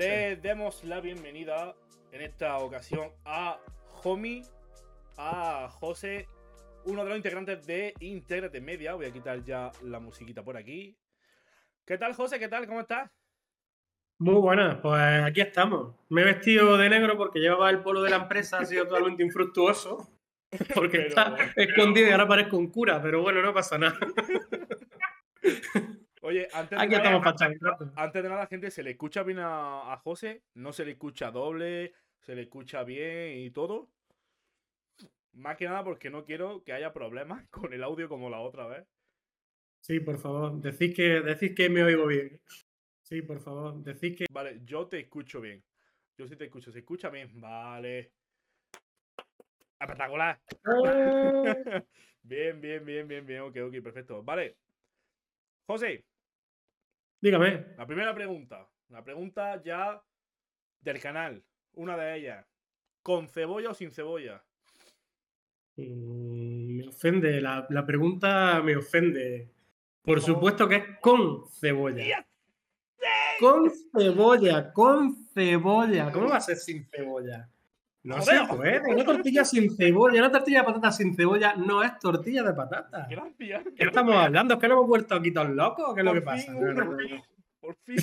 Le demos la bienvenida en esta ocasión a Homie, a José, uno de los integrantes de Integrate Media. Voy a quitar ya la musiquita por aquí. ¿Qué tal, José? ¿Qué tal? ¿Cómo estás? Muy buenas, pues aquí estamos. Me he vestido de negro porque llevaba el polo de la empresa, ha sido totalmente infructuoso. Porque Pero- está escondido y ahora parezco un cura, pero bueno, no pasa nada. Oye, antes de, Aquí nada, estamos antes de gente, ¿se le escucha bien a, a José? ¿No se le escucha doble? ¿Se le escucha bien y todo? Más que nada porque no quiero que haya problemas con el audio como la otra vez. Sí, por favor, decís que, decís que me oigo bien. Sí, por favor, decís que. Vale, yo te escucho bien. Yo sí te escucho. ¿Se escucha bien? Vale. Espectacular. bien, bien, bien, bien, bien. Ok, ok, perfecto. Vale. José, Dígame. la primera pregunta. La pregunta ya del canal. Una de ellas. ¿Con cebolla o sin cebolla? Mm, Me ofende, la, la pregunta me ofende. Por supuesto que es con cebolla. Con cebolla, con cebolla. ¿Cómo va a ser sin cebolla? No se Joder. puede. Una tortilla sin cebolla, una tortilla de patata sin cebolla no es tortilla de patata. Gracias. ¿Qué estamos hablando? ¿Es que nos hemos vuelto aquí todos locos qué es lo que Por pasa? Por fin.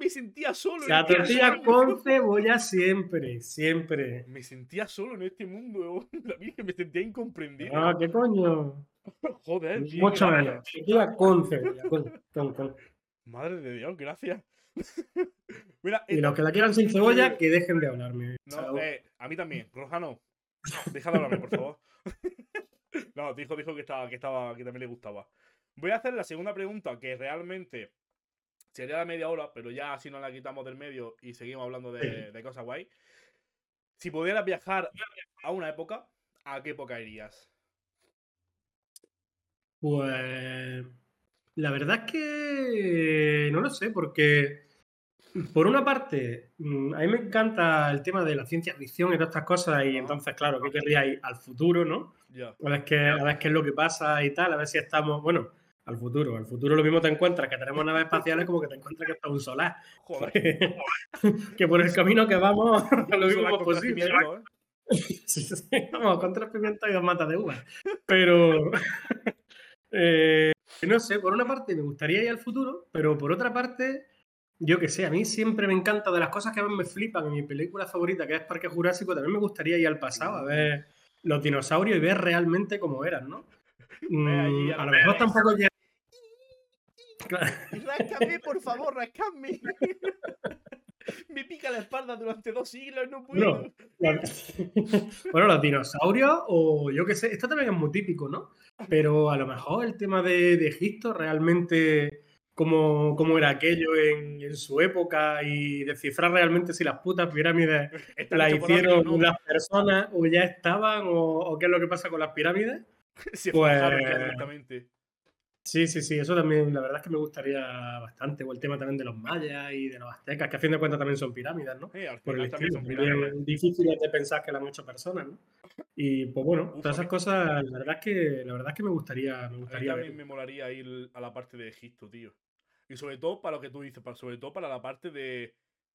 Me sentía solo. La este tortilla mundo. con cebolla siempre, siempre. Me sentía solo en este mundo. La Virgen me sentía incomprendido. Ah, ¿qué coño? Joder, tío, Mucho menos. Tortilla con cebolla. con- con- con. Madre de Dios, gracias. Mira, Y esta- los que la quieran sin cebolla, que dejen de hablarme. no, eh, a mí también. Roja no. Deja de hablarme, por favor. no, dijo, dijo que estaba, que estaba, que también le gustaba. Voy a hacer la segunda pregunta, que realmente sería de media hora, pero ya así no la quitamos del medio y seguimos hablando de, de cosas guay. Si pudieras viajar a una época, ¿a qué época irías? Pues la verdad es que no lo sé, porque por una parte, mm, a mí me encanta el tema de la ciencia ficción y todas estas cosas, y entonces, claro, ¿qué querría ir al futuro, no? A ver, qué, a ver qué es lo que pasa y tal, a ver si estamos, bueno, al futuro. Al futuro lo mismo te encuentras que tenemos naves espaciales como que te encuentras que está un solar. Joder. que por el camino que vamos, lo mismo posible. ¿eh? Sí, sí, Vamos, con tres pimientos y dos matas de uva. Pero. eh, no sé, por una parte me gustaría ir al futuro, pero por otra parte, yo que sé, a mí siempre me encanta de las cosas que más me flipan en mi película favorita, que es Parque Jurásico, también me gustaría ir al pasado a ver los dinosaurios y ver realmente cómo eran, ¿no? Mm, a a lo mejor tampoco Claro. Rascame, por favor, rascame. Me pica la espalda durante dos siglos, no puedo. Bueno, los- bueno, los dinosaurios, o yo qué sé, esto también es muy típico, ¿no? Pero a lo mejor el tema de, de Egipto, realmente cómo, cómo era aquello en, en su época y descifrar realmente si las putas pirámides las hicieron ¿no? las personas o ya estaban o, o qué es lo que pasa con las pirámides. Pues- directamente. Sí, sí, sí, eso también, la verdad es que me gustaría bastante. O el tema también de los mayas y de los aztecas, que a fin de cuentas también son pirámides, ¿no? Al por el también estilo. son pirámides. Difíciles de pensar que lo han hecho personas, ¿no? Y pues bueno, Uf, todas esas cosas, la verdad es que, la verdad es que me gustaría, me A mí gustaría también ver. me molaría ir a la parte de Egipto, tío. Y sobre todo para lo que tú dices, para, sobre todo para la parte de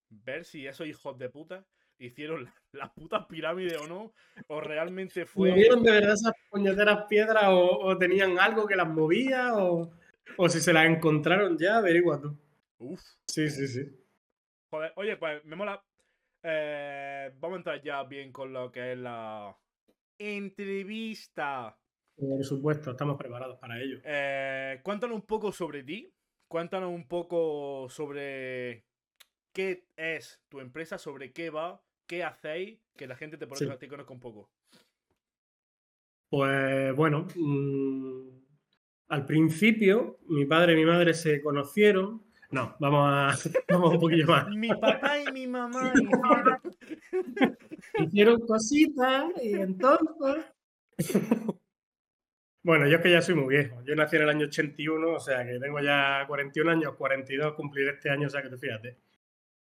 ver si esos hijos de puta hicieron la- las putas pirámides o no, o realmente fue... ¿Movieron de verdad esas puñeteras piedras o, o tenían algo que las movía o, o si se las encontraron ya? Averigua tú. Uf, Sí, sí, sí. joder. Oye, pues me mola. Eh, vamos a entrar ya bien con lo que es la entrevista. Por supuesto, estamos preparados para ello. Eh, cuéntanos un poco sobre ti. Cuéntanos un poco sobre qué es tu empresa, sobre qué va, qué hacéis, que la gente te, Sí. te conozca un poco. Pues bueno, mm, al principio mi padre y mi madre se conocieron. No, vamos a, vamos un poquillo más. Mi papá y mi mamá. Hicieron cositas y entonces. Bueno, yo es que ya soy muy viejo. Yo nací en el año 81, o sea que tengo ya 41 años, 42 cumpliré este año, o sea que tú fíjate.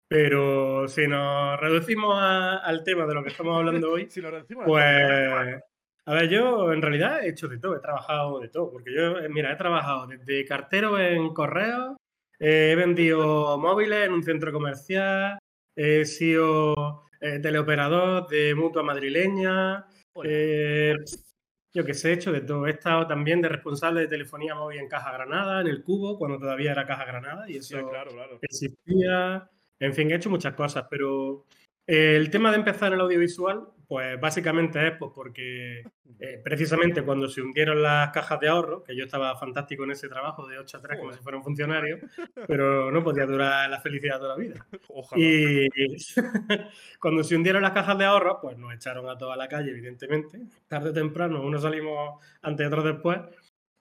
Pero si nos reducimos a- al tema de lo que estamos hablando hoy, si lo decimos pues. A ver, yo en realidad he hecho de todo, he trabajado de todo, porque yo, eh, mira, he trabajado desde cartero en correos, he vendido móviles en un centro comercial, he sido eh, teleoperador de mutua madrileña, eh, yo que sé, he hecho de todo. He estado también de responsable de telefonía móvil en Caja Granada, en el Cubo, cuando todavía era Caja Granada y eso claro, claro. existía. En fin, he hecho muchas cosas, pero el tema de empezar en el audiovisual, pues básicamente es pues, porque eh, precisamente cuando se hundieron las cajas de ahorro, que yo estaba fantástico en ese trabajo de 8 a 3 como si fuera un funcionario, pero no podía durar la felicidad toda la vida. Y cuando se hundieron las cajas de ahorro, pues nos echaron a toda la calle, evidentemente. Tarde o temprano, unos salimos antes y otros después.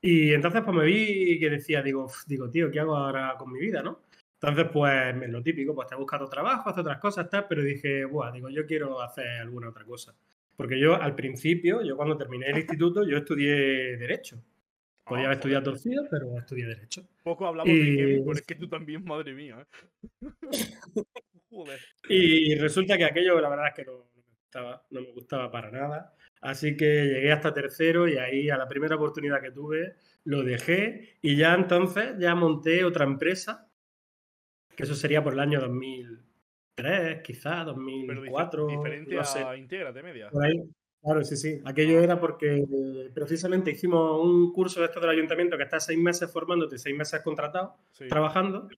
Y entonces pues me vi que decía, digo, digo, tío, ¿qué hago ahora con mi vida, no? Entonces, pues, lo típico, pues te he buscado trabajo, hacer otras cosas, tal, pero dije, buah, digo, yo quiero hacer alguna otra cosa. Porque yo, al principio, yo cuando terminé el instituto, yo estudié Derecho. Podía haber ah, estudiado torcido, pero estudié Derecho. Poco hablamos de gaming, pero es que tú también, madre mía. ¿eh? Joder. Y resulta que aquello, la verdad es que no, me gustaba, no me gustaba para nada. Así que llegué hasta tercero y ahí, a la primera oportunidad que tuve, lo dejé y ya entonces ya monté otra empresa eso sería por el año 2003, quizás, 2004. Pero diferente a Integra de Media. Claro, sí, sí. Aquello era porque precisamente hicimos un curso de esto del ayuntamiento que está seis meses formándote, seis meses contratado, trabajando.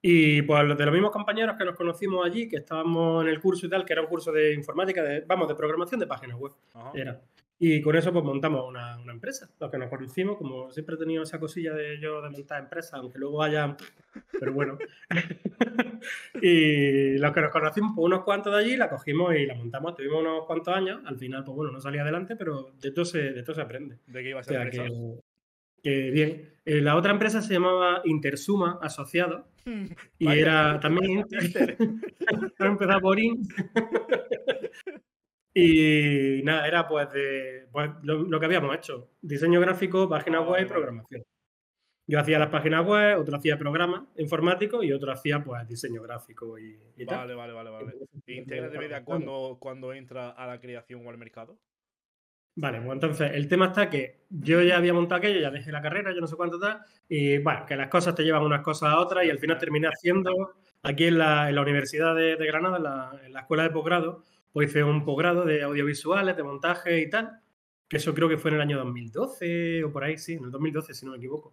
Y pues de los mismos compañeros que nos conocimos allí, que estábamos en el curso y tal, que era un curso de informática, de, vamos, de programación de páginas web. Era. Y con eso pues montamos una, una, empresa. Los que nos conocimos, como siempre he tenido esa cosilla de yo de montar empresas, aunque luego haya... Pero bueno. y los que nos conocimos, pues unos cuantos de allí, la cogimos y la montamos. Tuvimos unos cuantos años. Al final, pues bueno, no salía adelante, pero de todo se, de todo se aprende. ¿De qué iba a ser que, bien. Eh, la otra empresa se llamaba Intersuma Asociado. y era también... Inter. empezaba por IN. Y nada, era pues de pues, lo, que habíamos hecho: diseño gráfico, página web y programación. Yo hacía las páginas web, otro hacía programas informáticos y otro hacía pues diseño gráfico y, vale, Vale, vale, vale. ¿Y integra de media cuando, cuando entra a la creación o al mercado? Vale, pues entonces el tema está que yo ya había montado aquello, ya dejé la carrera, yo no sé cuánto tal, y bueno, que las cosas te llevan unas cosas a otras y al final terminé haciendo aquí en la, en la Universidad de, Granada, en la, en la escuela de posgrado, pues hice un posgrado de audiovisuales, de montaje y tal, que eso creo que fue en el año 2012 o por ahí, sí, en el 2012 si no me equivoco.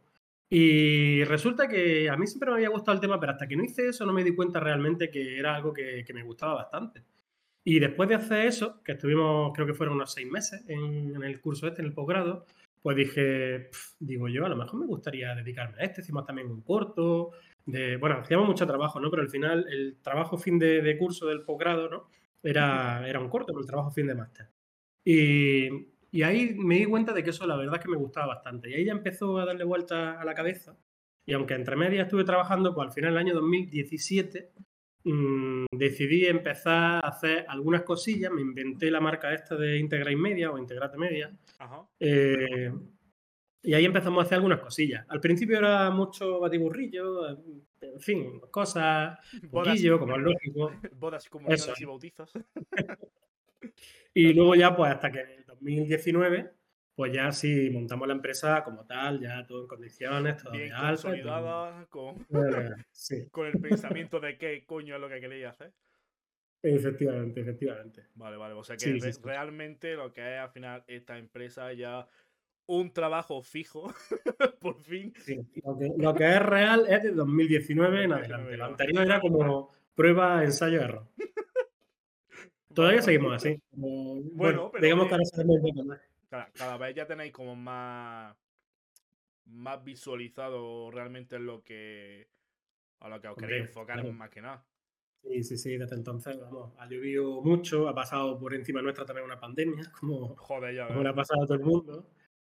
Y resulta que a mí siempre me había gustado el tema, pero hasta que no hice eso no me di cuenta realmente que era algo que, me gustaba bastante. Y después de hacer eso, que estuvimos, creo que fueron unos seis meses en, el curso este, en el posgrado, pues dije, digo yo, a lo mejor me gustaría dedicarme a este. Hicimos también un corto, de, bueno, hacíamos mucho trabajo, ¿no? Pero al final el trabajo fin de, de curso del posgrado, ¿no? Era, era un corto, el trabajo fin de máster. Y, y, ahí me di cuenta de que eso la verdad es que me gustaba bastante. Y ahí ya empezó a darle vuelta a la cabeza. Y aunque entre medias estuve trabajando, pues al final del año 2017 mmm, decidí empezar a hacer algunas cosillas. Me inventé la marca esta de Integrate Media o Integrate Media. Eh, y ahí empezamos a hacer algunas cosillas. Al principio era mucho batiburrillo, en fin, cosas, poquillo, como es lógico. Bodas como y bautizos. y luego ya, pues hasta que en el 2019, pues ya sí montamos la empresa como tal, ya todo en condiciones, todo Bien consolidada, con, con el pensamiento de qué coño es lo que queréis hacer. Efectivamente, efectivamente. Vale, vale. O sea que realmente lo que es al final esta empresa ya un trabajo fijo, por fin. lo, que, es real es de 2019 en adelante. Lo anterior era como prueba, ensayo, error. Todavía seguimos así. bueno, digamos que ahora sabemos cada, cada vez ya tenéis como más más visualizado realmente lo que a lo que os queréis enfocar más que nada. Sí, sí, sí, desde entonces, vamos, ha llovido mucho, ha pasado por encima nuestra también una pandemia, como, Joder, ya, como le ha pasado a todo el mundo.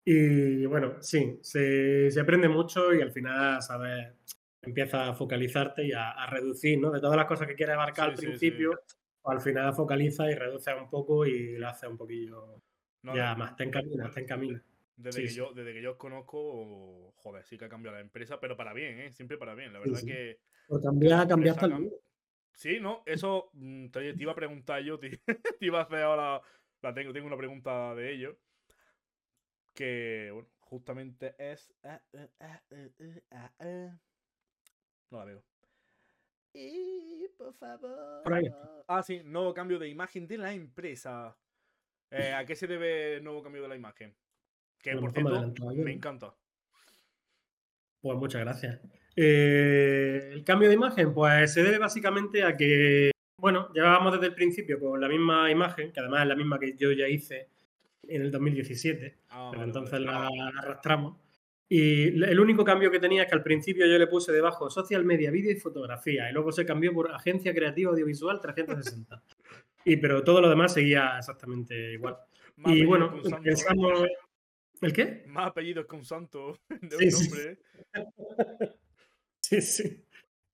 Y bueno, sí, se, se aprende mucho y al final, ¿sabes? Empieza a focalizarte y a, reducir, ¿no? De todas las cosas que quieres abarcar al principio, al final focaliza y reduce un poco y lo hace un poquillo ya más, te encamina, te encamina. Desde, que Yo, desde que yo os conozco, joder, sí que ha cambiado la empresa, pero para bien, ¿eh? Siempre para bien. La verdad que. O cambiado hasta el. Sí, no, eso mm, te, iba a preguntar yo, te, iba a hacer ahora. La tengo, tengo una pregunta de ello que, bueno, justamente es... Eh, eh, eh, No la veo. Y por favor. Ah, sí, nuevo cambio de imagen de la empresa. Eh, ¿A qué se debe el nuevo cambio de la imagen? Que por cierto, me encanta. Pues muchas gracias. Eh, el cambio de imagen, pues se debe básicamente a que, bueno, llevábamos desde el principio con la misma imagen, que además es la misma que yo ya hice en el 2017, Ah, pero vale, entonces vale. la arrastramos. Y el único cambio que tenía es que al principio yo le puse debajo social media, vídeo y fotografía, y luego se cambió por agencia creativa audiovisual 360. Y pero todo lo demás seguía exactamente igual. Más y bueno, pensamos. ¿El qué? Más apellidos que un santo de Sí, un sí. nombre. Sí, sí.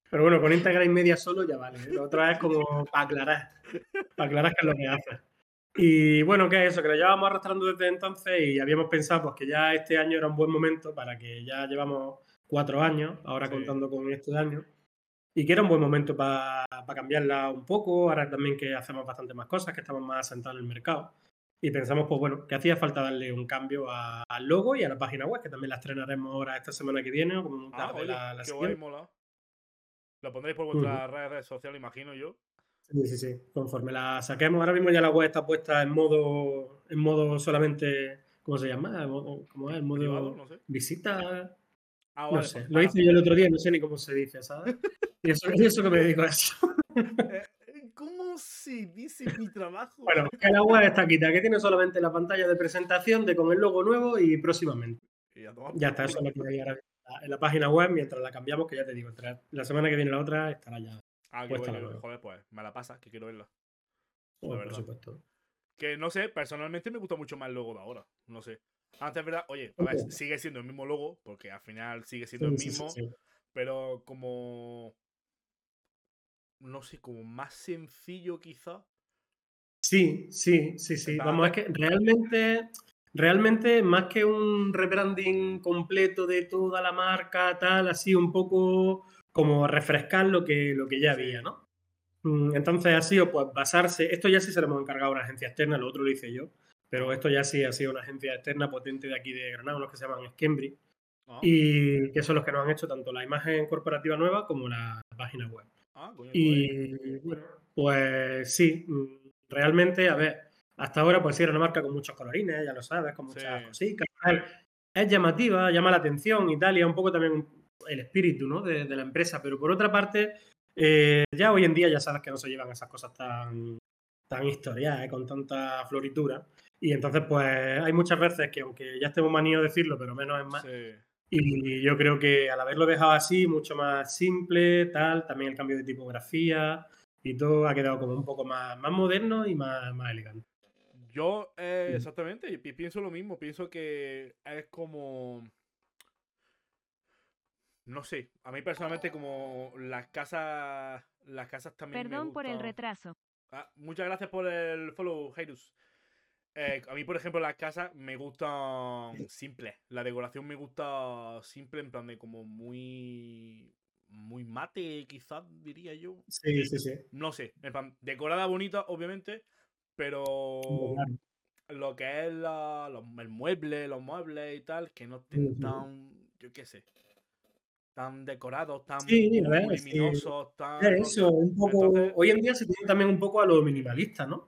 Pero bueno, con Instagram y media solo ya vale. ¿eh? Lo otro es como para aclarar. Para aclarar qué es lo que hace. Y bueno, ¿qué es eso? Que lo llevábamos arrastrando desde entonces y habíamos pensado pues, que ya este año era un buen momento para que ya llevamos cuatro años, ahora Sí. contando con este año, y que era un buen momento para cambiarla un poco. Ahora también que hacemos bastante más cosas, que estamos más asentados en el mercado. Y pensamos, pues bueno, que hacía falta darle un cambio a- al logo y a la página web, que también la estrenaremos ahora esta semana que viene o como Ah, tarde oye, la, la qué guay, siguiente. mola. Lo pondréis por vuestras redes sociales, imagino yo. Sí, sí, sí. Conforme la saquemos, ahora mismo ya la web está puesta en modo, en modo solamente, ¿cómo se llama? ¿Cómo es? En modo Privado, no sé. visita. Ah, No vale, sé. pues, Lo ah, hice yo el otro día, no sé ni cómo se dice, ¿sabes? Y eso, y eso que me dedico a eso. eh, ¿Cómo se dice mi trabajo? Bueno, que la web está quita, que tiene solamente la pantalla de presentación de con el logo nuevo y próximamente. Y ya está, eso es lo que hay ahora en la página web mientras la cambiamos, que ya te digo, la semana que viene la otra estará ya. Ah, que- nueva. joder, pues me la pasa, que quiero verla. Por supuesto. Que no sé, personalmente me gusta mucho más el logo de ahora. No sé. Antes, ¿verdad? Oye, a ver, Ojo. sigue siendo el mismo logo, porque al final sigue siendo Sí, el sí, mismo, sí. pero como. No sé, como más sencillo quizá. Sí, sí, sí, sí. Está- Vamos, es que realmente, realmente, más que un rebranding completo de toda la marca, tal, así un poco como refrescar lo que, lo que ya había, ¿no? Mm, Entonces ha sido pues basarse, esto ya sí se lo hemos encargado a una agencia externa, lo otro lo hice yo, pero esto ya sí ha sido una agencia externa potente de aquí de Granada, unos que se llaman Skembri, Ah, y que son los que nos han hecho tanto la imagen corporativa nueva como la página web. ah. Y bueno, pues sí, mm, realmente, a ver, hasta ahora pues sí era una marca con muchos colorines, ya lo sabes, con muchas Sí. cositas. Es llamativa, llama la atención y tal, y es un poco también el espíritu ¿no? de, de la empresa, pero por otra parte, eh, ya hoy en día ya sabes que no se llevan esas cosas tan, tan historiadas, ¿eh? con tanta floritura. Y entonces, pues hay muchas veces que, aunque ya estemos maníos decirlo, pero menos es más, Sí. y yo creo que al haberlo dejado así, mucho más simple, tal, también el cambio de tipografía y todo ha quedado como un poco más, más moderno y más, más elegante. Yo, eh, Mm. exactamente, pienso lo mismo. Pienso que es como. No sé, a mí personalmente, como las casas. Las casas también. me Perdón por el retraso. Ah, muchas gracias por el follow, Jairus. Eh, a mí, por ejemplo, las casas me gustan simples. La decoración me gusta simple, en plan de como muy. Muy mate, quizás diría yo. Sí, sí, sí. No sé, en plan, decorada bonita, obviamente, pero lo que es la, los, el mueble, los muebles y tal, que no estén tan, yo qué sé, tan decorados, tan Sí, luminosos, tan... Es no sé. eso, un poco. Entonces- Hoy en día se tiene también un poco a lo minimalista, ¿no?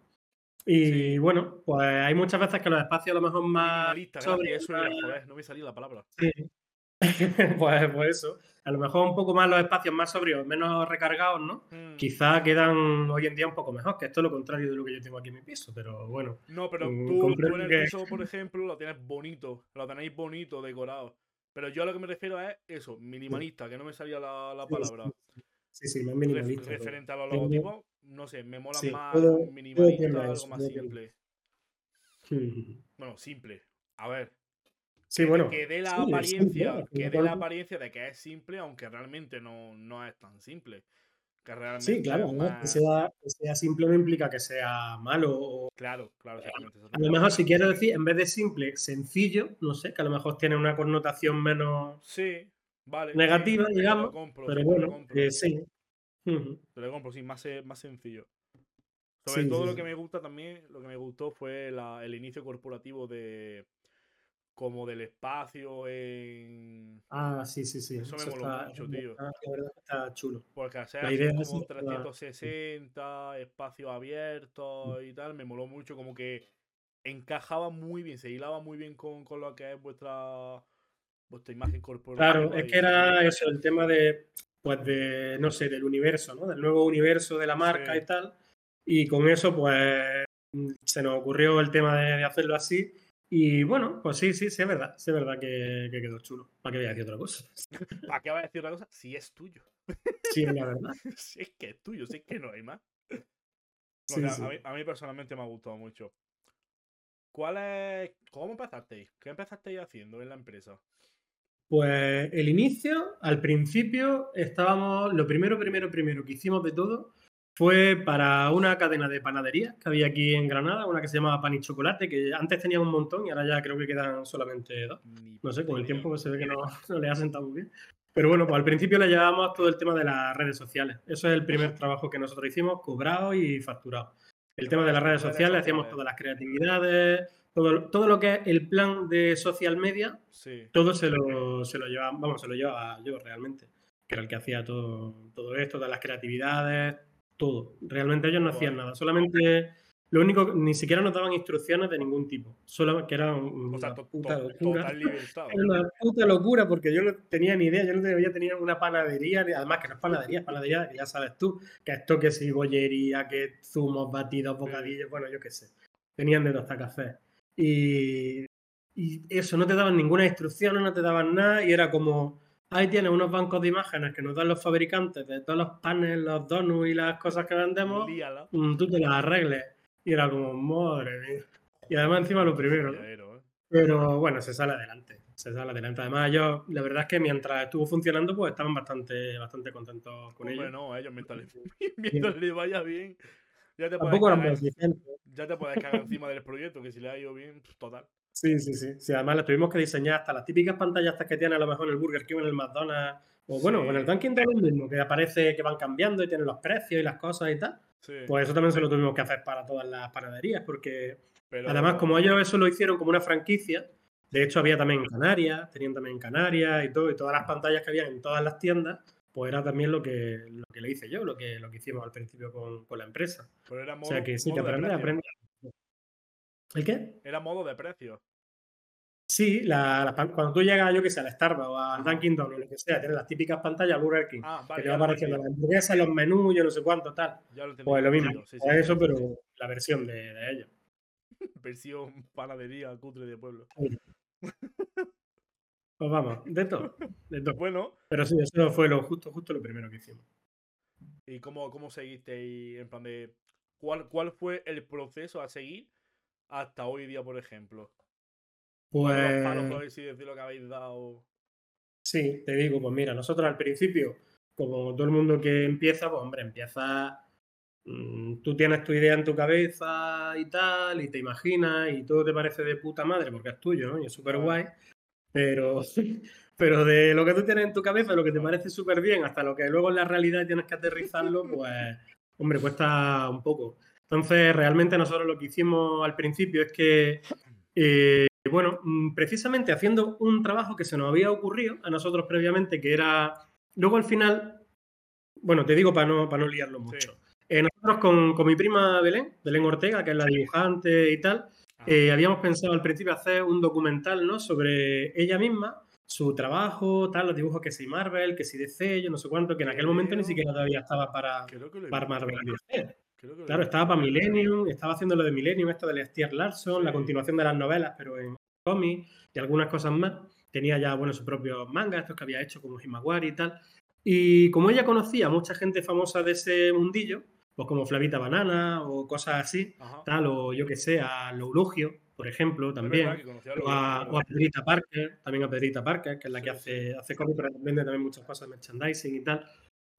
Y Sí. bueno, pues hay muchas veces que los espacios a lo mejor más. Sobre- eso era, joder, no me salía la palabra. Sí. pues, pues eso. A lo mejor un poco más los espacios más sobrios, menos recargados, ¿no? Mm, Quizá quedan hoy en día un poco mejor, que esto es lo contrario de lo que yo tengo aquí en mi piso, pero bueno. No, pero mm, tú, tú en el que- piso, por ejemplo, lo tienes bonito, lo tenéis bonito, decorado. Pero yo a lo que me refiero es eso, minimalista, que no me salía la, la palabra. Sí, sí, más minimalista. referente a los logotipos, no sé, me mola Sí, más minimalista, a algo más simple. Ujú. Bueno, simple. A ver, Sí, bueno. que dé la sí, es simple, apariencia, que dé la apariencia de que es simple, aunque realmente no, no es tan simple. Que realmente Sí, claro, ¿no? que, sea, que sea simple no implica que sea malo. o- Claro, claro, exactamente. A lo mejor, si quieres decir, en vez de simple, sencillo, no sé, que a lo mejor tiene una connotación menos Sí, vale. sí, negativa, lo digamos, compro, pero sí, te lo bueno, compro. eh, sí. Te lo compro, sí, más, más sencillo. Sobre Sí, todo lo que me gusta también, lo que me gustó fue la- el inicio corporativo de como del espacio en, Ah, sí, sí, sí. Eso me moló está, mucho, tío. está- la verdad está chulo. Porque ser La así idea como esa está- 360, espacio abierto y tal, me moló mucho, como que encajaba muy bien, se hilaba muy bien con, con lo que es vuestra vuestra imagen corporativa. Claro, es que era eso, el tema de, pues de, no sé, del universo, ¿no? Del nuevo universo de la marca Sí. y tal. Y con eso, pues, mm, se nos ocurrió el tema de, de hacerlo así. Y bueno, pues sí, sí, sí, es verdad. Sí, es verdad que, que quedó chulo. ¿Para qué voy a decir otra cosa? ¿Para qué vas a decir una cosa? Si es tuyo. Sí, es la verdad. si es que es tuyo, si es que no hay más. No, Sí, o sea, sí. A, mí, a mí personalmente me ha gustado mucho. ¿Cuál es. ¿Cómo empezasteis? ¿Qué empezasteis haciendo en la empresa? Pues el inicio, al principio, estábamos, lo primero, primero, primero que hicimos de todo fue para una cadena de panaderías que había aquí en Granada, una que se llamaba Pan y Chocolate, que antes tenía un montón y ahora ya creo que quedan solamente dos. No sé, con el tiempo se ve que no, no le ha sentado muy bien. Pero bueno, pues al principio le llevábamos todo el tema de las redes sociales. Eso es el primer trabajo que nosotros hicimos, cobrado y facturado. El tema de las redes sociales, hacíamos todas las creatividades, todo, todo lo que es el plan de social media, Sí. todo se lo, se lo llevaba, vamos, se lo llevaba yo realmente, que era el que hacía todo, todo esto, todas las creatividades, todo. Realmente ellos no hacían Guay. nada, solamente lo único, ni siquiera nos daban instrucciones de ningún tipo, solo que era un- O sea, una to- puta to- locura. una puta locura porque yo no tenía ni idea, yo no había tenido una panadería, además que no es panadería, es panadería ya sabes tú, que esto que si bollería, que zumos, batidos, bocadillos, bueno, yo qué sé. Tenían de hasta café. Y, y eso, no te daban ninguna instrucción, no te daban nada, y era como, ahí tienes unos bancos de imágenes que nos dan los fabricantes de todos los panes, los donuts y las cosas que vendemos, Líala. mm, tú te las arregles. Y era como, madre mía. Y además encima lo primero, ¿eh? Pero bueno, se sale adelante. Se sale adelante. Además, yo, la verdad es que mientras estuvo funcionando, pues estaban bastante, bastante contentos con ello. no, ellos mientras le, mientras le vaya bien, ya te, puedes cagar, ya te puedes cagar encima del proyecto, que si le ha ido bien, pues, total. Sí, sí, sí. Sí, además le tuvimos que diseñar hasta las típicas pantallas que tiene a lo mejor en el Burger King o en el McDonald's. O bueno, Sí. en el Dunkin' Donuts mismo, que aparece que van cambiando y tienen los precios y las cosas y tal. Sí, Pues eso también se lo tuvimos que hacer para todas las panaderías, porque pero Además, como ellos eso lo hicieron como una franquicia, de hecho había también en Canarias, tenían también en Canarias y todo, y todas las pantallas que había en todas las tiendas, pues era también lo que, lo que le hice yo, lo que, lo que hicimos al principio con, con la empresa. pero era modo, o sea que sí, que aprende, aprende. ¿El qué? Era modo de precio. Sí, la- la cuando tú llegas, yo que sé, al Starbucks o al Dunkin' Donuts, lo que sea, tienes las típicas pantallas Burger King, Ah, que vale, te ya va apareciendo las hamburguesas, los menús, yo no sé cuánto, tal. ya lo Pues lo mismo, entendido, sí, pues sí, eso, sí, pero la versión de, de ellos. Versión panadería cutre de pueblo. Pues vamos, de todo, de todo. Bueno, Pero sí, eso fue lo justo, justo lo primero que hicimos. ¿y cómo, cómo seguisteis en plan de. ¿cuál, ¿Cuál fue el proceso a seguir hasta hoy día, por ejemplo? Los palos, por Pues así decirlo, que habéis dado. sí, te digo, pues mira, nosotros al principio, como todo el mundo que empieza, pues hombre, empieza, mm, tú tienes tu idea en tu cabeza y tal, y te imaginas, y todo te parece de puta madre porque es tuyo, ¿no? Y es súper guay, pero, pero de lo que tú tienes en tu cabeza, lo que te parece súper bien, hasta lo que luego en la realidad tienes que aterrizarlo, pues, hombre, cuesta un poco. Entonces, realmente nosotros lo que hicimos al principio es que eh, bueno, mm, precisamente haciendo un trabajo que se nos había ocurrido a nosotros previamente, que era, luego al final, bueno, te digo para no, para no liarlo mucho. Eh, nosotros con, con mi prima Belén, Belén Ortega, que es la dibujante y tal, Ajá. eh, habíamos pensado al principio hacer un documental, ¿no? Sobre ella misma, su trabajo, tal, los dibujos que si Marvel, que si DC, yo no sé cuánto, que en aquel momento ni siquiera todavía estaba para, para Marvel DC. Creo que Claro, estaba para Millennium, estaba haciendo lo de Millennium, esto de Stier Larson, la Sí. continuación de las novelas, pero en cómics y algunas cosas más. Tenía ya, bueno, sus propios mangas, estos que había hecho como Himawari y tal. Y como ella conocía a mucha gente famosa de ese mundillo, pues como Flavita Banana o cosas así, Ajá. tal, o yo que sé, a Loulogio, por ejemplo, también. verdad conocía O a, o a Pedrita Parker, también a Pedrita Parker, que es la que Sí, hace, hace cómics, pero vende también muchas cosas, merchandising y tal.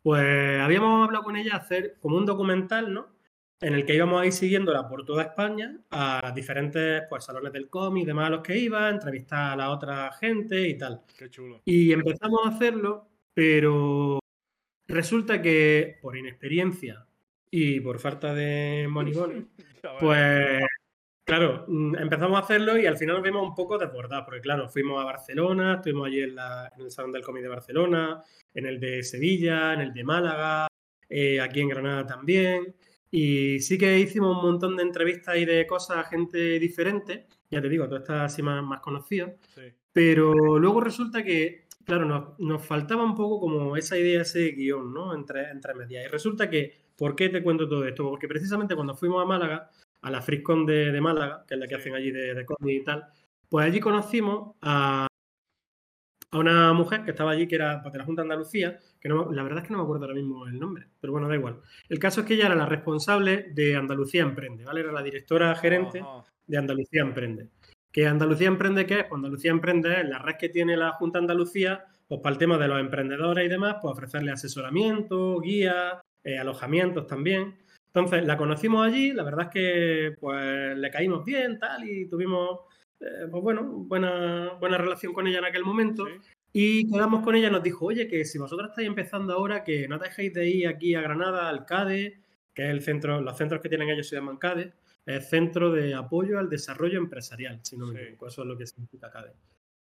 Pues habíamos hablado con ella hacer como un documental, ¿no? En el que íbamos a ir siguiéndola por toda España a diferentes pues, salones del cómic, demás a los que iba, entrevistar a la otra gente y tal. Qué chulo. Y empezamos a hacerlo, pero resulta que por inexperiencia y por falta de ves. pues Claro, mm, empezamos a hacerlo y al final nos vimos un poco desbordados, porque claro, fuimos a Barcelona, estuvimos allí en, el Salón del Cómic de Barcelona, en el de Sevilla, en el de Málaga, eh, aquí en Granada también. Y sí que hicimos un montón de entrevistas y de cosas a gente diferente, ya te digo, tú estás así más, más conocido, pero luego resulta que, claro, nos, faltaba un poco como esa idea, ese guion, ¿no? Entre, entre medias. Y resulta que, ¿por qué te cuento todo esto? Porque precisamente cuando fuimos a Málaga, a la Friscon de, Málaga, que es la que hacen allí de, de cómic y tal, pues allí conocimos a, a una mujer que estaba allí, que era de la Junta de Andalucía, que no, la verdad es que no me acuerdo ahora mismo el nombre, pero bueno, da igual. El caso es que ella era la responsable de Andalucía Emprende, ¿vale? Era la directora gerente de Andalucía Emprende. ¿Que Andalucía Emprende qué es? Pues Andalucía Emprende es la red que tiene la Junta de Andalucía, pues para el tema de los emprendedores y demás, pues ofrecerle asesoramiento, guía, eh, alojamientos también. Entonces, la conocimos allí, la verdad es que pues le caímos bien, tal, y tuvimos, eh, pues bueno, buena, buena relación con ella en aquel momento. Y quedamos con ella, nos dijo, oye, que si vosotros estáis empezando ahora, que no dejéis de ir aquí a Granada, al CADE, que es el centro, los centros que tienen ellos se llaman CADE, es Centro de Apoyo al Desarrollo Empresarial, si no me equivoco, eso es lo que significa CADE.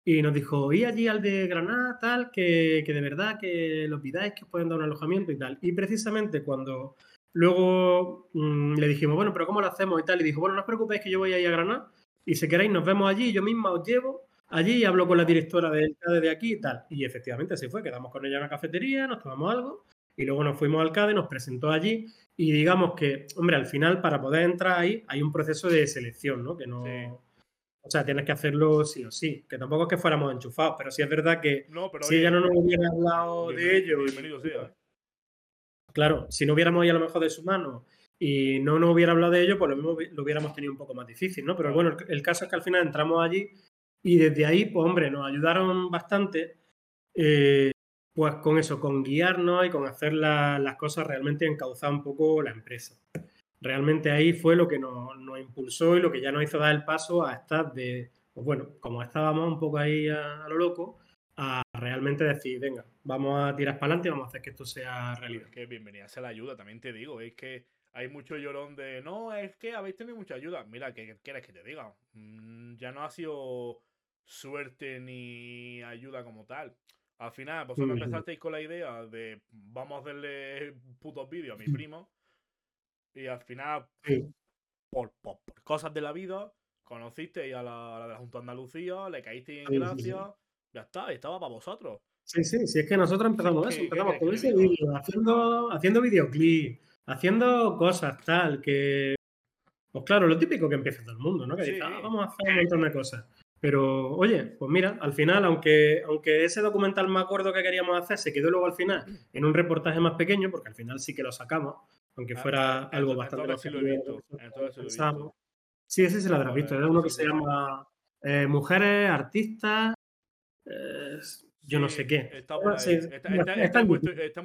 Y nos dijo, y allí al de Granada, tal, que, que de verdad que lo pidáis, que os pueden dar un alojamiento y tal. Y precisamente cuando Luego mm, le dijimos, bueno, pero ¿cómo lo hacemos y tal? Y dijo, bueno, no os preocupéis que yo voy a ir a Granada y si queréis nos vemos allí, yo misma os llevo allí y hablo con la directora del CADE de aquí y tal. Y efectivamente así fue, quedamos con ella en la cafetería, nos tomamos algo y luego nos fuimos al CADE, nos presentó allí y digamos que, hombre, al final para poder entrar ahí hay un proceso de selección, ¿no? Que no... O sea, tienes que hacerlo sí o sí. Que tampoco es que fuéramos enchufados, pero sí es verdad que si ella no nos hubiera hablado de ello... Bienvenido Claro, si no hubiéramos ido a lo mejor de su mano y no nos hubiera hablado de ello, pues lo mismo lo hubiéramos tenido un poco más difícil, ¿no? Pero bueno, el, caso es que al final entramos allí y desde ahí, pues hombre, nos ayudaron bastante, eh, pues con eso, con guiarnos y con hacer las cosas realmente encauzar un poco la empresa. Realmente ahí fue lo que nos, impulsó y lo que ya nos hizo dar el paso a estar de, pues bueno, como estábamos un poco ahí a lo loco, a realmente decir, venga, vamos a tirar para adelante y vamos a hacer que esto sea realidad. que bienvenida sea la ayuda, también te digo, es que hay mucho llorón de, no, es que habéis tenido mucha ayuda. Mira, ¿qué quieres que te diga? Mm, ya no ha sido suerte ni ayuda como tal. Al final, vosotros empezasteis con la idea de vamos a hacerle putos vídeos a mi primo. Y al final, por, cosas de la vida, conocisteis a la, de la Junta de Andalucía, le caísteis en gracia ya está, estaba para vosotros. Sí, sí, sí, es que nosotros empezamos eso, empezamos con ese vídeo, haciendo, haciendo videoclip, haciendo cosas tal, que. Pues claro, lo típico que empieza todo el mundo, ¿no? Que dice, ah, vamos a hacer un montón de cosas. Pero, oye, pues mira, al final, aunque, aunque ese documental me acuerdo que queríamos hacer, se quedó luego al final en un reportaje más pequeño, porque al final sí que lo sacamos, aunque ah, fuera algo bastante más Sí, ese se lo habrás visto. Era uno que se llama eh, Mujeres Artistas yo no sé qué. Está, en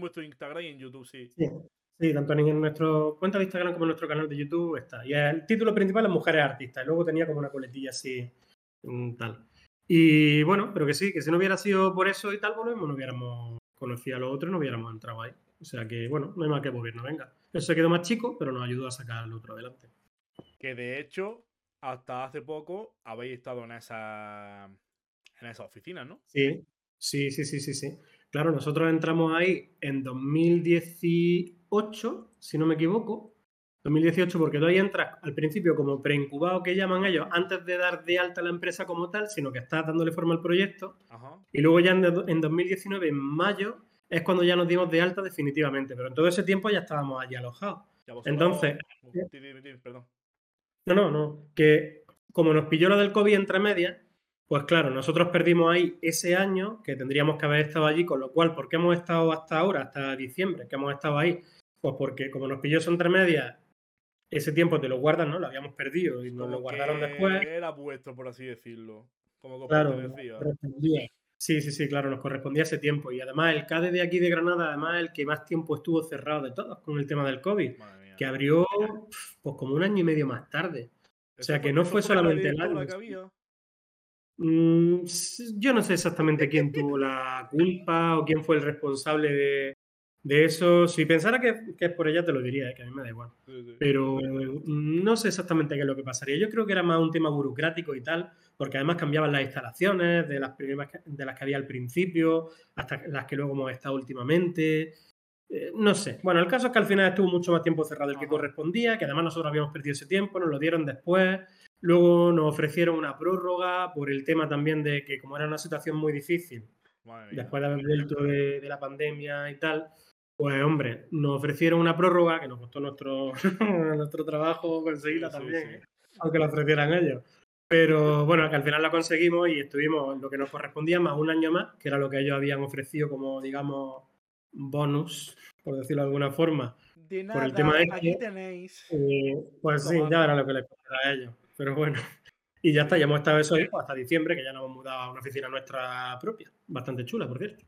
vuestro, Instagram y en YouTube, sí. sí. tanto en nuestro cuenta de Instagram como en nuestro canal de YouTube está. Y el título principal es Mujeres Artistas. Y luego tenía como una coletilla así, mm, tal. Y bueno, pero que sí, que si no hubiera sido por eso y tal, volvemos, no hubiéramos conocido a los otros, no hubiéramos entrado ahí. O sea que, bueno, no hay más que gobierno, venga. Eso se quedó más chico, pero nos ayudó a sacar al otro adelante. Que de hecho, hasta hace poco habéis estado en esa en esa oficina, ¿no? Sí, sí, sí, sí, sí, sí. Claro, nosotros entramos ahí en 2018, si no me equivoco. 2018, porque tú ahí entras al principio como preincubado que llaman ellos, antes de dar de alta la empresa como tal, sino que estás dándole forma al proyecto. Y luego ya en, 2019, en mayo, es cuando ya nos dimos de alta definitivamente. Pero en todo ese tiempo ya estábamos allí alojados. Entonces. Perdón. No, no, no. Que como nos pilló lo del COVID entre medias, pues claro, nosotros perdimos ahí ese año que tendríamos que haber estado allí, con lo cual, ¿por qué hemos estado hasta ahora, hasta diciembre, que hemos estado ahí? Pues porque como nos pilló entre medias, ese tiempo te lo guardan, ¿no? Lo habíamos perdido y nos lo guardaron después. Era vuestro, por así decirlo. Como claro, decía. Sí, sí, sí, claro, nos correspondía ese tiempo. Y además el CADE de aquí de Granada, además el que más tiempo estuvo cerrado de todos con el tema del COVID, que abrió pues como un año y medio más tarde. O sea que no fue solamente el año. Mm, yo no sé exactamente quién tuvo la culpa o quién fue el responsable De eso, si pensara que, es por ella, te lo diría, eh, que a mí me da igual. Pero no sé exactamente qué es lo que pasaría. Yo creo que era más un tema burocrático y tal, porque además cambiaban las instalaciones de las, primeras de las que había al principio hasta las que luego hemos estado últimamente. Eh, no sé. Bueno, el caso es que al final estuvo mucho más tiempo cerrado del que correspondía, que además nosotros habíamos perdido ese tiempo, nos lo dieron después. Luego nos ofrecieron una prórroga por el tema también de que como era una situación muy difícil, después de haber vuelto de, la pandemia y tal, pues hombre, nos ofrecieron una prórroga que nos costó nuestro, nuestro trabajo conseguirla también, ¿eh? aunque la ofrecieran ellos. Pero bueno, que al final la conseguimos y estuvimos lo que nos correspondía más un año más, que era lo que ellos habían ofrecido como, digamos, bonus, por decirlo de alguna forma. De nada, por el tema de aquí tenéis. Eh, pues sí, ya era lo que les costaba a ellos. Pero bueno. Y ya está, ya hemos estado eso ahí hasta diciembre, que ya nos hemos mudado a una oficina nuestra propia. Bastante chula, por cierto.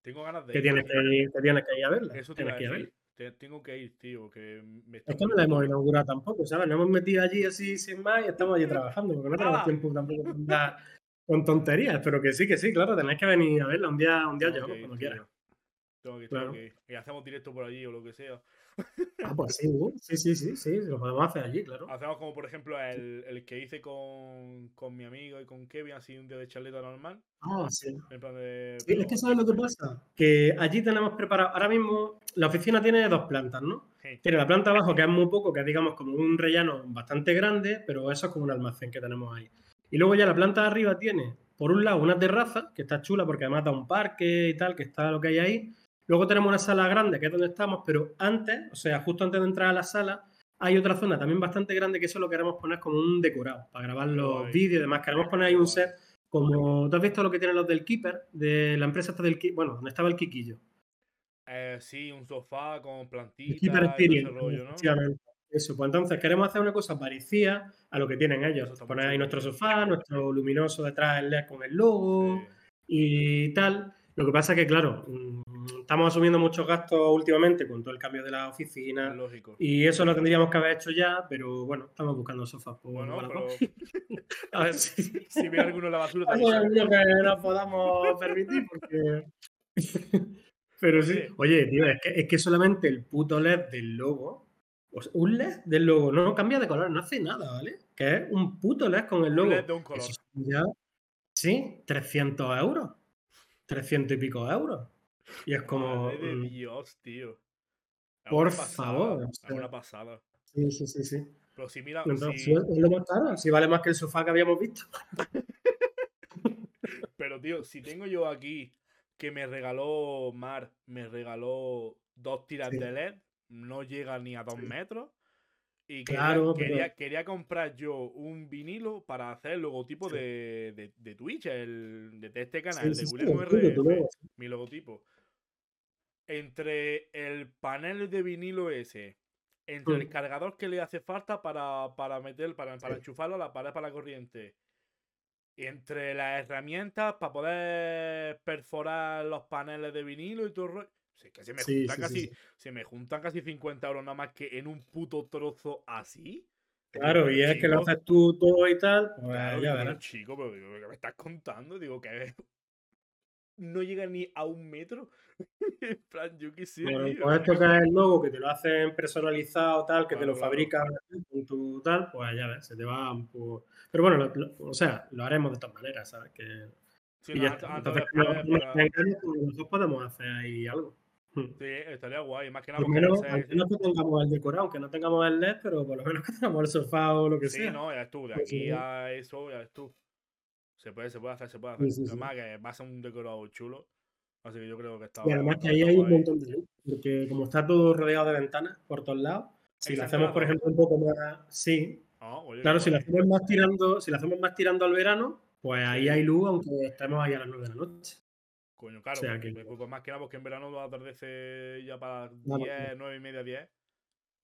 Tengo ganas de que Tienes que, ir, que tienes que ir a verla. Eso tienes que ir a verla. tengo que ir, tío. Que me es que no la hemos inaugurado tampoco, ¿sabes? Nos hemos metido allí así sin más y estamos allí trabajando, porque no tenemos tiempo tampoco con tonterías, pero que sí, que sí, claro, tenéis que venir a verla un día, un día yo, cuando quieras. Tengo que, claro. Y hacemos directo por allí o lo que sea. Ah, pues sí, sí, sí, sí, sí, lo podemos hacer allí, claro. Hacemos como, por ejemplo, el, el que hice con, con, mi amigo y con Kevin, así un día de charleta normal. Ah, sí. En plan de, sí es que sabes lo que pasa, que allí tenemos preparado, ahora mismo la oficina tiene dos plantas, ¿no? Tiene la planta abajo, que es muy poco, que es digamos como un rellano bastante grande, pero eso es como un almacén que tenemos ahí. Y luego ya la planta de arriba tiene, por un lado, una terraza, que está chula porque además da un parque y tal, que está lo que hay ahí. Luego tenemos una sala grande, que es donde estamos, pero antes, o sea, justo antes de entrar a la sala, hay otra zona también bastante grande que eso lo queremos poner como un decorado, para grabar los vídeos y demás. Queremos poner ahí un set como, ¿tú has visto lo que tienen los del Keeper? De la empresa esta del bueno, donde estaba el Quiquillo. Eh, sí, un sofá con plantitas. Keeper Experience, rollo, ¿no? Eso, pues entonces queremos hacer una cosa parecida a lo que tienen ellos. Poner ahí nuestro sofá, nuestro luminoso detrás el LED con el logo y tal. Lo que pasa es que, claro, mm, estamos asumiendo muchos gastos últimamente con todo el cambio de la oficina. Lógico. Y eso lo tendríamos que haber hecho ya, pero bueno, estamos buscando sofás. Pues, bueno, pero... a ver si, si ve alguno en la basura. Alguno que nos podamos permitir, porque. pero sí. Oye, tío, es que, es que solamente el puto LED del logo. un LED del logo no cambia de color, no hace nada, ¿vale? Que es un puto LED con el logo. Un LED de un color. Ya, sí, 300 euros. 300 y pico euros. Y es como. de mm, Dios, tío. Por favor. Es una pasada. Sí, sí, sí, sí. Pero si mira. si... es lo más caro, si vale más que el sofá que habíamos visto. Pero, tío, si tengo yo aquí que me regaló Mar, me regaló dos tiras de LED, no llega ni a dos metros. Y claro, quería, quería, comprar yo un vinilo para hacer el logotipo de, de, Twitch, el, de, este canal, de William mi logotipo. Entre el panel de vinilo ese, entre el mm. cargador que le hace falta para, para meter, para, para enchufarlo a la pared para la corriente, entre las herramientas para poder perforar los paneles de vinilo y todo que se me, juntan casi, se me juntan casi 50 euros nada más que en un puto trozo así. Claro, y es que lo haces tú todo y tal. Pues ya verás. chico, pero digo, ¿qué me estás contando? Digo, que no llega ni a un metro. en plan, yo sé. Bueno, con esto que es el logo, que te lo hacen personalizado, tal, que te lo fabrican con tu tal, pues ya ves, se te va un poco. Pero bueno, o sea, lo haremos de todas maneras, ¿sabes? Que. Sí, y ya Entonces, nosotros podemos hacer ahí algo. Hmm. Sí, estaría guay. Más que nada, porque menos, aunque no tengamos el decorado, aunque no tengamos el LED, pero por lo menos que tengamos el sofá o lo que sea. Sí, no, ya es tú. De aquí a eso, ya es tú. Se puede, se puede hacer, se puede hacer. Sí, además que va a ser un decorado chulo. Así que yo creo que está. Y además que ahí hay un montón de luz. Porque como está todo rodeado de ventanas por todos lados, si lo hacemos, por ejemplo, un poco más. Sí. Ah, claro, si lo hacemos más tirando, si lo hacemos más tirando al verano, pues ahí hay luz, aunque estemos ahí a las 9 de la noche. Coño, claro, pues, más que nada porque en verano atardece ya para 10, 9 y media, 10.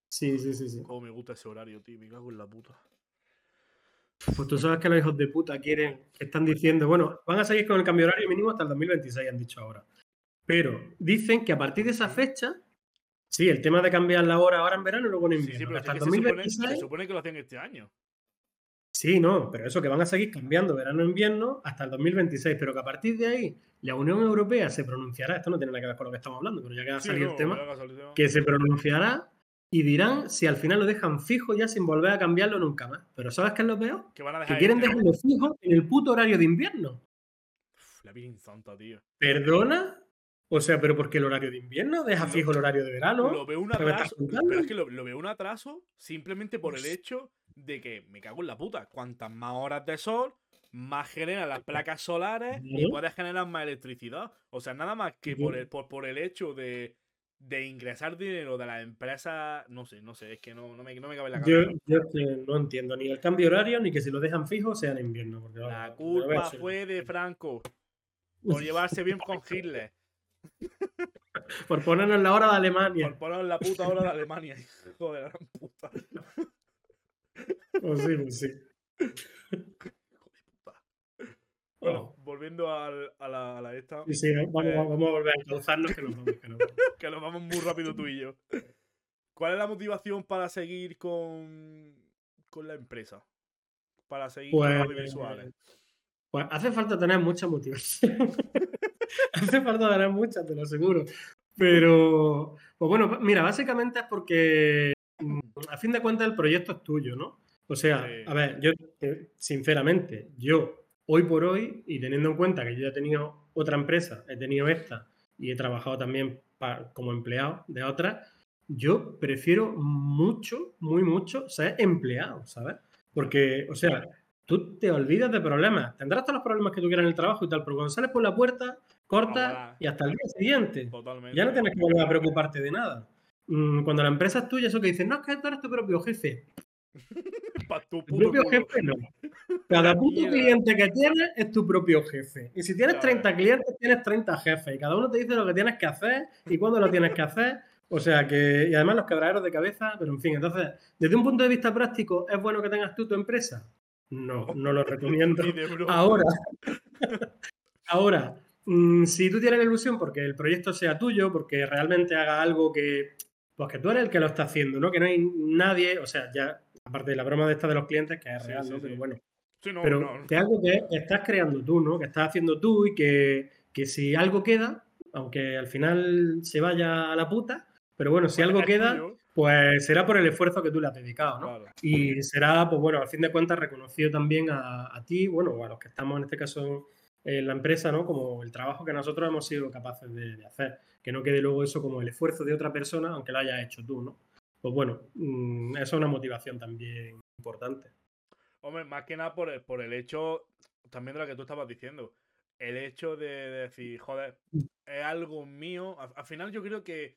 Sí, sí, sí, sí. Cómo me gusta ese horario, tío, me cago en la puta. Pues tú sabes que los hijos de puta quieren, que están diciendo, bueno, van a seguir con el cambio horario mínimo hasta el 2026, han dicho ahora. Pero dicen que a partir de esa fecha, sí, el tema de cambiar la hora ahora en verano y luego en invierno. hasta el 2026, se, supone, que lo hacen este año. Sí, no, pero eso que van a seguir cambiando verano-invierno hasta el 2026, pero que a partir de ahí la Unión Europea se pronunciará, esto no tiene nada que ver con lo que estamos hablando, pero ya que ha salido el tema, que se pronunciará y dirán si al final lo dejan fijo ya sin volver a cambiarlo nunca más. Pero ¿sabes qué es lo peor? Que, quieren dejarlo fijo en el puto horario de invierno. la Virgen Santa, tío. ¿Perdona? O sea, pero porque el horario de invierno deja fijo el horario de verano. Lo veo un atraso. Pero es que lo, veo un atraso simplemente por el hecho de que me cago en la puta. Cuantas más horas de sol, más generan las placas solares y puedes generar más electricidad. O sea, nada más que por el, por el hecho de, de ingresar dinero de la empresa, no sé, no sé, es que no, no, me, no me cabe la cabeza. Yo, yo no entiendo ni el cambio horario ni que si lo dejan fijo sea en invierno. Porque, la culpa fue de Franco por llevarse bien con Hitler. por ponernos la hora de Alemania. Por ponernos la puta hora de Alemania, hijo de la puta. Pues sí, pues sí. Bueno, oh. volviendo al, a, la, a la esta. Sí, sí, vamos, eh, vamos, a volver a encauzarnos que nos vamos. Que nos vamos. que nos vamos muy rápido tú y yo. ¿Cuál es la motivación para seguir con, con la empresa? Para seguir pues, con audiovisuales. Pues hace falta tener mucha motivación. hace falta tener mucha, te lo aseguro. Pero, pues bueno, mira, básicamente es porque a fin de cuentas el proyecto es tuyo, ¿no? O sea, a ver, yo, eh, sinceramente, yo hoy por hoy, y teniendo en cuenta que yo ya he tenido otra empresa, he tenido esta y he trabajado también como empleado de otra, yo prefiero mucho, muy mucho ser empleado, ¿sabes? Porque, o sea, tú te olvidas de problemas. Tendrás todos los problemas que tú quieras en el trabajo y tal, pero cuando sales por la puerta, cortas y hasta el día siguiente. Ya no tienes que volver a preocuparte de nada. Mm, cuando la empresa es tuya, eso que dices, no, es que tú eres tu propio jefe. tu, propio jefe no. Cada puto cliente que tienes es tu propio jefe. Y si tienes 30 clientes, tienes 30 jefes. Y cada uno te dice lo que tienes que hacer y cuándo lo tienes que hacer. O sea que, y además los quebraderos de cabeza, pero en fin, entonces, desde un punto de vista práctico, ¿es bueno que tengas tú tu empresa? No, no lo recomiendo. Ahora, ahora, mm, si tú tienes la ilusión porque el proyecto sea tuyo, porque realmente haga algo que, pues que tú eres el que lo está haciendo, ¿no? Que no hay nadie, o sea, ya Aparte de la broma de esta de los clientes, que es real, ¿no? Pero bueno. pero que algo que estás creando tú, ¿no? Que estás haciendo tú y que, que, si algo queda, aunque al final se vaya a la puta, pero bueno, si algo queda, pues será por el esfuerzo que tú le has dedicado, ¿no? Y será, pues bueno, al fin de cuentas reconocido también a, a ti, bueno, o a los que estamos en este caso en la empresa, ¿no? Como el trabajo que nosotros hemos sido capaces de, de hacer. Que no quede luego eso como el esfuerzo de otra persona, aunque lo hayas hecho tú, ¿no? pues bueno, mm, eso es una motivación también importante. Hombre, más que nada por el, por el hecho, también de lo que tú estabas diciendo, el hecho de, decir, joder, es algo mío. Al, final yo creo que,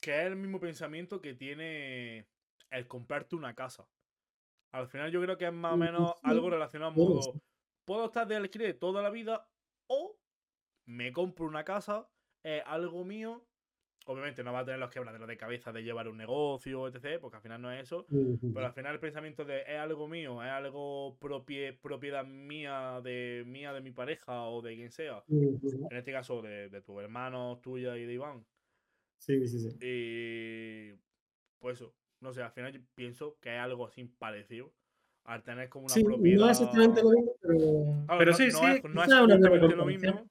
que, es el mismo pensamiento que tiene el comprarte una casa. Al final yo creo que es más o mm, menos algo relacionado a modo, puedo estar de alquiler toda la vida o me compro una casa, es algo mío obviamente no va a tener los quebraderos de cabeza de llevar un negocio, etc., porque al final no es eso, pero al final el pensamiento de es algo mío, es algo propiedad mía de mía de mi pareja o de quien sea, en este caso de, de tus hermanos, tuya y de Iván. Sí, sí, sí. Y pues eso, no sé, al final yo pienso que es algo así parecido. Al tener como una propiedad. No es exactamente lo mismo, pero, pero sí, sí, no es, lo mismo,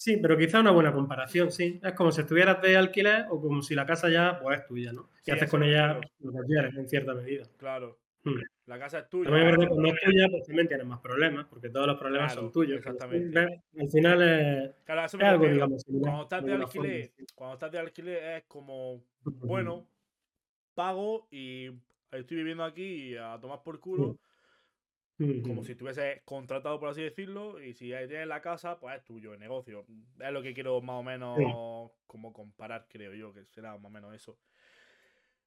Sí, pero quizá una buena comparación, sí. Es como si estuvieras de alquiler o como si la casa ya pues, es tuya, ¿no? Y haces con ella lo que quieres, en cierta medida. Claro. Hmm. La casa es tuya. También es verdad que cuando es tuya, pues también tienes más problemas, porque todos los problemas son tuyos. Exactamente. Al final es, claro, es algo, digamos. Cuando estás, de alquiler, cuando estás de alquiler es como, bueno, pago y estoy viviendo aquí a tomar por culo como si estuviese contratado, por así decirlo, y si tienes la casa, pues es tuyo, el negocio. Es lo que quiero más o menos como comparar, creo yo, que será más o menos eso.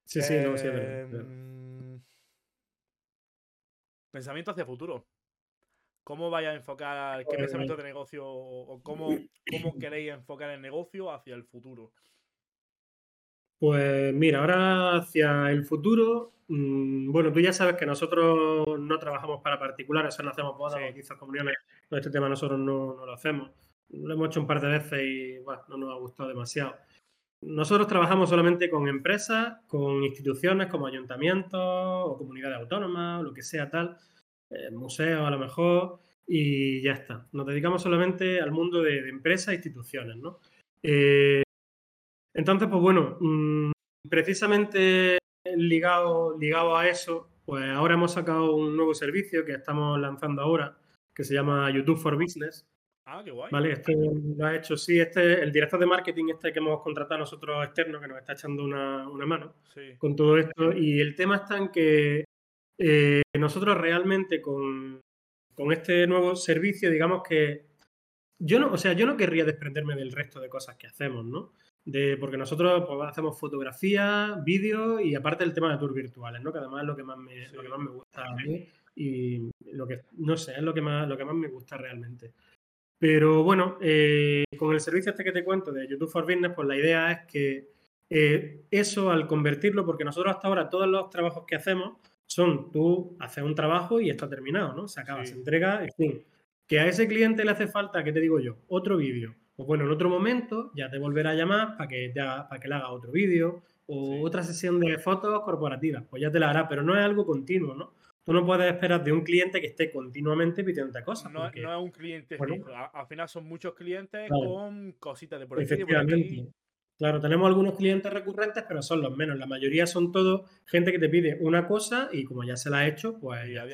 Sí, sí, no, sí, em, Pensamiento hacia futuro. ¿Cómo vaya a enfocar, qué pues, pensamiento de negocio o cómo, cómo queréis enfocar el negocio hacia el futuro? Pues mira, ahora hacia el futuro, bueno, tú ya sabes que nosotros no trabajamos para particulares, no hacemos bodas o quizás comuniones, este tema nosotros no, lo hacemos. Lo hemos hecho un par de veces y bueno, no nos ha gustado demasiado. Nosotros trabajamos solamente con empresas, con instituciones como ayuntamientos o comunidades autónomas o lo que sea tal, eh, museos a lo mejor, y ya está. Nos dedicamos solamente al mundo de, empresas e instituciones, ¿no? Eh, entonces, pues bueno, mm, precisamente ligado, ligado a eso, pues ahora hemos sacado un nuevo servicio que estamos lanzando ahora, que se llama YouTube for Business. Ah, qué guay. Vale, este lo ha hecho, sí, este, el director de marketing este que hemos contratado nosotros externo, que nos está echando una, mano con todo esto. Y el tema está en que eh, nosotros realmente con, con este nuevo servicio, digamos que yo no, o sea, yo no querría desprenderme del resto de cosas que hacemos, ¿no? De, porque nosotros pues, hacemos fotografía, vídeo y aparte el tema de tours virtuales, ¿no? Que además es lo que más me, lo que más me gusta a mí y lo que, no sé, es lo que más, lo que más me gusta realmente. Pero bueno, eh, con el servicio este que te cuento de YouTube for Business, pues la idea es que eh, eso al convertirlo, porque nosotros hasta ahora todos los trabajos que hacemos son tú haces un trabajo y está terminado, ¿no? Se acaba, se entrega, en fin. Que a ese cliente le hace falta, ¿qué te digo yo? Otro vídeo. O bueno, en otro momento ya te volverá a llamar para que, para que le haga otro vídeo o otra sesión de fotos corporativas. Pues ya te la hará, pero no es algo continuo, ¿no? Tú no puedes esperar de un cliente que esté continuamente pidiéndote cosas. No, no es un cliente Al, final son muchos clientes con cositas de por aquí. Efectivamente. Claro, tenemos algunos clientes recurrentes, pero son los menos. La mayoría son todos gente que te pide una cosa y como ya se la ha hecho, pues ya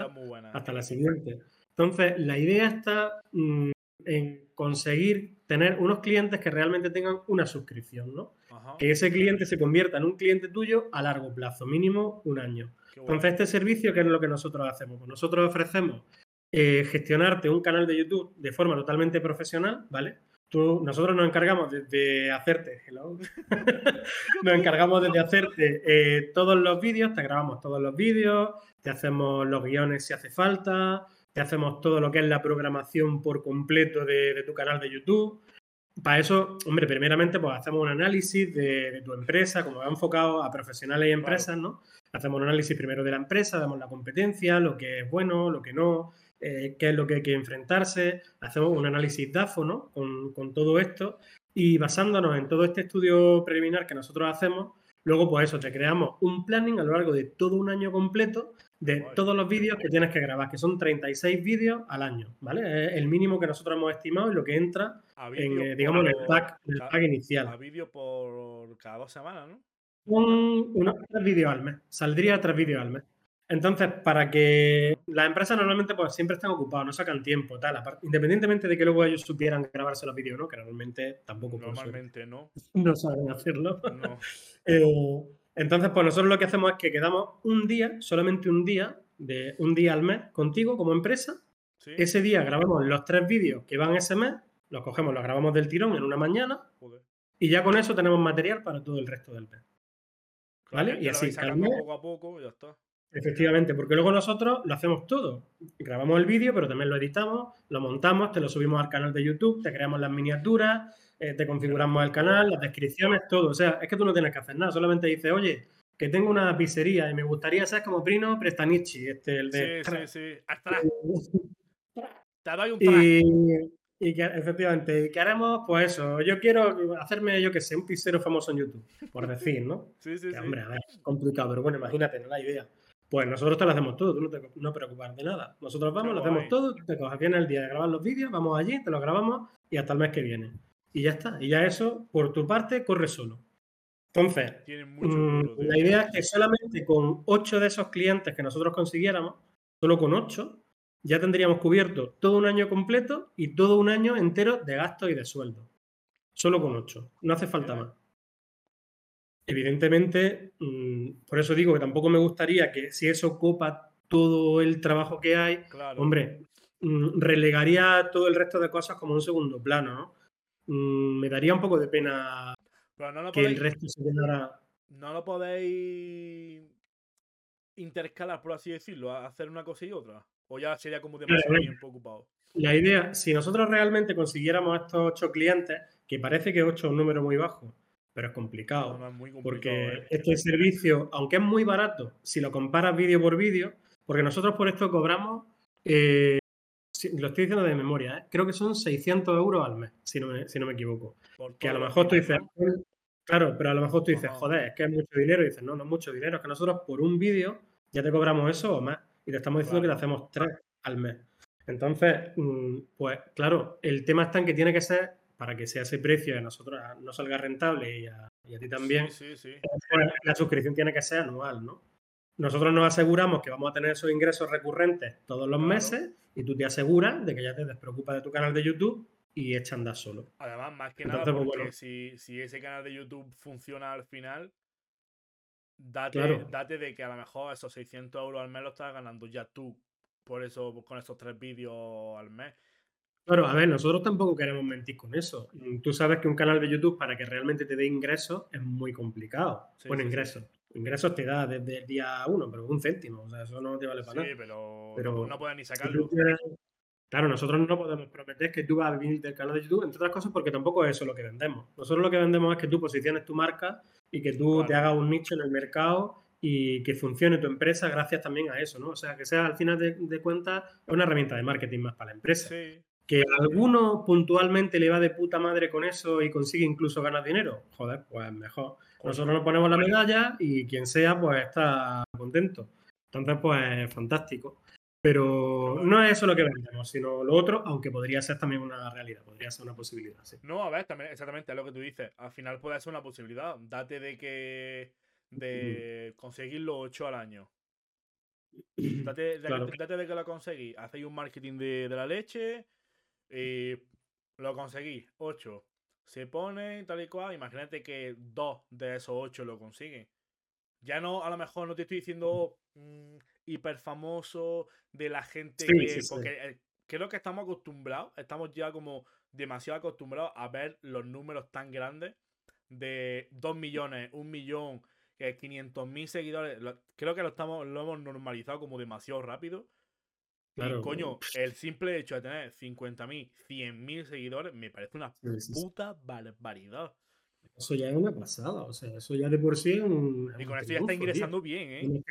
hasta la siguiente. Entonces, la idea está mm, en conseguir tener unos clientes que realmente tengan una suscripción, ¿no? Que ese cliente se convierta en un cliente tuyo a largo plazo, mínimo un año. Entonces, este servicio, ¿qué es lo que nosotros hacemos? Pues nosotros ofrecemos eh, gestionarte un canal de YouTube de forma totalmente profesional, ¿vale? Tú, nosotros nos encargamos de, hacerte, nos encargamos de hacerte eh, todos los vídeos, te grabamos todos los vídeos, te hacemos los guiones si hace falta, te hacemos todo lo que es la programación por completo de, tu canal de YouTube. Para eso, hombre, primeramente pues hacemos un análisis de, tu empresa, como va enfocado a profesionales y empresas, ¿no? Hacemos un análisis primero de la empresa, damos la competencia, lo que es bueno, lo que no, eh, qué es lo que hay que enfrentarse, hacemos un análisis DAFO ¿no? con, con, todo esto y basándonos en todo este estudio preliminar que nosotros hacemos, luego pues eso, te creamos un planning a lo largo de todo un año completo de todos los vídeos que tienes que grabar, que son 36 vídeos al año, ¿vale? Es el mínimo que nosotros hemos estimado y lo que entra en, eh, digamos, el pack, el pack inicial. A vídeo por cada dos semanas, ¿no? Un, unos tres vídeos al mes. Saldría tres vídeos al mes. Entonces, para que las empresas normalmente pues siempre están ocupadas, no sacan tiempo, tal, independientemente de que luego ellos supieran grabarse los vídeos, ¿no? Que normalmente tampoco Normalmente no. No saben hacerlo. No. Eh, entonces, pues nosotros lo que hacemos es que quedamos un día, solamente un día, de un día al mes contigo como empresa. Ese día grabamos los tres vídeos que van ese mes, los cogemos, los grabamos del tirón en una mañana y ya con eso tenemos material para todo el resto del mes. ¿Vale? y así, poco a poco, ya está. Efectivamente, porque luego nosotros lo hacemos todo. Grabamos el vídeo, pero también lo editamos, lo montamos, te lo subimos al canal de YouTube, te creamos las miniaturas, eh, te configuramos el canal, las descripciones, todo. O sea, es que tú no tienes que hacer nada, solamente dices, oye, que tengo una pizzería y me gustaría ser como Prino Prestanichi, este, el de... Sí, sí, sí. Te doy un y, y que, efectivamente, ¿qué haremos? Pues eso, yo quiero hacerme, yo que sé, un pizzero famoso en YouTube, por decir, ¿no? Sí, sí, sí. Hombre, a ver, es complicado, pero bueno, imagínate, no la idea. Pues nosotros te lo hacemos todo, tú no te no preocupes de nada. Nosotros vamos, lo hacemos todo, te coges bien el día de grabar los vídeos, vamos allí, te los grabamos y hasta el mes que viene. Y ya está. Y ya eso, por tu parte, corre solo. Entonces, mm, la idea es que solamente con ocho de esos clientes que nosotros consiguiéramos, solo con ocho, ya tendríamos cubierto todo un año completo y todo un año entero de gastos y de sueldo. Solo con ocho. No hace falta más. Evidentemente, mm, por eso digo que tampoco me gustaría que si eso copa todo el trabajo que hay, hombre, mm, relegaría todo el resto de cosas como un segundo plano, ¿no? Mm, me daría un poco de pena que el resto se quedara. No lo podéis intercalar, por así decirlo, hacer una cosa y otra. O ya sería como demasiado tiempo ocupado. La idea, si nosotros realmente consiguiéramos estos ocho clientes, que parece que ocho es un número muy bajo, pero es complicado. porque ¿eh? este servicio, aunque es muy barato, si lo comparas vídeo por vídeo, porque nosotros por esto cobramos, eh, lo estoy diciendo de memoria, ¿eh? creo que son 600 euros al mes, si no me, si no me equivoco. Que a lo mejor tú dices, claro, pero a lo mejor tú dices, joder, es que es mucho dinero, y dices, no, no es mucho dinero, es que nosotros por un vídeo ya te cobramos eso o más. y te estamos diciendo que te hacemos tres al mes. Entonces, mm, pues claro, el tema está en que tiene que ser, para que sea ese precio a nosotros no salga rentable y a, ti también, pues, la suscripción tiene que ser anual, ¿no? Nosotros nos aseguramos que vamos a tener esos ingresos recurrentes todos los meses y tú te aseguras de que ya te despreocupas de tu canal de YouTube y echa andar solo. Además, más que nada, pues, porque si, si, ese canal de YouTube funciona al final, date, date de que a lo mejor esos 600 euros al mes lo estás ganando ya tú por eso con esos tres vídeos al mes. Claro, a ver, nosotros tampoco queremos mentir con eso. Tú sabes que un canal de YouTube para que realmente te dé ingresos es muy complicado. bueno, ingresos. Ingresos te da desde el día uno, pero un céntimo. O sea, eso no te vale para nada. Sí, pero, no puedes ni sacarlo. Claro, nosotros no podemos prometer que tú vas a vivir del canal de YouTube, entre otras cosas porque tampoco es eso lo que vendemos. Nosotros lo que vendemos es que tú posiciones tu marca y que tú te hagas un nicho en el mercado y que funcione tu empresa gracias también a eso, ¿no? O sea, que sea al final de, cuentas una herramienta de marketing más para la empresa. Que alguno puntualmente le va de puta madre con eso y consigue incluso ganar dinero, joder, pues mejor. Nosotros nos ponemos la medalla y quien sea, pues está contento. Entonces, pues fantástico. Pero no es eso lo que vendemos, sino lo otro, aunque podría ser también una realidad, podría ser una posibilidad. Sí. No, a ver, también exactamente es lo que tú dices. Al final puede ser una posibilidad. Date de que de conseguir los 8 al año. Date, de, que lo conseguís. Hacéis un marketing de, la leche. Y lo conseguís, 8. Se pone tal y cual. Imagínate que dos de esos 8 lo consiguen. Ya no, a lo mejor no te estoy diciendo mm, hiper famoso de la gente que. porque eh, creo que estamos acostumbrados, estamos ya como demasiado acostumbrados a ver los números tan grandes de 2 millones, 1 millón, que 500.000 seguidores. creo que lo, estamos, lo hemos normalizado como demasiado rápido. Claro, y coño, el simple hecho de tener 50.000, 100.000 seguidores me parece una puta barbaridad. Eso ya es una pasada, o sea, eso ya de por sí es un. Y con esto ya está ingresando bien, ¿eh?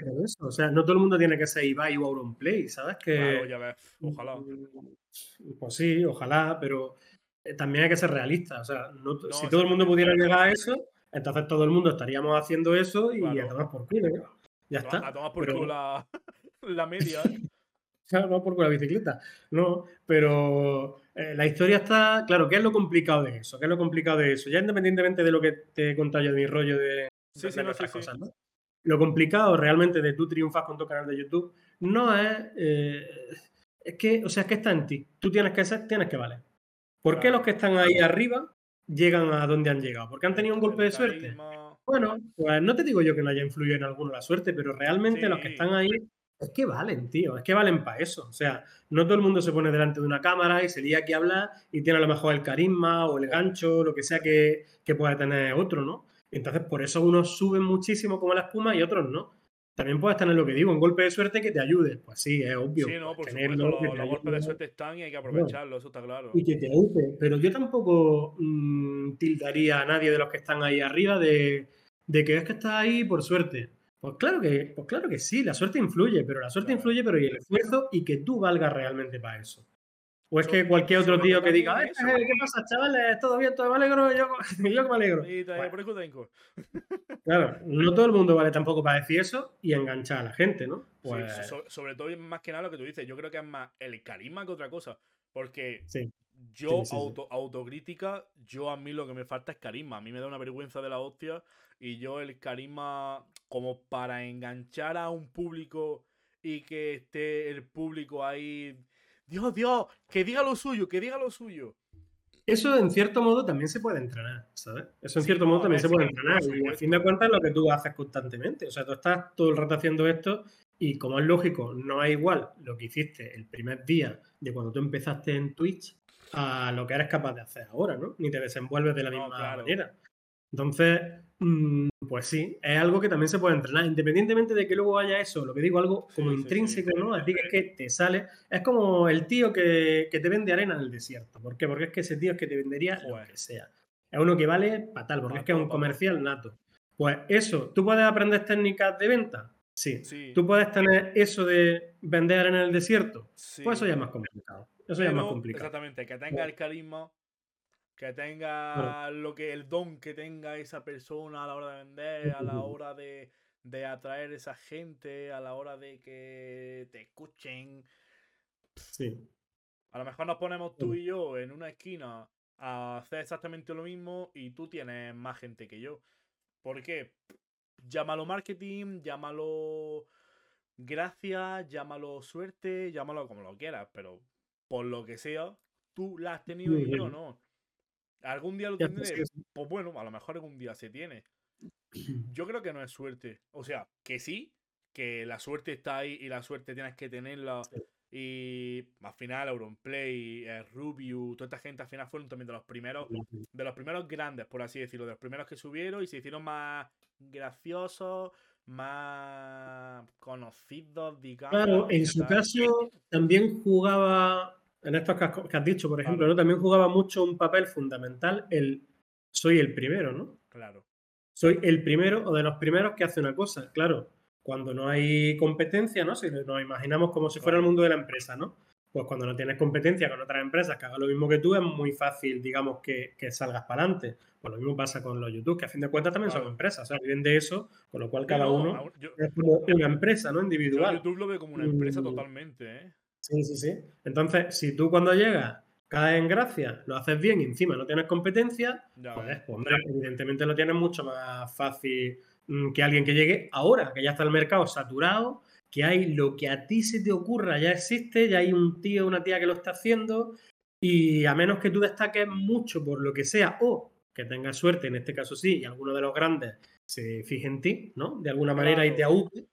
O sea, no todo el mundo tiene que ser Ibai o Auronplay, ¿sabes? Que, claro, ya ves, ojalá. Mm, pues sí, ojalá, pero eh, también hay que ser realista. O sea, si todo el mundo pudiera llegar a eso, entonces todo el mundo estaríamos haciendo eso y a tomar por culo. Ya está. A tomar por culo la, la media. a tomar por culo la bicicleta. No, pero eh, la historia está, claro, ¿qué es lo complicado de eso? ¿Qué es lo complicado de eso? Ya independientemente de lo que te he contado yo de mi rollo de, sí, sí, no, cosas, ¿no? Lo complicado realmente de tú triunfas con tu canal de YouTube no es, eh, es que, o sea, es que está en ti. Tú tienes que ser, tienes que valer. ¿Por qué los que están ahí arriba llegan a donde han llegado? ¿Porque han tenido un golpe de suerte? Bueno, pues no te digo yo que no haya influido en alguno la suerte, pero realmente los que están ahí es que valen, tío, es que valen para eso. O sea, no todo el mundo se pone delante de una cámara y se lía aquí a hablar y tiene a lo mejor el carisma o el gancho, lo que sea que, que pueda tener otro, ¿no? Entonces, por eso unos suben muchísimo como la espuma y otros no. También puedes tener lo que digo, un golpe de suerte que te ayude. Pues sí, es obvio. Sí, no, por supuesto, los, golpes de suerte están y hay que aprovecharlo, eso está claro. Y que te ayude. Pero yo tampoco mm, tildaría a nadie de los que están ahí arriba de, de que es que estás ahí por suerte. Pues claro que, pues claro que sí, la suerte influye, pero la suerte influye, pero y el esfuerzo y que tú valgas realmente para eso. O es que cualquier otro tío que diga, ¿qué pasa, chavales? ¿Todo bien? ¿Todo me alegro? Yo, yo que me alegro. Claro, no todo el mundo vale tampoco para decir eso y enganchar a la gente, ¿no? Pues... sobre todo, más que nada lo que tú dices, yo creo que es más el carisma que otra cosa. Porque yo, auto, autocrítica, yo a mí lo que me falta es carisma. A mí me da una vergüenza de la hostia y yo el carisma como para enganchar a un público y que esté el público ahí, Dios, Dios, que diga lo suyo, que diga lo suyo. Eso en cierto modo también se puede entrenar, ¿sabes? Eso en cierto modo también se puede entrenar. Y al fin de cuentas es lo que tú haces constantemente. O sea, tú estás todo el rato haciendo esto y como es lógico, no es igual lo que hiciste el primer día de cuando tú empezaste en Twitch a lo que eres capaz de hacer ahora, ¿no? Ni te desenvuelves de la misma manera. Entonces, mm, pues sí, es algo que también se puede entrenar, independientemente de que luego haya eso, lo que digo, algo como intrínseco, ¿no? Así que es que te sale, es como el tío que, te vende arena en el desierto. ¿Por qué? Porque es que ese tío es que te vendería lo que sea. Es uno que vale para tal, porque es que es un comercial nato. Pues eso, ¿tú puedes aprender técnicas de venta? Sí. ¿Tú puedes tener eso de vender en el desierto? Pues eso ya es más complicado. Eso ya es más complicado. Exactamente, que tenga el carisma que tenga lo que el don que tenga esa persona a la hora de vender, a la hora de, de atraer esa gente a la hora de que te escuchen. Sí. A lo mejor nos ponemos tú y yo en una esquina a hacer exactamente lo mismo y tú tienes más gente que yo. ¿Por qué? Llámalo marketing, llámalo gracia, llámalo suerte, llámalo como lo quieras, pero por lo que sea, tú la has tenido y yo no. ¿Algún día lo tendré? Pues bueno, a lo mejor algún día se tiene. Yo creo que no es suerte. O sea, que sí, que la suerte está ahí y la suerte tienes que tenerla. Y al final, Auronplay, eh, Rubius, toda esta gente al final fueron también de los primeros, de los primeros grandes, por así decirlo, de los primeros que subieron y se hicieron más graciosos, más conocidos, digamos. Claro, en su caso también jugaba, en estos que has dicho, por ejemplo, ¿no? también jugaba mucho un papel fundamental el soy el primero, ¿no? Claro. Soy el primero o de los primeros que hace una cosa, claro cuando no hay competencia, ¿no? Si nos imaginamos como si fuera el mundo de la empresa, ¿no? Pues cuando no tienes competencia con otras empresas que hagan lo mismo que tú, es muy fácil, digamos, que, salgas para adelante. Pues lo mismo pasa con los YouTube, que a fin de cuentas también son empresas, o sea, viven de eso, con lo cual cada uno es como una empresa, ¿no? Individual. YouTube lo ve como una empresa mm. totalmente, ¿eh? Sí, sí, sí. Entonces, si tú cuando llegas caes en gracia, lo haces bien y encima no tienes competencia, pues, pues evidentemente lo tienes mucho más fácil que alguien que llegue ahora, que ya está el mercado saturado, que hay lo que a ti se te ocurra, ya existe, ya hay un tío o una tía que lo está haciendo, y a menos que tú destaques mucho por lo que sea, o que tengas suerte, en este caso sí, y alguno de los grandes se fije en ti, ¿no? De alguna manera y te aupe,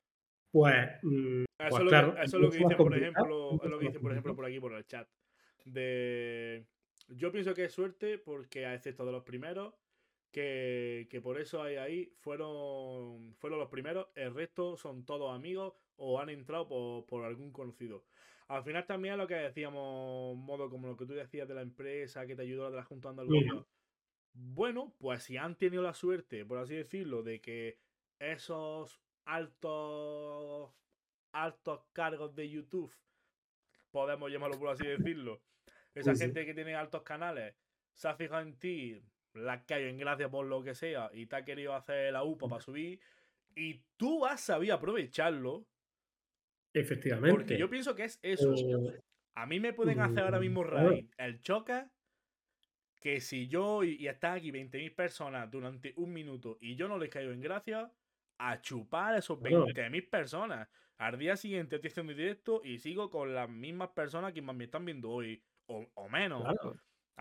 pues, mm, pues claro. eso es lo que dicen, por ejemplo, es lo que dicen, por ejemplo, por aquí, por el chat. De... Yo pienso que es suerte porque, a excepto de los primeros, que, por eso hay ahí fueron, fueron los primeros, el resto son todos amigos o han entrado por, algún conocido. Al final también lo que decíamos, modo como lo que tú decías de la empresa que te ayudó a la Junta Andalucía. Bueno, pues si han tenido la suerte, por así decirlo, de que esos altos altos cargos de YouTube, podemos llamarlo por así decirlo, esa gente que tiene altos canales, se ha fijado en ti, la caído en gracia por lo que sea y te ha querido hacer la UPA para subir y tú has sabido aprovecharlo. Efectivamente. Porque yo pienso que es eso. Eh, a mí me pueden hacer ahora mismo mm, raid el choca que si yo y, están aquí 20.000 personas durante un minuto y yo no les caigo en gracia, a chupar esos 20.000 personas. Al día siguiente estoy haciendo directo y sigo con las mismas personas que me están viendo hoy, o, menos.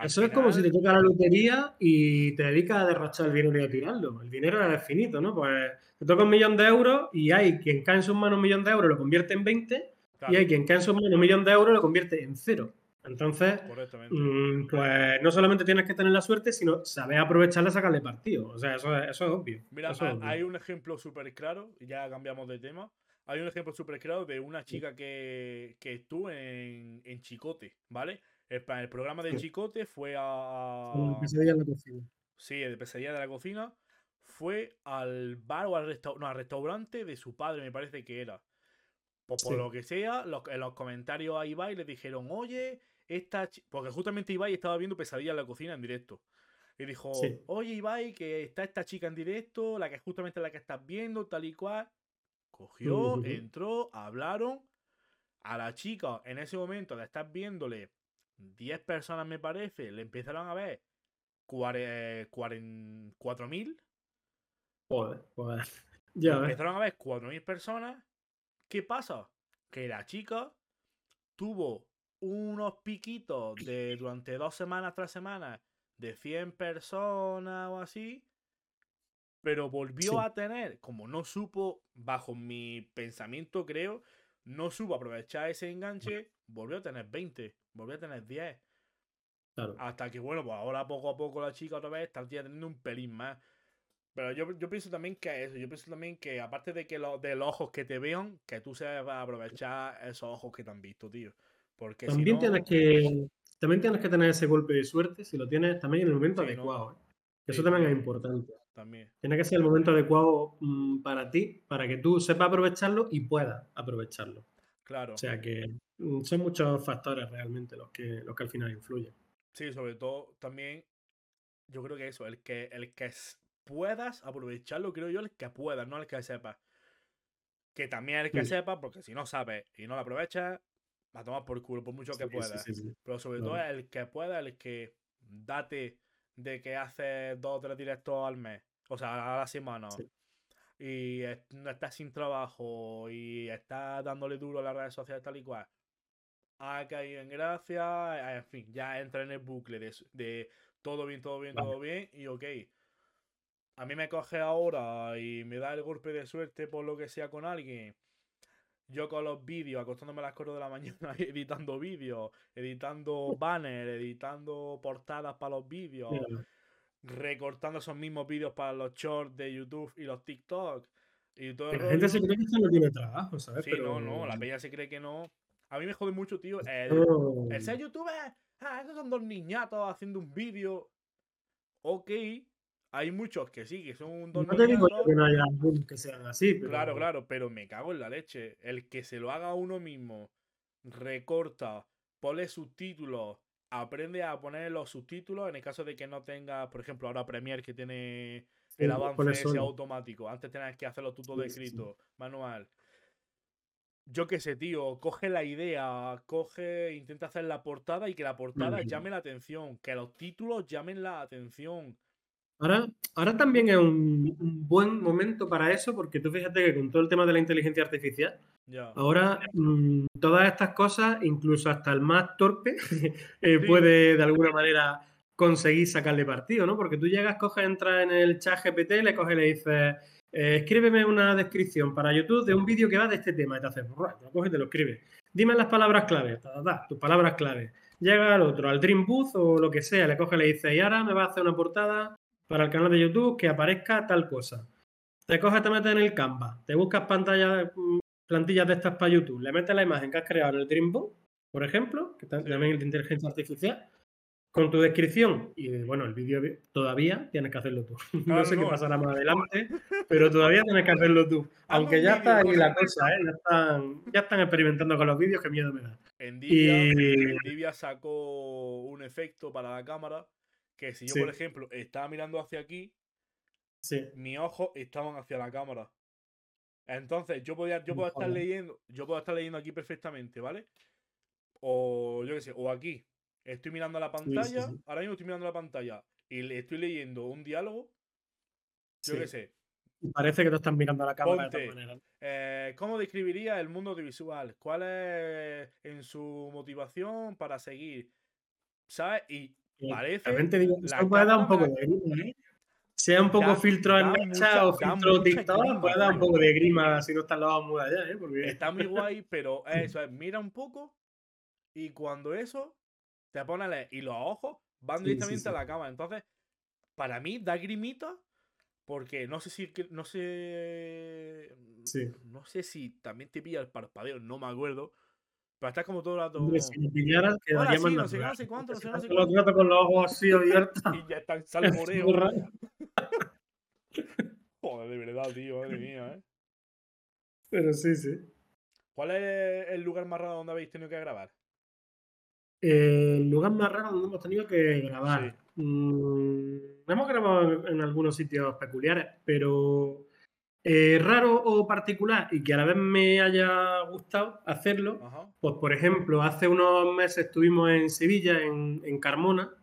Eso es como si te toca la lotería y te dedicas a derrochar el dinero y a tirarlo. El dinero es finito, ¿no? Pues te toca un millón de euros y hay quien cae en sus manos un millón de euros lo convierte en 20 y hay quien cae en sus manos un millón de euros lo convierte en cero. Entonces, mm, pues no solamente tienes que tener la suerte, sino saber aprovecharla y sacarle partido. O sea, eso es, obvio. Mira, hay un ejemplo súper claro, y ya cambiamos de tema. Hay un ejemplo súper claro de una chica que, que estuvo en, en Chicote, ¿vale? El, programa de Chicote fue a. pesadilla de la cocina. Sí, el pesadilla de la cocina. Fue al bar o al, restaurante de su padre, me parece que era. Pues por lo que sea, en los comentarios a Ibai le dijeron, oye, esta. Porque justamente Ibai estaba viendo pesadilla en la cocina en directo. Y dijo, oye Ibai, que está esta chica en directo, la que justamente la que estás viendo, tal y cual. Cogió, entró, hablaron. A la chica, en ese momento, de estar viéndole 10 personas, me parece, le empezaron a ver 4.000. Joder, joder. Ya empezaron a ver 4.000 personas. ¿Qué pasa? Que la chica tuvo unos piquitos de durante dos semanas, tres semanas, de 100 personas o así. Pero volvió a tener, como no supo, bajo mi pensamiento creo, no supo aprovechar ese enganche, volvió a tener 20 volví a tener 10. Hasta que, bueno, pues ahora poco a poco la chica otra vez está teniendo un pelín más. Pero yo, yo pienso también que eso, yo pienso también que aparte de que los de los ojos que te vean, que tú sepas aprovechar esos ojos que te han visto, tío. Porque también tienes que también tienes que tener ese golpe de suerte si lo tienes también en el momento adecuado. ¿eh? Eso también es importante. También. Tiene que ser el momento adecuado mm, para ti, para que tú sepas aprovecharlo y puedas aprovecharlo. Claro. O sea que Mm, son muchos factores realmente los que, los que al final influyen. Sí, sobre todo también, yo creo que eso, el que, el que puedas aprovecharlo, creo yo, el que puedas, no el que sepas. Que también el que Mm. sepa, porque si no sabes y no lo aprovechas, va a tomar por culo, por mucho que Sí, sí, puedas. sí, sí. Pero sobre todo el que pueda, el que date de que hace dos o tres directos al mes, o sea, a la semana, Sí. Y estás sin trabajo y estás dándole duro a las redes sociales tal y cual, ha caído en gracia, en fin, ya entra en el bucle de, de todo bien, todo bien, Vale. todo bien, y ok. A mí me coge ahora y me da el golpe de suerte por lo que sea con alguien. Yo con los vídeos, acostándome a las 4 de la mañana, editando vídeos, editando banners, editando portadas para los vídeos, Mira, recortando esos mismos vídeos para los shorts de YouTube y los TikTok. Y todo la gente se cree que no tiene trabajo, ¿sabes? Sí, Pero no, no, la peña se cree que no. A mí me jode mucho, tío. El, ser youtuber, ah, esos son dos niñatos haciendo un vídeo. Ok, hay muchos que sí, que son dos No te digo yo que no haya que sean así, pero Claro, claro, pero me cago en la leche. El que se lo haga uno mismo, recorta, pone subtítulos, aprende a poner los subtítulos en el caso de que no tenga, por ejemplo, ahora Premiere que tiene Sí, el avance ese automático. Antes tenías que hacerlo tú todo Sí, escrito, manual. Yo qué sé, tío, coge la idea, coge, intenta hacer la portada y que la portada llame la atención, que los títulos llamen la atención. Ahora, ahora también es un, un buen momento para eso, porque tú fíjate que con todo el tema de la inteligencia artificial, Ya. ahora mm, todas estas cosas, incluso hasta el más torpe, eh, Sí. puede de alguna manera conseguir sacarle partido, ¿no? Porque tú llegas, coges, entras en el chat GPT, le coges y le dices, eh, escríbeme una descripción para YouTube de un vídeo que va de este tema, y te hace, "Buah", te lo coges y te lo escribe. Dime las palabras clave, ta, ta, ta, tus palabras clave. Llega al otro, al Dream Booth o lo que sea, le coge y le dice, y ahora me va a hacer una portada para el canal de YouTube que aparezca tal cosa. Te coges, te metes en el Canva, te buscas pantallas, mm, plantillas de estas para YouTube, le metes la imagen que has creado en el Dreambook, por ejemplo, que Sí. también es de inteligencia artificial, con tu descripción y bueno, el vídeo todavía tienes que hacerlo tú. no Claro, sé qué pasará más adelante, pero todavía tienes que hacerlo tú. Aunque un ya está ahí la cosa, ¿eh? ya, están, ya están experimentando con los vídeos, que miedo me da. Nvidia, Y- Nvidia sacó un efecto para la cámara que si yo, Sí. por ejemplo, estaba mirando hacia aquí, Sí, mis ojos estaban hacia la cámara. Entonces, yo podía, yo puedo estar leyendo, yo puedo estar leyendo aquí perfectamente, ¿vale? O yo qué sé, o aquí. Estoy mirando la sí, pantalla, sí. ahora mismo estoy mirando la pantalla y le estoy leyendo un diálogo, yo qué sé. Parece que tú estás mirando a la cámara de Ponte. maneras. Eh, ¿Cómo describiría el mundo audiovisual? ¿Cuál es en su motivación para seguir? ¿Sabes? Y parece te digo, la eso puede dar un poco de ¿eh? Sea un poco Da- filtro en Snapchat o filtro TikTok, puede dar un poco de grima si no están los ojos muy allá, ¿eh? Porque Está muy guay, pero eso es, mira un poco y cuando eso te pone a leer y los ojos van Sí, directamente sí. a la cámara. Entonces, para mí da grimita porque no sé si no sé no sé si también te pilla el parpadeo, no me acuerdo. Pero estás como todo el rato si pillaras, sí, no sé no sé cuánto, no sé, no sé el rato con los ojos así abiertos. y ya está en es salmoreo. Joder, de verdad, tío, madre mía, ¿eh? Pero sí, sí. ¿Cuál es el lugar más raro donde habéis tenido que grabar? Eh, el lugar más raro donde hemos tenido que grabar. Sí. Mm, hemos grabado en, en algunos sitios peculiares, pero eh, raro o particular y que a la vez me haya gustado hacerlo. Ajá. Pues, por ejemplo, hace unos meses estuvimos en Sevilla, en, en Carmona,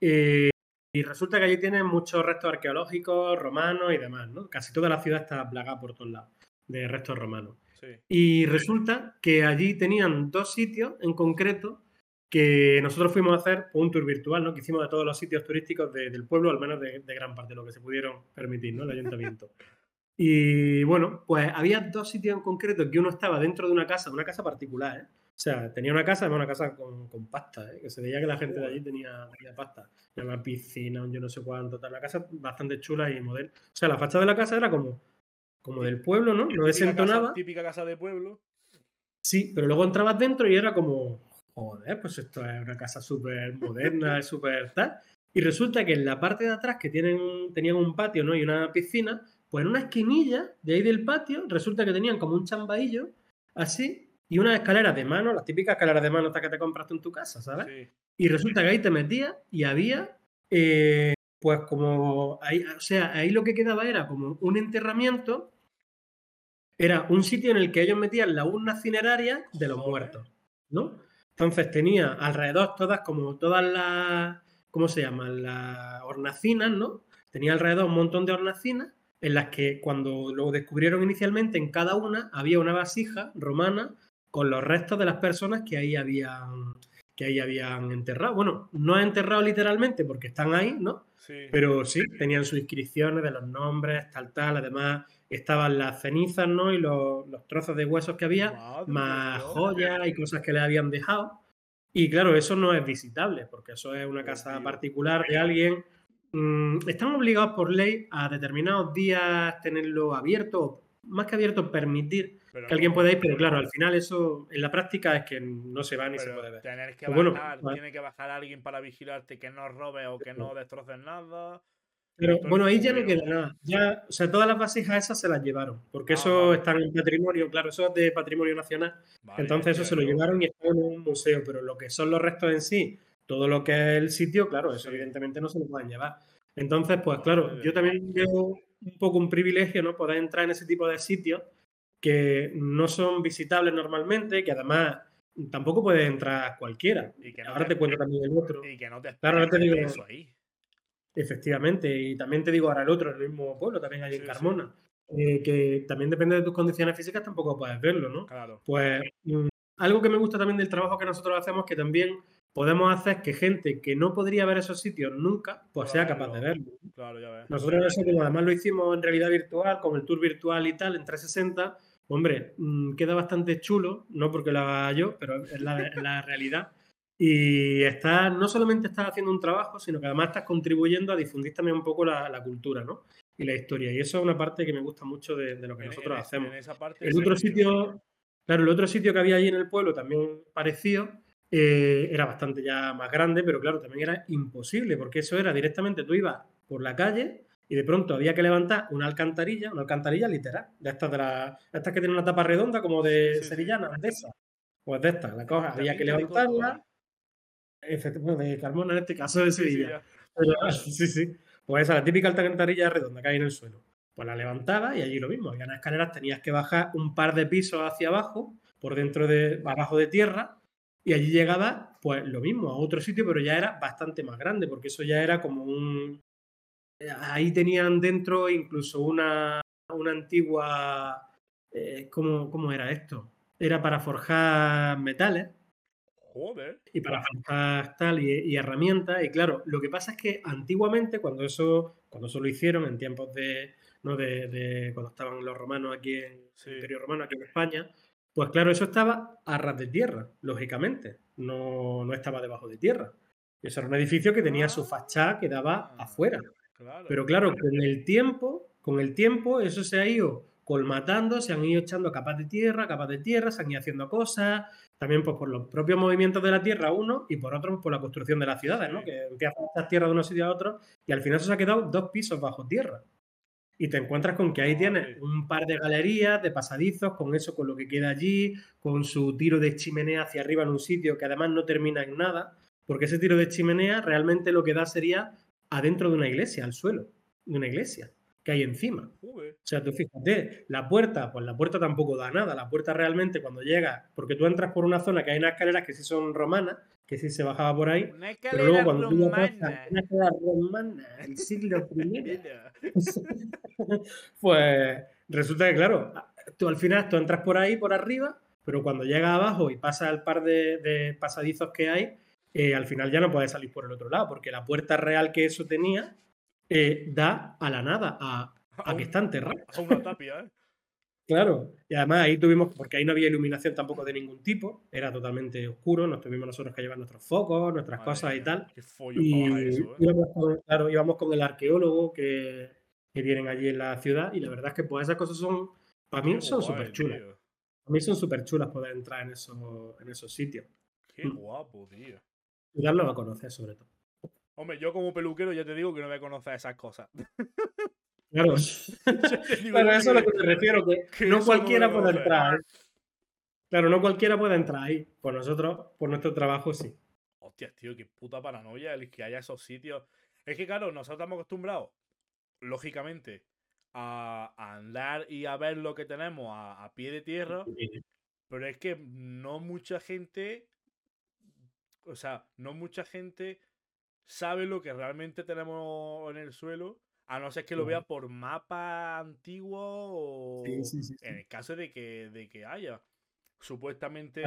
eh, y resulta que allí tienen muchos restos arqueológicos, romanos y demás, ¿no? Casi toda la ciudad está plagada por todos lados de restos romanos. Sí. Y resulta que allí tenían dos sitios en concreto que nosotros fuimos a hacer un tour virtual, ¿no? Que hicimos de todos los sitios turísticos de- del pueblo, al menos de, de gran parte de lo que se pudieron permitir, ¿no? El ayuntamiento. Y bueno, pues había dos sitios en concreto que uno estaba dentro de una casa, una casa particular, ¿eh? O sea, tenía una casa, además una casa con, con pasta, ¿eh? Que se veía que la gente de allí tenía, tenía pasta. Tenía una piscina, un yo no sé cuánto, tal. Una casa bastante chula y moderna. O sea, la fachada de la casa era como, como del pueblo, ¿no? No desentonaba. Casa, típica casa de pueblo. Sí, pero luego entrabas dentro y era como, joder, pues esto es una casa súper moderna, súper tal. Y resulta que en la parte de atrás, que tienen, tenían un patio ¿no? y una piscina, pues en una esquinilla de ahí del patio, resulta que tenían como un chambaillo, así, y unas escaleras de mano, las típicas escaleras de mano estas que te compraste en tu casa, ¿sabes? Sí. Y resulta que ahí te metías y había, eh, pues como, ahí, o sea, ahí lo que quedaba era como un enterramiento era un sitio en el que ellos metían la urna cineraria de los muertos, ¿no? Entonces tenía alrededor todas, como todas las, ¿cómo se llaman? Las hornacinas, ¿no? Tenía alrededor un montón de hornacinas en las que cuando lo descubrieron inicialmente, en cada una había una vasija romana con los restos de las personas que ahí habían, que ahí habían enterrado. Bueno, no enterrado literalmente porque están ahí, ¿no? Sí. Pero sí, tenían sus inscripciones de los nombres, tal, tal. Además, estaban las cenizas, ¿no? Y los, los trozos de huesos que había, Madre más joyas y cosas que le habían dejado. Y claro, eso no es visitable, porque eso es una casa Tío. particular de alguien. Mm, están obligados por ley a determinados días tenerlo abierto, más que abierto, permitir Pero que alguien pueda ir, pero claro, al final eso en la práctica es que no se va ni se puede ver. tener que Pues bueno, bajar, pues- tiene que bajar alguien para vigilarte que no robes o que no destroces nada. Pero bueno, ahí ya no queda nada. Ya, o sea, todas las vasijas esas se las llevaron, porque Ah, eso vale. está en patrimonio, claro, eso es de patrimonio nacional. Vale, Entonces eso se lo llevaron y está en un museo, pero lo que son los restos en sí, todo lo que es el sitio, claro, eso evidentemente no se lo pueden llevar. Entonces, pues claro, yo también veo un poco un privilegio, ¿no? Poder entrar en ese tipo de sitios que no son visitables normalmente, que además tampoco puede entrar cualquiera. Y que no Ahora te- te cuento también el otro. Y que no te Claro, ahora te digo- eso ahí. Efectivamente, y también te digo ahora el otro, el mismo pueblo, también hay Sí, en sí. Carmona, eh, que también depende de tus condiciones físicas, tampoco puedes verlo, ¿no? Claro. Pues mm, algo que me gusta también del trabajo que nosotros hacemos, que también podemos hacer que gente que no podría ver esos sitios nunca, pues sea capaz de Claro. verlo. Claro, ya ves. Nosotros eso, como además lo hicimos en realidad virtual, con el tour virtual y tal, en 360, hombre, mm, queda bastante chulo, no porque lo haga yo, pero es la, es la realidad. Y estás, no solamente estás haciendo un trabajo, sino que además estás contribuyendo a difundir también un poco la, la cultura, ¿no? Y la historia. Y eso es una parte que me gusta mucho de, de lo que En- nosotros en- hacemos. En esa parte El otro sitio, claro, el otro sitio que había allí en el pueblo también parecido, eh, era bastante ya más grande, pero claro, también era imposible, porque eso era directamente, tú ibas por la calle y de pronto había que levantar una alcantarilla, una alcantarilla literal, de estas de las, estas que tienen una tapa redonda como de Sí, de esas. Pues de estas, la cojas, había que levantarla, de Carmona en este caso de Sevilla. Pero, sí, sí. Pues esa, la típica alcantarilla redonda que hay en el suelo. Pues la levantaba y allí lo mismo. Había unas escaleras, tenías que bajar un par de pisos hacia abajo, por dentro de, abajo de tierra, y allí llegaba, pues lo mismo, a otro sitio, pero ya era bastante más grande, porque eso ya era como un. eh, Ahí tenían dentro incluso una, una antigua. eh, ¿cómo, ¿Cómo era esto? Era para forjar metales Joder. y para forjar tal y, y herramientas. Y claro, lo que pasa es que antiguamente, cuando eso, cuando eso lo hicieron, en tiempos de, ¿no? de, de cuando estaban los romanos aquí en Sí. el Imperio Romano, aquí en España, pues claro, eso estaba a ras de tierra, lógicamente. No, no estaba debajo de tierra. Eso era un edificio que tenía su fachada que daba Ah. afuera. Pero claro, con el tiempo, con el tiempo, eso se ha ido colmatando, se han ido echando capas de tierra, capas de tierra, se han ido haciendo cosas, también pues, por los propios movimientos de la tierra, uno, y por otro, por la construcción de las ciudades, ¿no? Que empiezan a echar tierra de unos sitios a otros, y al final eso se ha quedado dos pisos bajo tierra. Y te encuentras con que ahí tienes Madre. un par de galerías, de pasadizos, con eso, con lo que queda allí, con su tiro de chimenea hacia arriba en un sitio que además no termina en nada, porque ese tiro de chimenea realmente lo que da sería adentro de una iglesia, al suelo de una iglesia que hay encima. O sea, tú fíjate, la puerta, pues la puerta tampoco da nada. La puerta realmente cuando llega, porque tú entras por una zona que hay unas escaleras que sí son romanas, que sí se bajaba por ahí, Una pero luego cuando tú romana. una escalera romana del siglo I, pues resulta que, claro, tú al final tú entras por ahí, por arriba, pero cuando llegas abajo y pasas el par de, de pasadizos que hay, eh, al final ya no puedes salir por el otro lado, porque la puerta real que eso tenía eh, da a la nada, a, a A que un- está enterrado. A una tapia, ¿eh? Claro, y además ahí tuvimos, porque ahí no había iluminación tampoco de ningún tipo, era totalmente oscuro, nos tuvimos nosotros que llevar nuestros focos, nuestras Madre cosas y tal. Qué follo Y para eso, ¿eh? íbamos con, claro, íbamos con el arqueólogo que, que tienen allí en la ciudad, y la verdad es que pues esas cosas son, para mí Qué son súper chulas. tío. A mí son súper chulas poder entrar en esos, en esos sitios. Qué Mm. guapo, tío. Y darlo a conocer, sobre todo. Hombre, yo como peluquero ya te digo que no voy a conocer esas cosas. Claro, pero eso es lo que me refiero, que, que no cualquiera a puede entrar. Claro, no cualquiera puede entrar ahí. Por nosotros, por nuestro trabajo, sí. Hostia, tío, qué puta paranoia el que haya esos sitios. Es que, claro, nosotros estamos acostumbrados, lógicamente, a, a andar y a ver lo que tenemos a, a pie de tierra, pero es que no mucha gente, o sea, no mucha gente sabe lo que realmente tenemos en el suelo, a no ser que lo vea por mapa antiguo o Sí, sí, sí, en el caso de que, de que haya. Supuestamente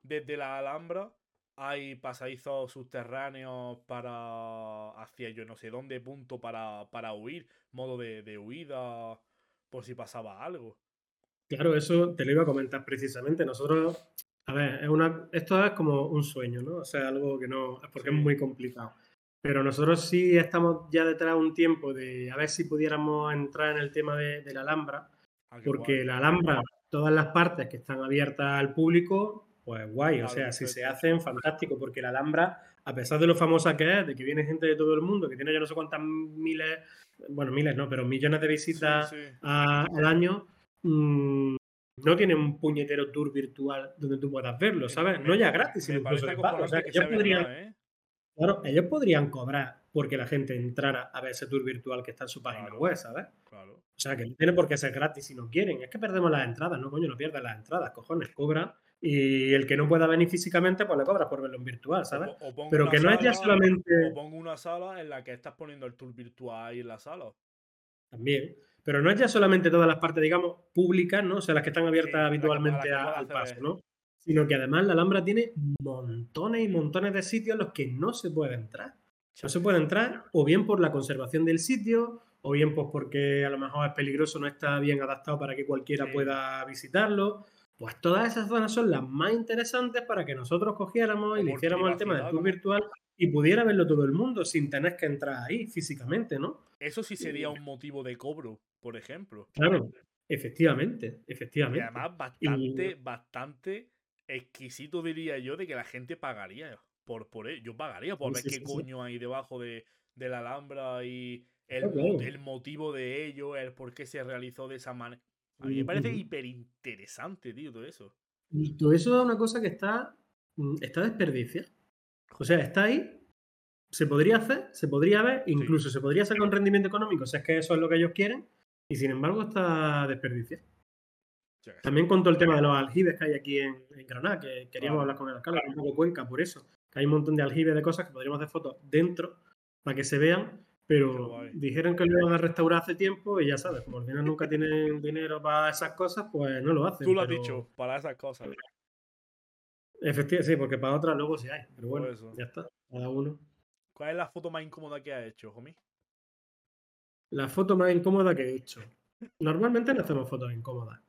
desde la Alhambra hay pasadizos subterráneos para hacia yo no sé dónde punto para, para huir, modo de, de huida por si pasaba algo. claro, eso te lo iba a comentar precisamente. Nosotros, a ver, es una, esto es como un sueño, ¿no? O sea, algo que no, porque es muy complicado. Pero nosotros sí estamos ya detrás de un tiempo de a ver si pudiéramos entrar en el tema de, de la Alhambra, Ah, porque guay. la Alhambra, todas las partes que están abiertas al público, pues guay, o sea, si se hacen, fantástico, porque la Alhambra, a pesar de lo famosa que es, de que viene gente de todo el mundo, que tiene ya no sé cuántas miles, bueno, miles no, pero millones de visitas sí. a- al año, mm, no tiene un puñetero tour virtual donde tú puedas verlo, ¿sabes? Me- No ya gratis, sino incluso de pago. O sea, que verdad, ¿eh? Claro, ellos podrían cobrar porque la gente entrara a ver ese tour virtual que está en su página Claro. web, ¿sabes? Claro. O sea, que no tiene por qué ser gratis si no quieren. Es que perdemos las entradas, ¿no? Coño, no pierdas las entradas, cojones, cobra. Y el que no pueda venir físicamente, pues le cobras por verlo en virtual, O, ¿sabes? o pongo Pero que no es ya solamente. o pongo una sala en la que estás poniendo el tour virtual ahí en la sala. También. Pero no es ya solamente todas las partes, digamos, públicas, ¿no? O sea, las que están abiertas Sí, habitualmente a- al paso. ¿no? Sino que además la Alhambra tiene montones y montones de sitios en los que no se puede entrar. No se puede entrar o bien por la conservación del sitio, o bien pues porque a lo mejor es peligroso, no está bien adaptado para que cualquiera Sí. pueda visitarlo. Pues todas esas zonas son las más interesantes para que nosotros cogiéramos y le hiciéramos el tema del tour virtual y pudiera verlo todo el mundo sin tener que entrar ahí físicamente, ¿no? Eso sí sería un motivo de cobro, por ejemplo. Claro, efectivamente, Y efectivamente. además bastante, bastante exquisito diría yo de que la gente pagaría por, por ello. Yo pagaría por Sí, ver sí, qué sí, coño hay debajo de, de la Alhambra y el, el motivo de ello, el por qué se realizó de esa manera. A mí me parece Ujú. hiper interesante, tío, todo eso. Y todo eso es una cosa que está, mm, está desperdiciada. O sea, está ahí, se podría hacer, se podría ver, incluso se podría sacar un rendimiento económico, si es que eso es lo que ellos quieren, y sin embargo está desperdiciado. También con todo el tema de los aljibes que hay aquí en, en Granada, que queríamos hablar con el alcalde, un poco Cuenca, por eso. Que hay un montón de aljibes de cosas que podríamos hacer fotos dentro para que se vean, pero dijeron que lo iban a restaurar hace tiempo y ya sabes, como al final nunca tienen dinero para esas cosas, pues no lo hacen. Tú lo has dicho, para esas cosas. Efectivamente, sí, porque para otras luego sí hay, pero bueno, eso. ya está, cada uno. ¿Cuál es la foto más incómoda que has hecho, homie? La foto más incómoda que he hecho. Normalmente no hacemos fotos incómodas,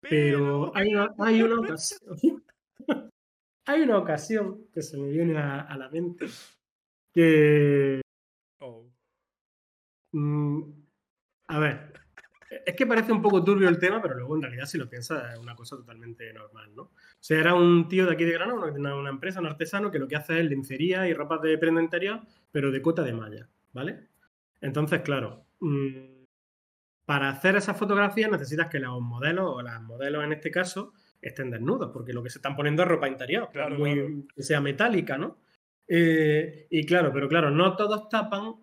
pero hay una, hay una ocasión. hay una ocasión que se me viene a, a la mente que. Oh. mm, a ver, es que parece un poco turbio el tema, pero luego en realidad, si lo piensas, es una cosa totalmente normal, ¿no? O sea, era un tío de aquí de Granada, una, una empresa, un artesano, que lo que hace es lencería y ropas de prenda interior, pero de cota de malla, ¿vale? Entonces, claro, mm, para hacer esas fotografías necesitas que los modelos, o las modelos en este caso, estén desnudos, porque lo que se están poniendo es ropa interior, Claro, muy, claro. que sea metálica, ¿no? Eh, y claro, pero claro, no todos tapan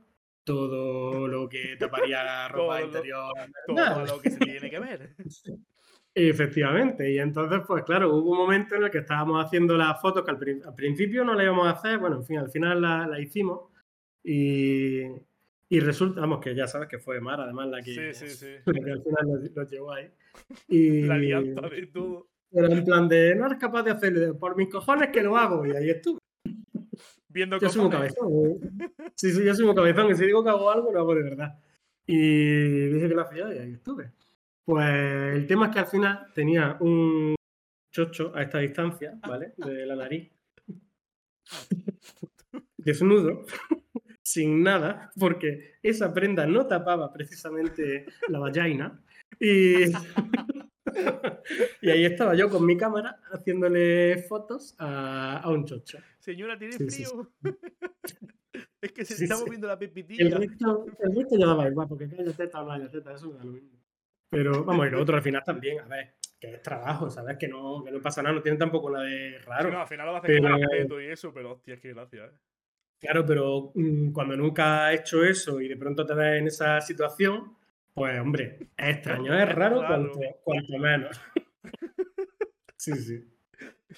todo lo que taparía la ropa Todo lo- interior. Todo normal. lo que se tiene que ver. Efectivamente, y entonces, pues claro, hubo un momento en el que estábamos haciendo las fotos que al, al principio no la íbamos a hacer, bueno, en fin, al final la, la hicimos y, y resulta, vamos, que ya sabes que fue Mar, además, la que, Sí, sí, sí. la que al final nos, nos llevó ahí. Y, La alianza de todo. pero en plan de, no eres capaz de hacerlo, por mis cojones que lo hago, y ahí estuve. Viendo Yo soy un cabezón. ¿eh? Sí, sí, yo soy un cabezón, y si digo que hago algo, lo hago de verdad. Y dije que lo hacía y ahí estuve. Pues el tema es que al final tenía un chocho a esta distancia, ¿vale? De la nariz. Desnudo, sin nada, porque esa prenda no tapaba precisamente la vagina. Y, y ahí estaba yo con mi cámara haciéndole fotos a, a un chocho. Señora, ¿tiene Sí, sí, sí. frío? es que se Sí, está sí. moviendo la El pepitilla. resto, el resto ya daba igual, porque que haya teta o no haya teta, eso me da lo mismo. Pero vamos, y lo otro al final también, a ver, que es trabajo, ¿sabes? Que no, que no pasa nada, no tiene tampoco nada de Sí, raro. no, al final lo va a hacer con Pero- respeto y eso, pero hostia, qué gracia, ¿eh? Claro, pero mm, cuando nunca has hecho eso y de pronto te ves en esa situación, Pues hombre, es extraño, es raro, Cuanto, cuanto, menos. sí, sí.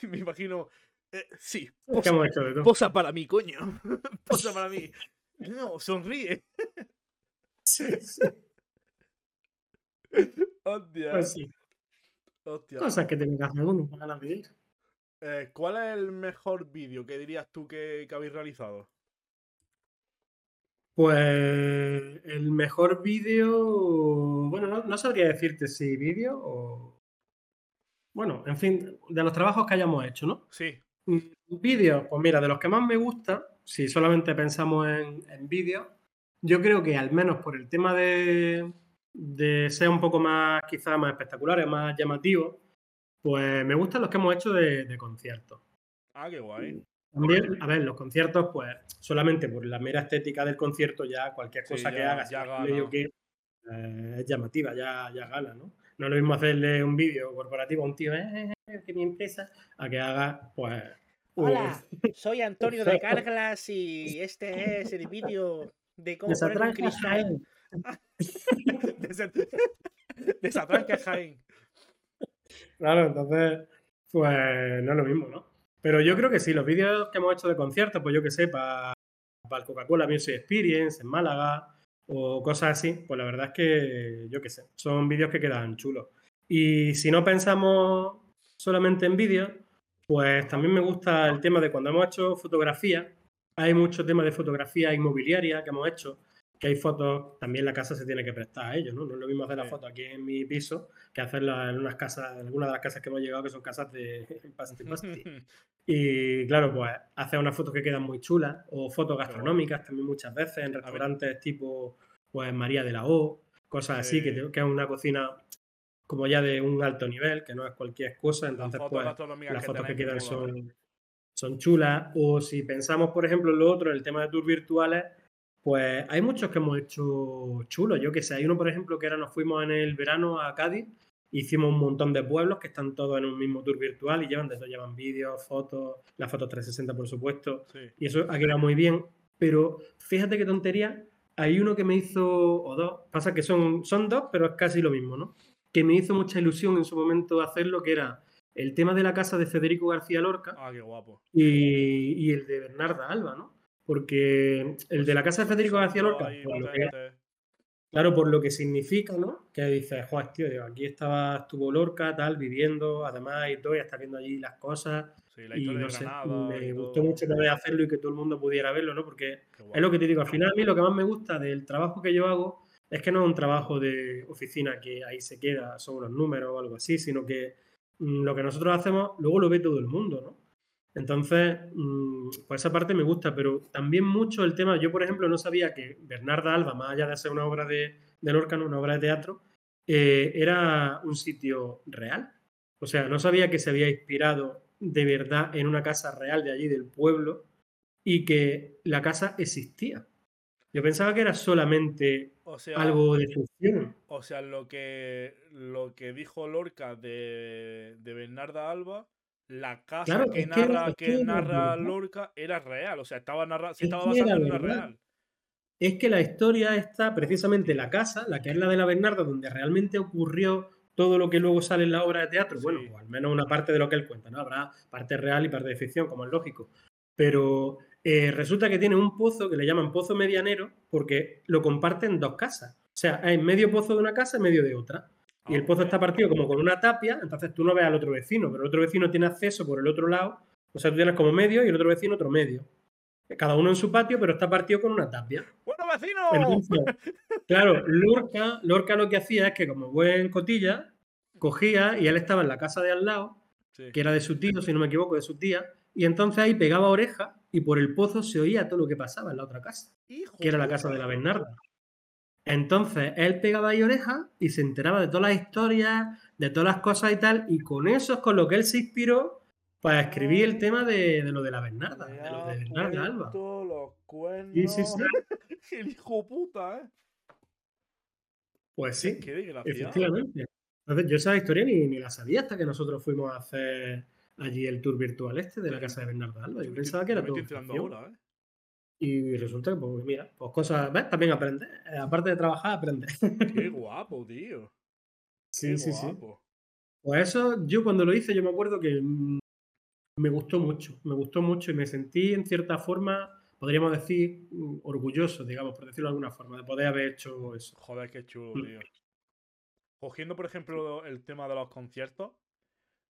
Me imagino. Eh, sí. Posa, para mí, coño. Posa para mí. No, sonríe. Sí, sí. Hostia. Pues sí. Hostia. Cosas que tengo que hacer uno para la vida. Eh, ¿Cuál es el mejor vídeo que dirías tú que, que habéis realizado? Pues el mejor vídeo, bueno, no, no, sabría decirte si vídeo o... Bueno, en fin, de los trabajos que hayamos hecho, ¿no? Sí. Vídeos, pues mira, de los que más me gusta, si solamente pensamos en, en vídeos, yo creo que al menos por el tema de, de ser un poco más, quizás más espectaculares, más llamativos, pues me gustan los que hemos hecho de, de conciertos. Ah, qué guay. También, a ver, los conciertos, pues solamente por la mera estética del concierto, ya cualquier cosa Sí, que ya- hagas, ya gana. medio que eh, es llamativa, ya, ya gana, ¿no? No es lo mismo hacerle un vídeo corporativo a un tío, eh, eh, que mi empresa, a que haga, pues. un- Hola, soy Antonio de Carglass y este es el vídeo de cómo poner un cristal. Jaén. De, ese- de Satranca Jaén. Claro, entonces, pues no es lo mismo, ¿no? Pero yo creo que sí, los vídeos que hemos hecho de conciertos, pues yo que sé, para el Coca-Cola Music Experience en Málaga o cosas así, pues la verdad es que yo que sé, son vídeos que quedan chulos. Y si no pensamos solamente en vídeos, pues también me gusta el tema de cuando hemos hecho fotografía, hay mucho tema de fotografía inmobiliaria que hemos hecho, que hay fotos, también la casa se tiene que prestar a ello, ¿no? No es lo mismo hacer la foto aquí en mi piso que hacerla en unas casas, en algunas de las casas que hemos llegado que son casas de pasti pasti. Y claro, pues hacer unas fotos que quedan muy chulas, o fotos gastronómicas también muchas veces, en restaurantes tipo pues María de la O, cosas así, que, te- que es una cocina como ya de un alto nivel, que no es cualquier cosa, Las entonces fotos pues las fotos que quedan son, son chulas. O si pensamos, por ejemplo, en lo otro, el tema de tours virtuales, pues hay muchos que hemos hecho chulos. Yo que sé, hay uno, por ejemplo, que ahora nos fuimos en el verano a Cádiz, hicimos un montón de pueblos que están todos en un mismo tour virtual y llevan de todo, llevan vídeos, fotos, las fotos 360, por supuesto, Sí. y eso ha quedado muy bien. Pero fíjate qué tontería, hay uno que me hizo, o dos, pasa que son, son dos, pero es casi lo mismo, ¿no? Que me hizo mucha ilusión en su momento hacerlo, que era el tema de la casa de Federico García Lorca Ah, qué guapo. y, y el de Bernarda Alba, ¿no? Porque el de la casa de Federico García Lorca, ahí por lo que, potentes. claro, por lo que significa, ¿no? Que dices, joder, tío, digo, aquí estaba, estuvo Lorca, tal, viviendo, además y todo, y está viendo allí las cosas. Sí, la Y no de sé, me y gustó mucho poder hacerlo y que todo el mundo pudiera verlo, ¿no? Porque es lo que te digo, al final a mí lo que más me gusta del trabajo que yo hago es que no es un trabajo de oficina que ahí se queda, son unos números o algo así, sino que mm, lo que nosotros hacemos luego lo ve todo el mundo, ¿no? Entonces, mm, pues esa parte me gusta, pero también mucho el tema, yo por ejemplo no sabía que Bernarda Alba, más allá de ser una obra de, de Lorca, una obra de teatro, eh, era un sitio real. O sea, no sabía que se había inspirado de verdad en una casa real de allí, del pueblo, y que la casa existía. Yo pensaba que era solamente O sea, algo de ficción. o sea lo, que, lo que dijo Lorca de, de Bernarda Alba, la casa Claro, que es que- narra, que que. Lorca era real. O sea, estaba, narra, se Es estaba basando en una real. Es que la historia está precisamente la casa, la que es la de la Bernarda, donde realmente ocurrió todo lo que luego sale en la obra de teatro. Bueno, pues al menos una parte de lo que él cuenta, ¿no? Habrá parte real y parte de ficción, como es lógico. Pero eh, resulta que tiene un pozo que le llaman pozo medianero porque lo comparten dos casas. O sea, hay medio pozo de una casa y medio de otra. Y el pozo está partido como con una tapia, entonces tú no ves al otro vecino, pero el otro vecino tiene acceso por el otro lado. O sea, tú tienes como medio y el otro vecino otro medio. Cada uno en su patio, pero está partido con una tapia. ¡Bueno, vecino! Entonces, claro, Lorca, Lorca lo que hacía es que como buen cotilla, cogía y él estaba en la casa de al lado, Sí. que era de su tío, si no me equivoco, de su tía, y entonces ahí pegaba oreja y por el pozo se oía todo lo que pasaba en la otra casa, Hijo que era la casa de la Bernarda. Entonces él pegaba ahí oreja y se enteraba de todas las historias, de todas las cosas y tal, y con eso es con lo que él se inspiró para escribir el tema de, de lo de la Bernarda, de lo de Bernarda Alba. los cuernos. Sí, sí, sí. El hijo puta, ¿eh? Pues sí. Efectivamente. Entonces, yo esa historia ni, ni la sabía hasta que nosotros fuimos a hacer allí el tour virtual este de la casa de Bernardo Alba. Yo pensaba estoy- que era me todo. estoy ficción. ahora, ¿eh? Y resulta que, pues mira, pues cosas, ¿ves? También aprende. Eh, aparte de trabajar, aprende. Qué guapo, tío. Sí, Qué sí, sí. guapo. Pues eso, yo cuando lo hice, yo me acuerdo que mm, me gustó mucho, me gustó mucho y me sentí en cierta forma, podríamos decir, mm, orgulloso, digamos, por decirlo de alguna forma, de poder haber hecho eso. Joder, qué chulo, Mm. tío. Cogiendo, por ejemplo, el tema de los conciertos,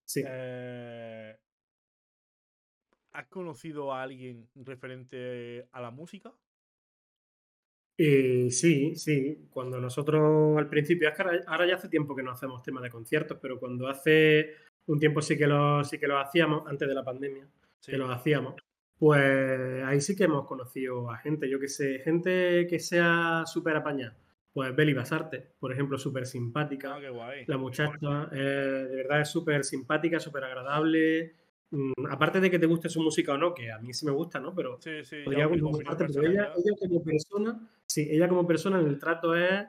Sí. eh, ¿has conocido a alguien referente a la música? Eh, sí, sí. Cuando nosotros al principio, es que ahora, ahora ya hace tiempo que no hacemos temas de conciertos, pero cuando hace un tiempo sí que lo, sí que lo hacíamos, antes de la pandemia, Sí. que lo hacíamos, pues ahí sí que hemos conocido a gente, yo que sé, gente que sea súper apañada. Pues Beli Basarte, por ejemplo, súper simpática. Ah, qué guay. La muchacha, eh, de verdad, es súper simpática, súper agradable. Mm, aparte de que te guste su música o no, que a mí sí me gusta, ¿no? Pero Sí, sí. podría pero ella, como persona, sí, ella como persona en el trato es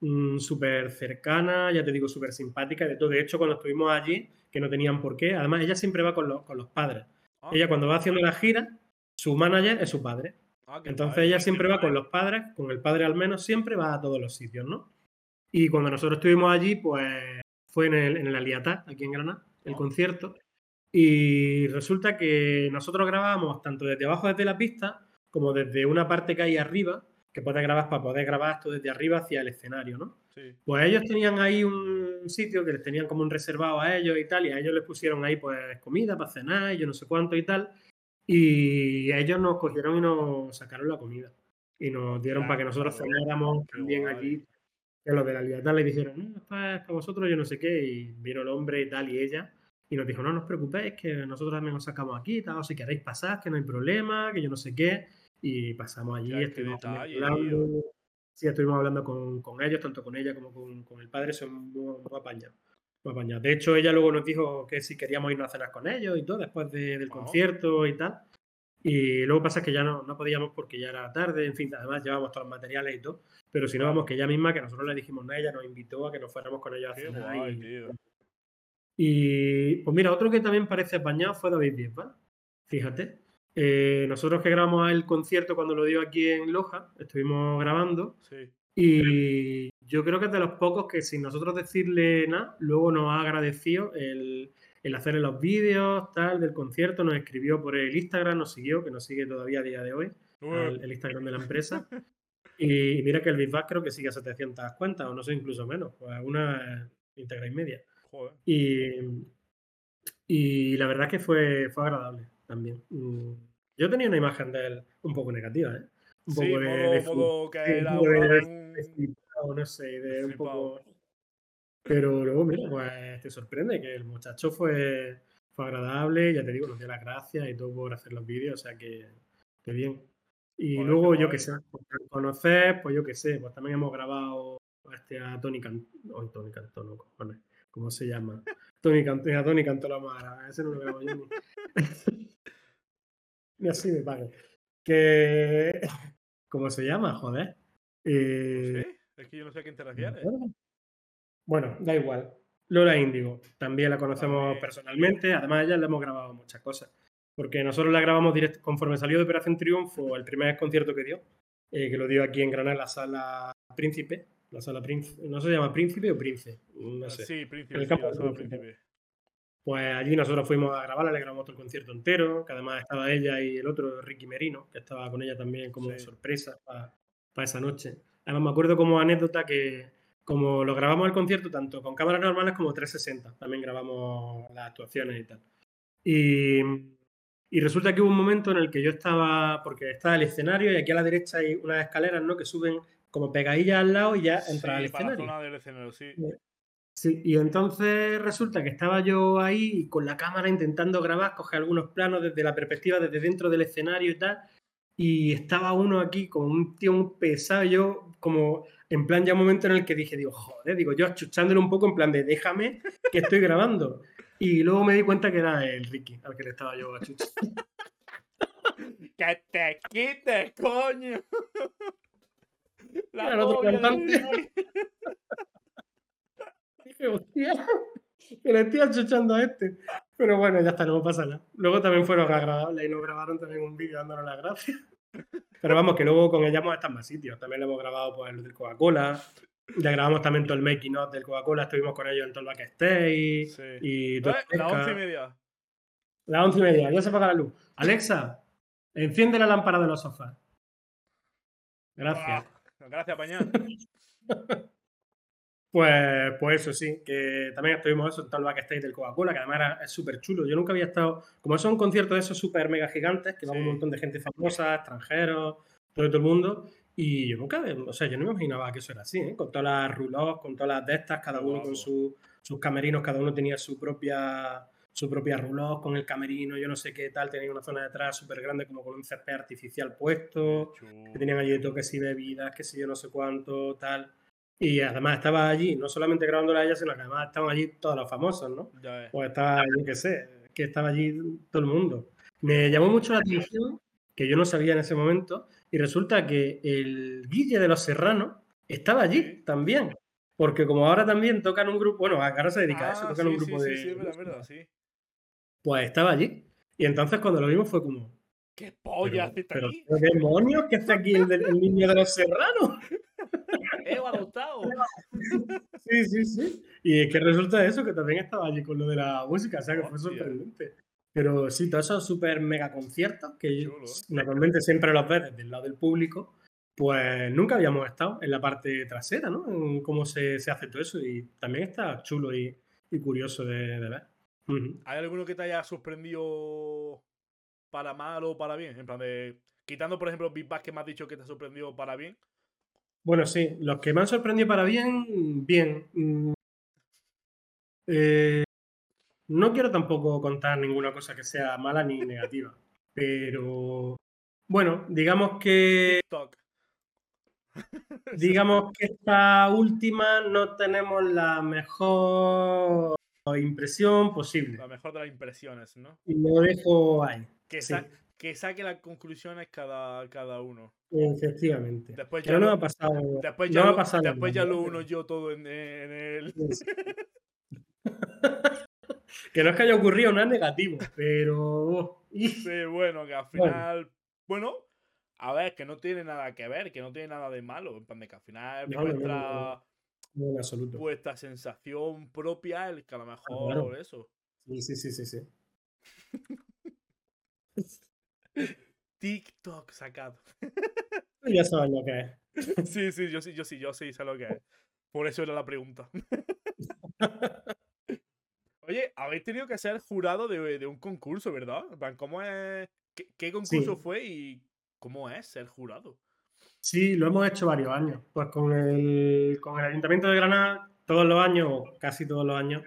mm, súper cercana, ya te digo, súper simpática, de todo. De hecho, cuando estuvimos allí, que no tenían por qué, además ella siempre va con los, con los padres. Ah, Ella cuando va haciendo la gira, su manager es su padre. ah, Entonces ella siempre va con los padres, con el padre al menos siempre va a todos los sitios, ¿no? Y cuando nosotros estuvimos allí, pues fue en el, en el Aliatá, aquí en Granada, el Ah. concierto. Y resulta que nosotros grabábamos tanto desde abajo desde la pista como desde una parte que hay arriba, que puedes grabar para poder grabar esto desde arriba hacia el escenario, ¿no? Sí. Pues ellos tenían ahí un sitio que les tenían como un reservado a ellos y tal, y a ellos les pusieron ahí pues comida para cenar y yo no sé cuánto y tal, y ellos nos cogieron y nos sacaron la comida y nos dieron para que nosotros Claro, cenáramos también guay. allí. Que los de la libertad le dijeron, no, esto es para vosotros, yo no sé qué, y vino el hombre y tal y ella, y nos dijo, no, no os preocupéis, que nosotros también os sacamos aquí, tal, o si queréis pasar, que no hay problema, que yo no sé qué, y pasamos allí, Ya, estuvimos detalle, hablando, sí, estuvimos hablando con, con ellos, tanto con ella como con, con el padre, son muy, muy apañados. muy apañados. De hecho, ella luego nos dijo que si queríamos irnos a cenar con ellos y todo, después de- del concierto y tal. Y luego pasa que ya no, no podíamos porque ya era tarde, en fin, además llevábamos todos los materiales y todo. Pero si no, vamos, que ella misma, que nosotros le dijimos, no, ella nos invitó a que nos fuéramos con ellos a cenar. guay, y, tío. Y, pues mira, otro que también parece apañado fue David Bisbal. Fíjate. Eh, nosotros que grabamos el concierto cuando lo dio aquí en Loja, estuvimos grabando. Sí. Y yo creo que es de los pocos que sin nosotros decirle nada, luego nos ha agradecido el, el hacerle los vídeos, tal, del concierto, nos escribió por el Instagram, nos siguió, que nos sigue todavía a día de hoy, el Instagram de la empresa. Y mira que el Bisbal creo que sigue a 700 cuentas, o no sé, incluso menos, pues una íntegra y media. Joder. Y, y la verdad es que fue, fue agradable también. Mm, Yo tenía una imagen de él un poco negativa, ¿eh? Un Sí, poco de, modo, de fu- modo que sí, era un poco de- un- de flipado, no sé, de un poco. Pero luego, mira, pues te sorprende que el muchacho fue, fue agradable, ya te digo, nos dio las gracias y todo por hacer los vídeos, o sea que, que bien. Y luego, yo qué sé, por conocer, pues yo qué sé, pues también hemos grabado a este a Tony Cantó, Tony Cantó, no, cojones, ¿cómo se llama? Tony Cantó, a Tony Cantó la mara, ese no lo veo yo ni. Ni así me pague. Que. ¿Cómo se llama? Joder. Eh, Sí, es que yo no sé a quién te no refieres. Bueno, da igual. Lola Índigo, también la conocemos personalmente, además a ella le hemos grabado muchas cosas. Porque nosotros la grabamos directo, conforme salió de Operación Triunfo, el primer concierto que dio, eh, que lo dio aquí en Granada en la sala Príncipe, la sala Príncipe, no se llama Príncipe o Prince, no sé. Sí, príncipe, El sí, campo la del sala príncipe. príncipe. Pues allí nosotros fuimos a grabarla, le grabamos todo el concierto entero, que además estaba ella y el otro, Ricky Merino, que estaba con ella también como Sí. sorpresa para esa noche. Además me acuerdo como anécdota que como lo grabamos el concierto tanto con cámaras normales como 360, también grabamos las actuaciones y tal. Y, y resulta que hubo un momento en el que yo estaba, porque está el escenario y aquí a la derecha hay unas escaleras ¿no? que suben como pegadillas al lado y ya entras al Sí, para la escenario. zona del escenario, sí. Sí, y entonces resulta que estaba yo ahí con la cámara intentando grabar, coger algunos planos desde la perspectiva, desde dentro del escenario y tal. Y estaba uno aquí como un tío muy pesado, yo como en plan ya un momento en el que dije, digo, joder, digo, yo achuchándole un poco en plan de déjame que estoy grabando. Y luego me di cuenta que era el Ricky al que le estaba yo achuchando. ¡Que te quites, coño! La Era otro cantante. Dije, hostia, que le estoy achuchando a este. Pero bueno, ya está, no pasa nada. Luego también fueron agradables y nos grabaron también un vídeo dándonos las gracias. Pero vamos, que luego con ella hemos estado en más sitios. También lo hemos grabado pues, el del Coca-Cola. Ya grabamos también todo el making of del Coca-Cola. Estuvimos con ellos en todo el backstage. Sí. Y Eh, pesca. once y media. Las once y media, ya se apaga la luz. Alexa, enciende la lámpara de los sofás. Gracias. Ah, Gracias, Pañán. Pues, pues eso sí, que también estuvimos eso, en el backstage del Coca-Cola, que además era, es súper chulo. Yo nunca había estado, como eso es un concierto de esos súper mega gigantes, que va Sí. un montón de gente famosa, extranjeros, todo, todo el mundo. Y yo nunca, o sea, yo no me imaginaba que eso era así, ¿eh? con todas las rulos, con todas las de estas, cada uno con su- sus camerinos, cada uno tenía su propia su propia rulot con el camerino, yo no sé qué tal, tenía una zona detrás súper grande como con un césped artificial puesto, que tenían allí de toques y bebidas, que sé yo, no sé cuánto, tal. Y además estaba allí, no solamente grabándola a ella, sino que además estaban allí todos los famosos, ¿no? Ya ves. Pues estaba, yo qué sé, que estaba allí todo el mundo. Me llamó mucho la atención, que yo no sabía en ese momento, y resulta que el Guille de los Serranos estaba allí también. Porque como ahora también tocan un grupo, bueno, ahora se dedica a eso, Ah, tocan un sí, sí, grupo sí, de... sí, es verdad, es verdad, sí. Pues estaba allí. Y entonces cuando lo vimos fue como... ¿Qué polla hace pero, aquí? ¿qué demonios? ¿Qué hace aquí el, de- el niño de los Serranos? ¡Eh, adoptado! Sí, sí, sí. Y es que resulta eso, que también estaba allí con lo de la música, o sea que fue sorprendente. Pero sí, todos esos súper mega conciertos que Chulo. normalmente siempre los ves desde el lado del público, pues nunca habíamos estado en la parte trasera, ¿no? En cómo se, se hace todo eso y también está chulo y, y curioso de, de ver. ¿Hay alguno que te haya sorprendido para mal o para bien? En plan de. Quitando, por ejemplo, Big Bang que me has dicho que te ha sorprendido para bien. Bueno, sí, los que me han sorprendido para bien, bien. Mm, eh, no quiero tampoco contar ninguna cosa que sea mala ni negativa, pero bueno, digamos que TikTok. digamos que esta última no tenemos la mejor impresión posible. La mejor de las impresiones, ¿no? Y lo dejo ahí, Que, Sí. sa- que saque las conclusiones cada, cada uno. efectivamente. Después ya, no lo, ha pasado. después no ya, ha lo, pasado después ya lo uno yo todo en, en el. Sí. que no es que haya ocurrido nada negativo, pero. Sí, bueno, que al Bueno. final. Bueno, a ver, que no tiene nada que ver, que no tiene nada de malo. En plan de que al final No, no, en absoluto. vuestra sensación propia, el que a lo mejor claro. eso. Sí, sí, sí, sí, sí. TikTok sacado. Ya saben lo que es. Sí, sí, yo sí, yo sí, yo sí sé lo que es. Por eso era la pregunta. Oye, habéis tenido que ser jurado de, de un concurso, ¿verdad? ¿Cómo es? ¿Qué, qué concurso Sí. fue y cómo es ser jurado? Sí, lo hemos hecho varios años. Pues con el, con el Ayuntamiento de Granada, todos los años, o casi todos los años,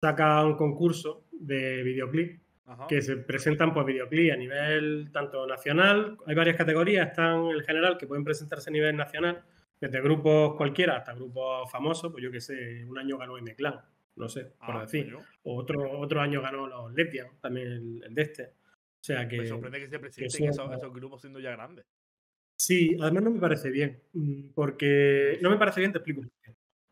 saca un concurso de videoclip Ajá. que se presentan pues videoclip a nivel tanto nacional, hay varias categorías, están el general que pueden presentarse a nivel nacional, desde grupos cualquiera hasta grupos famosos, pues yo que sé, un año ganó M-Clan, no sé, por Ah, decir. coño. Otro, otro año ganó los Lesbian, también el, el de este. O sea que. Me sorprende que se presenten esos grupos siendo ya grandes. Sí, además no me parece bien. mm, Porque. No me parece bien, te explico.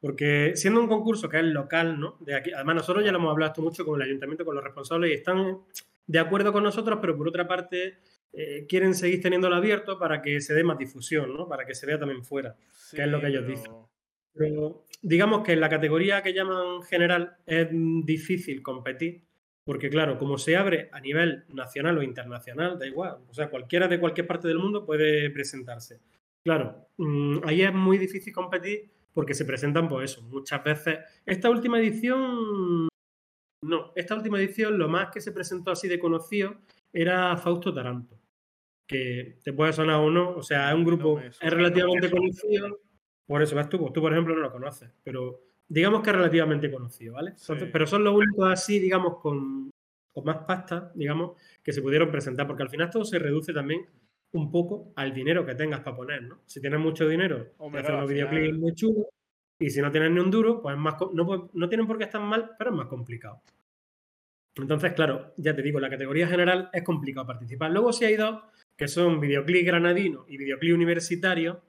Porque siendo un concurso que es local, ¿no? De aquí, además, nosotros ya lo hemos hablado esto mucho con el ayuntamiento, con los responsables, y están de acuerdo con nosotros, pero por otra parte. eh, quieren seguir teniéndolo abierto para que se dé más difusión, ¿no? Para que se vea también fuera. Sí, Que es lo que ellos pero- dicen. Pero digamos que en la categoría que llaman general es mm, difícil competir, porque claro, como se abre a nivel nacional o internacional, da igual, o sea, cualquiera de cualquier parte del mundo puede presentarse. Claro, mm, ahí es muy difícil competir porque se presentan, pues eso, muchas veces. Esta última edición, no, esta última edición lo más que se presentó así de conocido era Fausto Taranto, que te puede sonar o no, o sea, es un No grupo, me es relativamente conocido, por eso ves tú, pues tú por ejemplo no lo conoces, pero digamos que es relativamente conocido, ¿vale? Entonces, Sí. pero son los únicos así, digamos, con, con más pasta, digamos, que se pudieron presentar, porque al final todo se reduce también un poco al dinero que tengas para poner, ¿no? Si tienes mucho dinero, Hombre, claro, unos videoclips muy chulos, y si no tienes ni un duro, pues es más, no, no tienen por qué estar mal, pero es más complicado. Entonces, claro, ya te digo, la categoría general es complicado participar. Luego sí hay dos, que son videoclip granadino y videoclip universitario,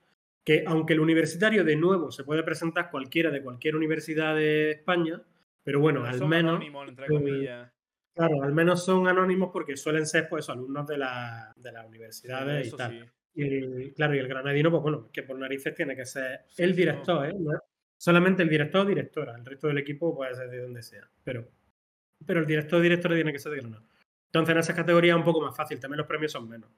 que aunque el universitario de nuevo se puede presentar cualquiera de cualquier universidad de España, pero bueno, pero al son menos, anónimos, entre comillas. claro, al menos son anónimos porque suelen ser pues alumnos de, la- de las universidades y tal. sí. Y el- claro, y el granadino, pues bueno, que por narices tiene que ser Sí, el director, ¿eh? No solamente el director o directora. El resto del equipo puede ser de donde sea. Pero, pero el director o directora tiene que ser de Granada. Entonces, en esas categorías es un poco más fácil. También los premios son menos.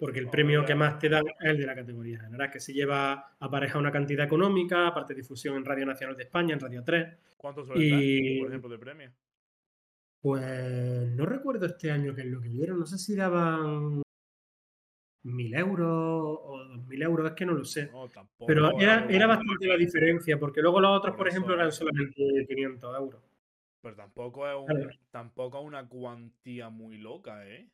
Porque el premio que más te dan es el de la categoría general, que se lleva apareja una cantidad económica, aparte difusión en Radio Nacional de España, en Radio 3. ¿Cuánto suele Y- dar, por ejemplo, de premio? Pues no recuerdo este año qué es lo que dieron. No sé si daban mil euros o dos mil euros, es que no lo sé. No, tampoco. Pero era, era bastante la diferencia, porque luego los otros, Por por ejemplo, eran solamente 500 euros. Pero tampoco es un, tampoco es una cuantía muy loca, ¿eh?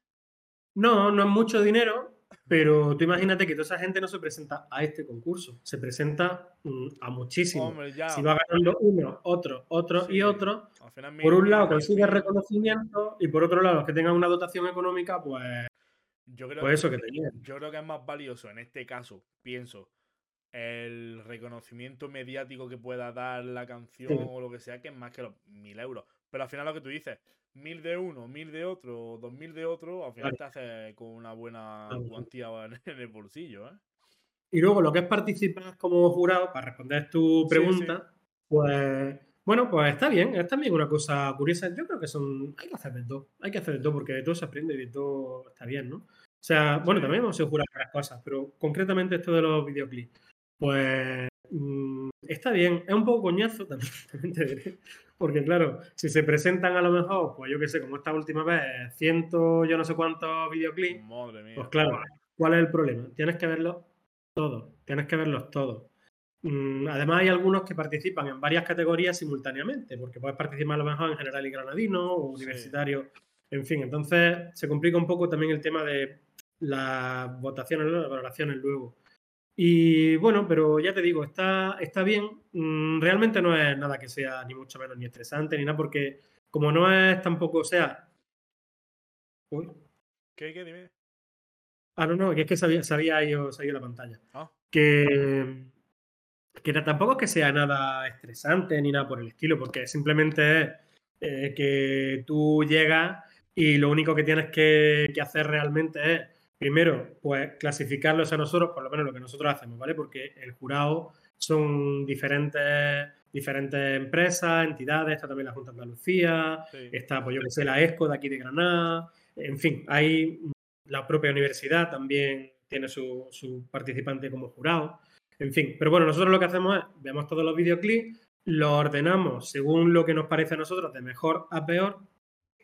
No, no es mucho dinero, pero tú imagínate que toda esa gente no se presenta a este concurso, se presenta mm, a muchísimos. Si va ganando uno, otro, otro Sí. y otro, al final por un lado consigue reconocimiento y por otro lado los que tengan una dotación económica, pues, Yo creo, pues eso que tenían. yo creo que es más valioso en este caso, pienso, el reconocimiento mediático que pueda dar la canción Sí. o lo que sea, que es más que los mil euros. Pero al final lo que tú dices, mil de uno, mil de otro, dos mil de otro, al final te hace con una buena Claro. cuantía en, el bolsillo, ¿eh? Y luego lo que es participar como jurado, para responder tu Sí, pregunta, pues bueno, pues está bien, es también una cosa curiosa. Yo creo que son, hay que hacer de todo, hay que hacer de todo porque de todo se aprende y de todo está bien, ¿no? O sea, bueno, Sí. también hemos sido jurados varias cosas, pero concretamente esto de los videoclips, pues mm, está bien, es un poco coñazo también, también te diré, porque claro, si se presentan a lo mejor, pues yo qué sé, como esta última vez, ciento, yo no sé cuántos videoclips, Madre mía. pues claro, ¿cuál es el problema? Tienes que verlos todos, tienes que verlos todos. Mm, Además hay algunos que participan en varias categorías simultáneamente, porque puedes participar a lo mejor en general y granadino o Sí. universitario, en fin, entonces se complica un poco también el tema de las votaciones, las valoraciones luego. Y bueno, pero ya te digo, está, está bien. Mm, Realmente no es nada que sea ni mucho menos ni estresante ni nada, porque como no es tampoco, o sea... Uy, ¿Qué, qué? Dime. Ah, no, no, que es que ido, se había ido la pantalla. Ah, Que, que tampoco es que sea nada estresante ni nada por el estilo, porque simplemente es eh, que tú llegas y lo único que tienes que, que hacer realmente es, primero, pues clasificarlos a nosotros, por lo menos lo que nosotros hacemos, ¿vale? Porque el jurado son diferentes, diferentes empresas, entidades, está también la Junta de Andalucía, sí. está, pues yo que sé, la ESCO de aquí de Granada, en fin, hay la propia universidad también tiene su, su participante como jurado, en fin, pero bueno, nosotros lo que hacemos es, vemos todos los videoclips, los ordenamos según lo que nos parece a nosotros de mejor a peor,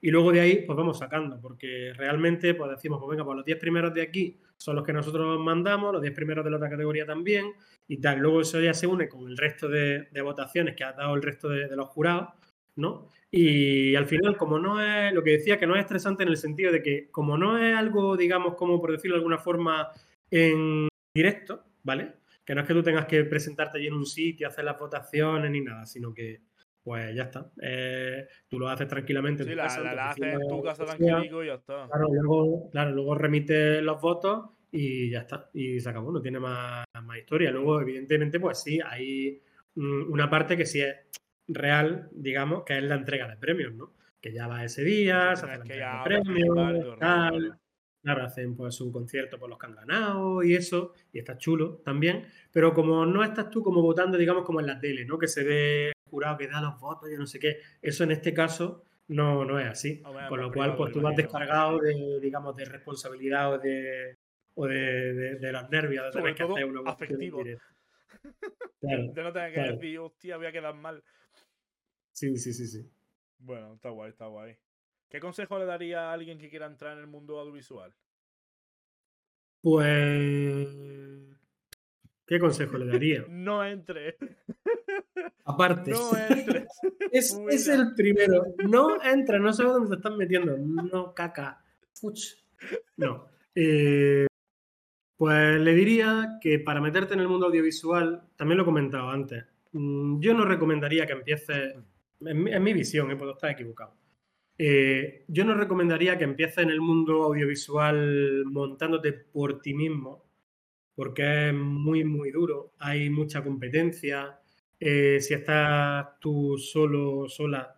y luego de ahí pues vamos sacando, porque realmente pues decimos, pues venga, pues los 10 primeros de aquí son los que nosotros mandamos, los 10 primeros de la otra categoría también, y tal, luego eso ya se une con el resto de, de votaciones que ha dado el resto de- de los jurados, ¿no? Y al final, como no es lo que decía, que no es estresante en el sentido de que, como no es algo, digamos, como por decirlo de alguna forma, en directo, ¿vale? Que no es que tú tengas que presentarte allí en un sitio, hacer las votaciones ni nada, sino que, pues ya está. Eh, tú lo haces tranquilamente en Sí, tu la, casa. la, haces en tu casa tranquilico y ya está. Claro, luego, claro, luego remites los votos y ya está. Y se acabó, no tiene más, más historia. Luego, evidentemente, pues sí, hay mm, una parte que sí es real, digamos, que es la entrega de premios, ¿no? Que ya va ese día, se hace la entrega de premios, rollo, tal. claro. Claro, hacen pues su concierto por los que han ganado y eso, y está chulo también. Pero como no estás tú como votando, digamos, como en la tele, ¿no? Que se ve el jurado que da los votos y no sé qué. Eso en este caso no, no es así. Con lo cual, privado, pues tú vas descargado de, digamos, de responsabilidad o de, o de, de- de los nervios de tener que hacer una afectivo. Claro, De no tener que claro. decir, hostia, voy a quedar mal. sí, sí, sí, sí. Bueno, está guay, está guay. ¿Qué consejo le daría a alguien que quiera entrar en el mundo audiovisual? Pues, ¿qué consejo le daría? No entre. Aparte, No entres. es, el primero. No entra, no sabes dónde te están metiendo. No, caca. Fuch. No. Eh, pues le diría que para meterte en el mundo audiovisual, también lo he comentado antes, mm, yo no recomendaría que empieces, en mi, en mi visión, eh, puedo estar equivocado. Eh, yo no recomendaría que empieces en el mundo audiovisual montándote por ti mismo, porque es muy, muy duro. Hay mucha competencia. Eh, si estás tú solo, sola,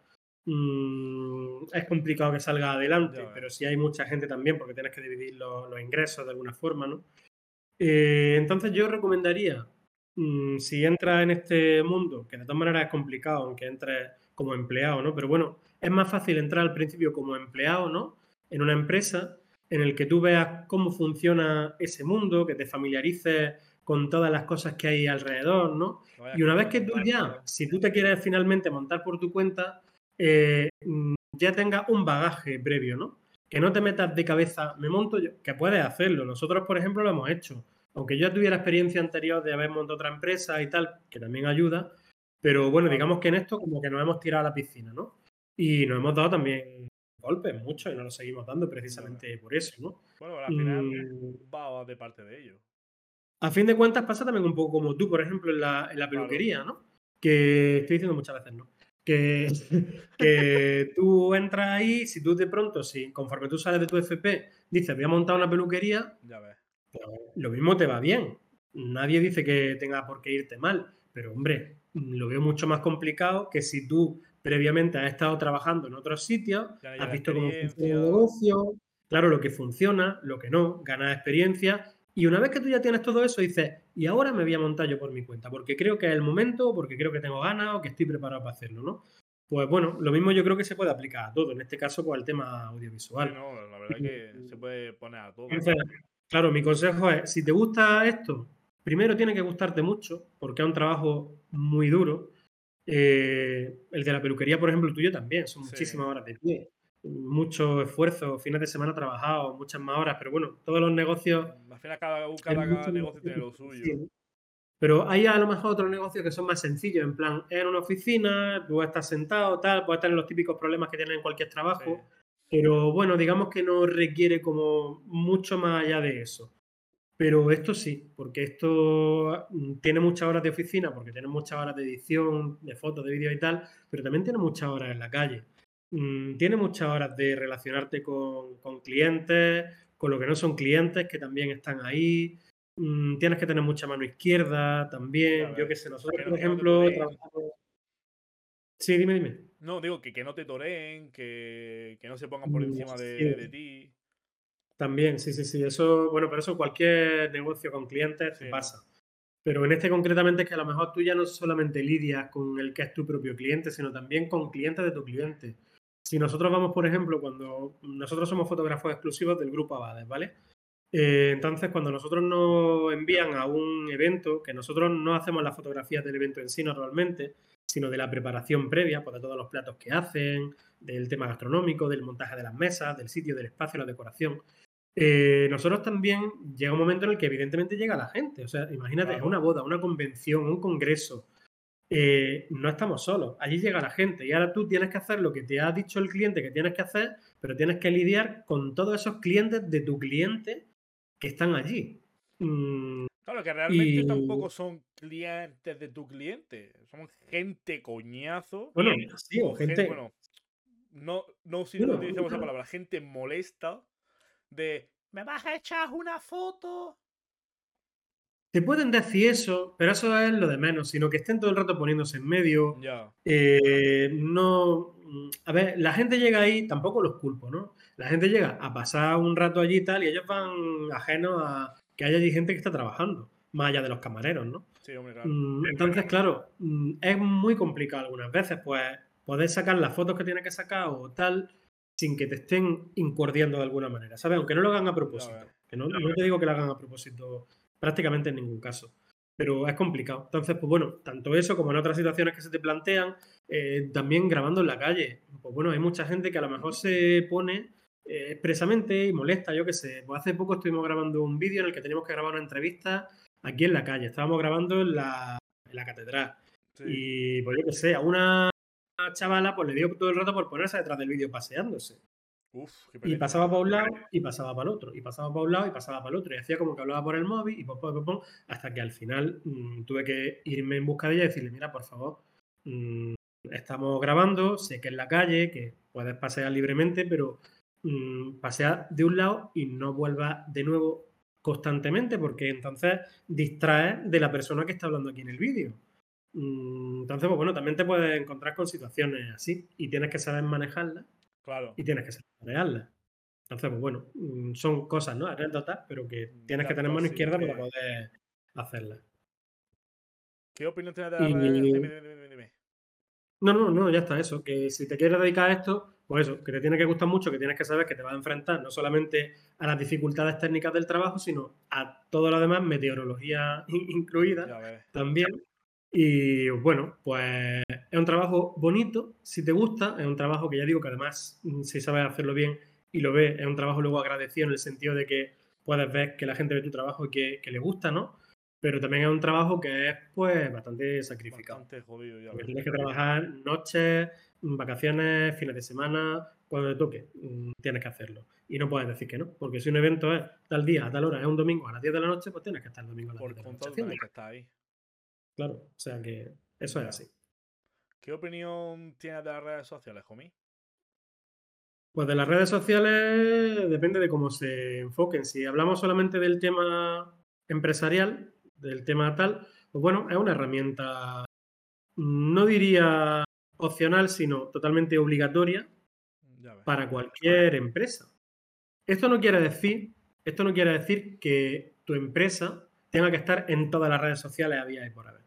mm, es complicado que salga adelante, Ya pero si hay mucha gente también, porque tienes que dividir los, los ingresos de alguna forma, ¿no? Eh, entonces yo recomendaría, mm, si entras en este mundo, que de todas maneras es complicado, aunque entres como empleado, ¿no? Pero bueno, es más fácil entrar al principio como empleado, ¿no? En una empresa en el que tú veas cómo funciona ese mundo, que te familiarices con todas las cosas que hay alrededor, ¿no? Y una vez que tú ya, si tú te quieres finalmente montar por tu cuenta, eh, mm, ya tengas un bagaje previo, ¿no? Que no te metas de cabeza, me monto yo, que puedes hacerlo. Nosotros, por ejemplo, lo hemos hecho. Aunque yo tuviera experiencia anterior de haber montado otra empresa y tal, que también ayuda, pero bueno, digamos que en esto como que nos hemos tirado a la piscina, ¿no? Y nos hemos dado también golpes, muchos, y nos los seguimos dando precisamente por eso, ¿no? Bueno, al final mm. va de parte de ellos. A fin de cuentas pasa también un poco como tú, por ejemplo, en la, peluquería, ¿no? Que estoy diciendo muchas veces, ¿no? Que, que tú entras ahí, si tú de pronto, si conforme tú sales de tu FP, dices, voy a montar una peluquería, ya ves. Pues lo mismo te va bien. Nadie dice que tenga por qué irte mal, pero hombre, lo veo mucho más complicado que si tú previamente has estado trabajando en otros sitios, has visto cómo funciona el negocio, claro, lo que funciona, lo que no, ganas experiencia. Y una vez que tú ya tienes todo eso, dices, y ahora me voy a montar yo por mi cuenta, porque creo que es el momento, porque creo que tengo ganas o que estoy preparado para hacerlo, ¿no? Pues bueno, lo mismo yo creo que se puede aplicar a todo, en este caso, pues al tema audiovisual. no, la verdad es que se puede poner a todo. claro, mi consejo es, si te gusta esto, primero tiene que gustarte mucho, porque es un trabajo muy duro. Eh, el de la peluquería, por ejemplo, el tuyo también, son muchísimas horas de pie, mucho esfuerzo, fines de semana trabajados, muchas más horas, pero bueno, todos los negocios. Al final, cada, cada, negocio tiene lo suyo. Pero hay a lo mejor otros negocios que son más sencillos, en plan, en una oficina, tú estás sentado, tal, puedes tener los típicos problemas que tienen en cualquier trabajo, pero bueno, digamos que no requiere como mucho más allá de eso. Pero esto sí, porque esto mm, tiene muchas horas de oficina, porque tiene muchas horas de edición, de fotos, de vídeo y tal, pero también tiene muchas horas en la calle. Mm, tiene muchas horas de relacionarte con, clientes, con lo que no son clientes, que también están ahí. Mm, tienes que tener mucha mano izquierda también. Yo qué sé, nosotros, por ejemplo, trabajamos... Sí, dime, dime. No, digo que, que no te toreen, que, no se pongan por encima de, de ti. También, sí, sí, sí. Eso, bueno, pero eso cualquier negocio con clientes te pasa. Pero en este concretamente es que a lo mejor tú ya no solamente lidias con el que es tu propio cliente, sino también con clientes de tu cliente. Si nosotros vamos, por ejemplo, cuando nosotros somos fotógrafos exclusivos del grupo Abades, ¿vale? Eh, entonces, cuando nosotros nos envían a un evento, que nosotros no hacemos las fotografías del evento en sí normalmente, sino de la preparación previa, pues de todos los platos que hacen, del tema gastronómico, del montaje de las mesas, del sitio, del espacio, la decoración. Eh, nosotros también llega un momento en el que evidentemente llega la gente. O sea, imagínate, es una boda, una convención, un congreso. Eh, no estamos solos, allí llega la gente y ahora tú tienes que hacer lo que te ha dicho el cliente que tienes que hacer, pero tienes que lidiar con todos esos clientes de tu cliente que están allí. Mm, claro, que realmente tampoco son clientes de tu cliente, son gente coñazo. Bueno, sí, o gente. bueno, no, no si no utilizamos la palabra, gente molesta de ¿me vas a echar una foto? Te pueden decir eso, pero eso es lo de menos, sino que estén todo el rato poniéndose en medio. Eh, no. A ver, la gente llega ahí, tampoco los culpo, ¿no? La gente llega a pasar un rato allí y tal, y ellos van ajenos a que haya allí gente que está trabajando, más allá de los camareros, ¿no? Sí, hombre, claro. Mm, entonces, claro, mm, es muy complicado algunas veces, pues, poder sacar las fotos que tiene que sacar o tal sin que te estén incordiando de alguna manera, ¿sabes? Aunque no lo hagan a propósito. que no, te digo que lo hagan a propósito prácticamente en ningún caso. Pero es complicado. Entonces, pues bueno, tanto eso como en otras situaciones que se te plantean, eh, también grabando en la calle. Pues bueno, hay mucha gente que a lo mejor se pone eh, expresamente y molesta, yo qué sé. Pues hace poco estuvimos grabando un vídeo en el que teníamos que grabar una entrevista aquí en la calle. Estábamos grabando en la, catedral. Y pues yo qué sé, a una chavala pues le dio todo el rato por ponerse detrás del vídeo paseándose. y pasaba para un lado y pasaba para el otro, y pasaba para un lado y pasaba para el otro, y hacía como que hablaba por el móvil y pom, pom, hasta que al final mm, tuve que irme en busca de ella y decirle, mira, por favor, mm, estamos grabando, sé que es la calle, que puedes pasear libremente, pero mm, pasea de un lado y no vuelva de nuevo constantemente, porque entonces distrae de la persona que está hablando aquí en el vídeo. Mm, entonces, pues bueno, también te puedes encontrar con situaciones así y tienes que saber manejarlas. Claro. Y tienes que saber manejarlas. Entonces, pues bueno, mm, son cosas, ¿no? Anécdotas, pero que tienes que tener mano sí, izquierda que- para poder hacerlas. ¿Qué opinión tienes de las Y-? Dime, dime, dime. No, no, no, ya está eso. Que si te quieres dedicar a esto, pues eso, que te tiene que gustar mucho, que tienes que saber que te vas a enfrentar no solamente a las dificultades técnicas del trabajo, sino a todo lo demás, meteorología in- incluida también. Y bueno, pues es un trabajo bonito, si te gusta, es un trabajo que ya digo que además, mm, si sabes hacerlo bien y lo ves, es un trabajo luego agradecido en el sentido de que puedes ver que la gente ve tu trabajo y que, que le gusta, ¿no? Pero también es un trabajo que es pues bastante sacrificado. Bastante jodido, ya Porque tienes que trabajar noches, mm, vacaciones, fines de semana, cuando te toque, mm, tienes que hacerlo. Y no puedes decir que no, porque si un evento es tal día, a tal hora, es un domingo a las 10 de la noche, pues tienes que estar el domingo a las Por 10 de la noche tienes que estar ahí. Claro, o sea que eso es así. ¿Qué opinión tienes de las redes sociales, homie? Pues de las redes sociales depende de cómo se enfoquen. Si hablamos solamente del tema empresarial, del tema tal, pues bueno, es una herramienta, no diría opcional, sino totalmente obligatoria para cualquier empresa. Esto no quiere decir, esto no quiere decir que tu empresa tenga que estar en todas las redes sociales a día y por haber,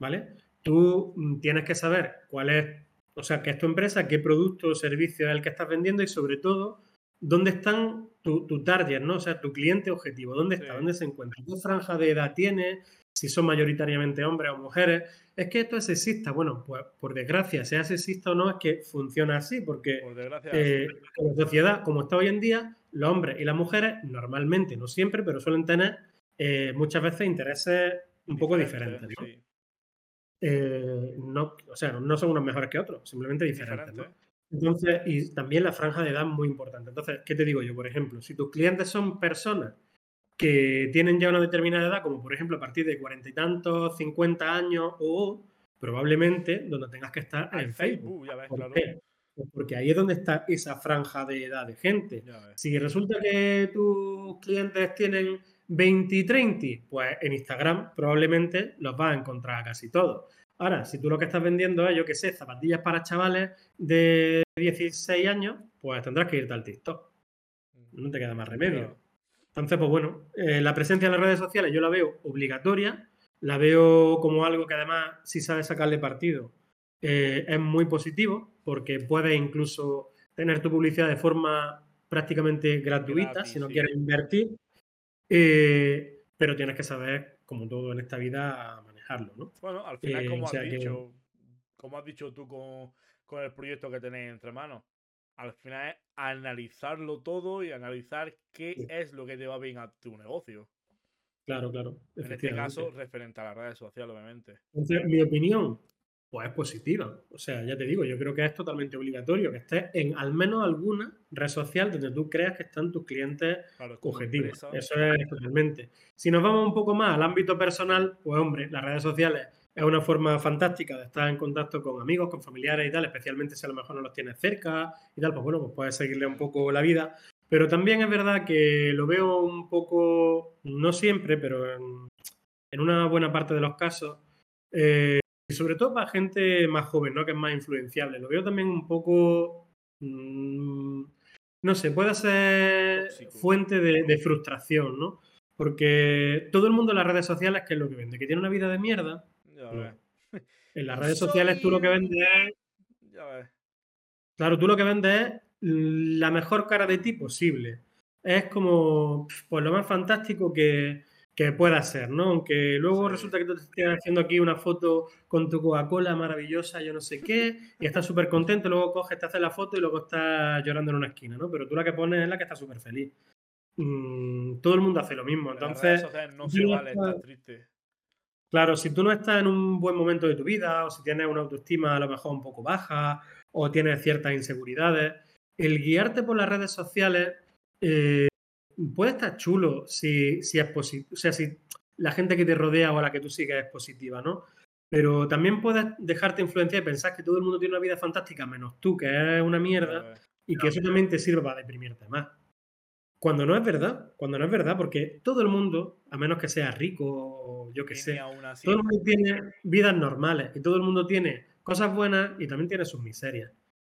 ¿vale? Tú mm, tienes que saber cuál es, o sea, qué es tu empresa, qué producto o servicio es el que estás vendiendo y sobre todo dónde están tu, tu target, ¿no? O sea, tu cliente objetivo, dónde está, Sí. dónde se encuentra, qué franja de edad tiene, si son mayoritariamente hombres o mujeres. Es que esto es sexista. Bueno, pues por desgracia, sea sexista o no, es que funciona así, porque Por eh, como sociedad, como está hoy en día, los hombres y las mujeres, normalmente, no siempre, pero suelen tener eh, muchas veces intereses un poco diferentes. ¿no? sí, Eh, no, o sea, no son unos mejores que otros, simplemente diferentes. ¿no? diferente. Entonces, y también la franja de edad es muy importante. Entonces, ¿qué te digo yo? Por ejemplo, si tus clientes son personas que tienen ya una determinada edad, como por ejemplo a partir de cuarenta y tantos, 50 años, o probablemente donde tengas que estar en Facebook. ya ves, ¿Por claro. qué? Pues porque ahí es donde está esa franja de edad de gente. Si resulta que tus clientes tienen 20 y 30, pues en Instagram probablemente los vas a encontrar casi todos. Ahora, si tú lo que estás vendiendo es, yo qué sé, zapatillas para chavales de 16 años, pues tendrás que irte al TikTok. No te queda más remedio. Entonces, pues bueno, eh, la presencia en las redes sociales yo la veo obligatoria, la veo como algo que además, si sabes sacarle partido, eh, es muy positivo, porque puedes incluso tener tu publicidad de forma prácticamente gratuita, Gratis, si no sí. quieres invertir, eh, pero tienes que saber, como todo en esta vida, manejarlo, ¿no? Bueno, al final, Eh, como o sea has que- dicho, como has dicho tú con, con el proyecto que tenéis entre manos, al final es analizarlo todo y analizar qué Sí. es lo que te va bien a tu negocio. Claro, claro. En este caso, referente a las redes sociales, obviamente. Entonces, mi opinión, pues es positiva. O sea, ya te digo, yo creo que es totalmente obligatorio que estés en al menos alguna red social donde tú creas que están tus clientes Claro, objetivos. empresa, Eso es totalmente. Si nos vamos un poco más al ámbito personal, pues hombre, las redes sociales es una forma fantástica de estar en contacto con amigos, con familiares y tal, especialmente si a lo mejor no los tienes cerca y tal, pues bueno, pues puedes seguirle un poco la vida. Pero también es verdad que lo veo un poco, no siempre, pero en, en una buena parte de los casos, eh, y sobre todo para gente más joven, ¿no? Que es más influenciable. Lo veo también un poco. mm, no sé, puede ser fuente de, de frustración, ¿no? Porque todo el mundo en las redes sociales, ¿qué es lo que vende? ¿Que tiene una vida de mierda? ya No. ves. En las redes sociales tú lo que vendes es. Ya ves. Claro, tú lo que vendes es la mejor cara de ti posible. Es como pues, lo más fantástico que, que pueda ser, ¿no? Aunque luego Sí. resulta que tú te estés haciendo aquí una foto con tu Coca-Cola maravillosa, yo no sé qué, y estás súper contento, luego coges, te haces la foto y luego estás llorando en una esquina, ¿no? Pero tú la que pones es la que está súper feliz. Mm, todo el mundo hace lo mismo. Entonces, no se vale estar estás- triste. Claro, si tú no estás en un buen momento de tu vida o si tienes una autoestima a lo mejor un poco baja o tienes ciertas inseguridades, el guiarte por las redes sociales eh, puede estar chulo si, si es positivo, o sea, si la gente que te rodea o a la que tú sigues es positiva, ¿no? Pero también puedes dejarte influenciar y pensar que todo el mundo tiene una vida fantástica menos tú, que es una mierda, y que eso también te sirve para deprimirte más. Cuando no es verdad, cuando no es verdad, porque todo el mundo, a menos que sea rico o yo que sé, todo el mundo tiene vidas normales y todo el mundo tiene cosas buenas y también tiene sus miserias.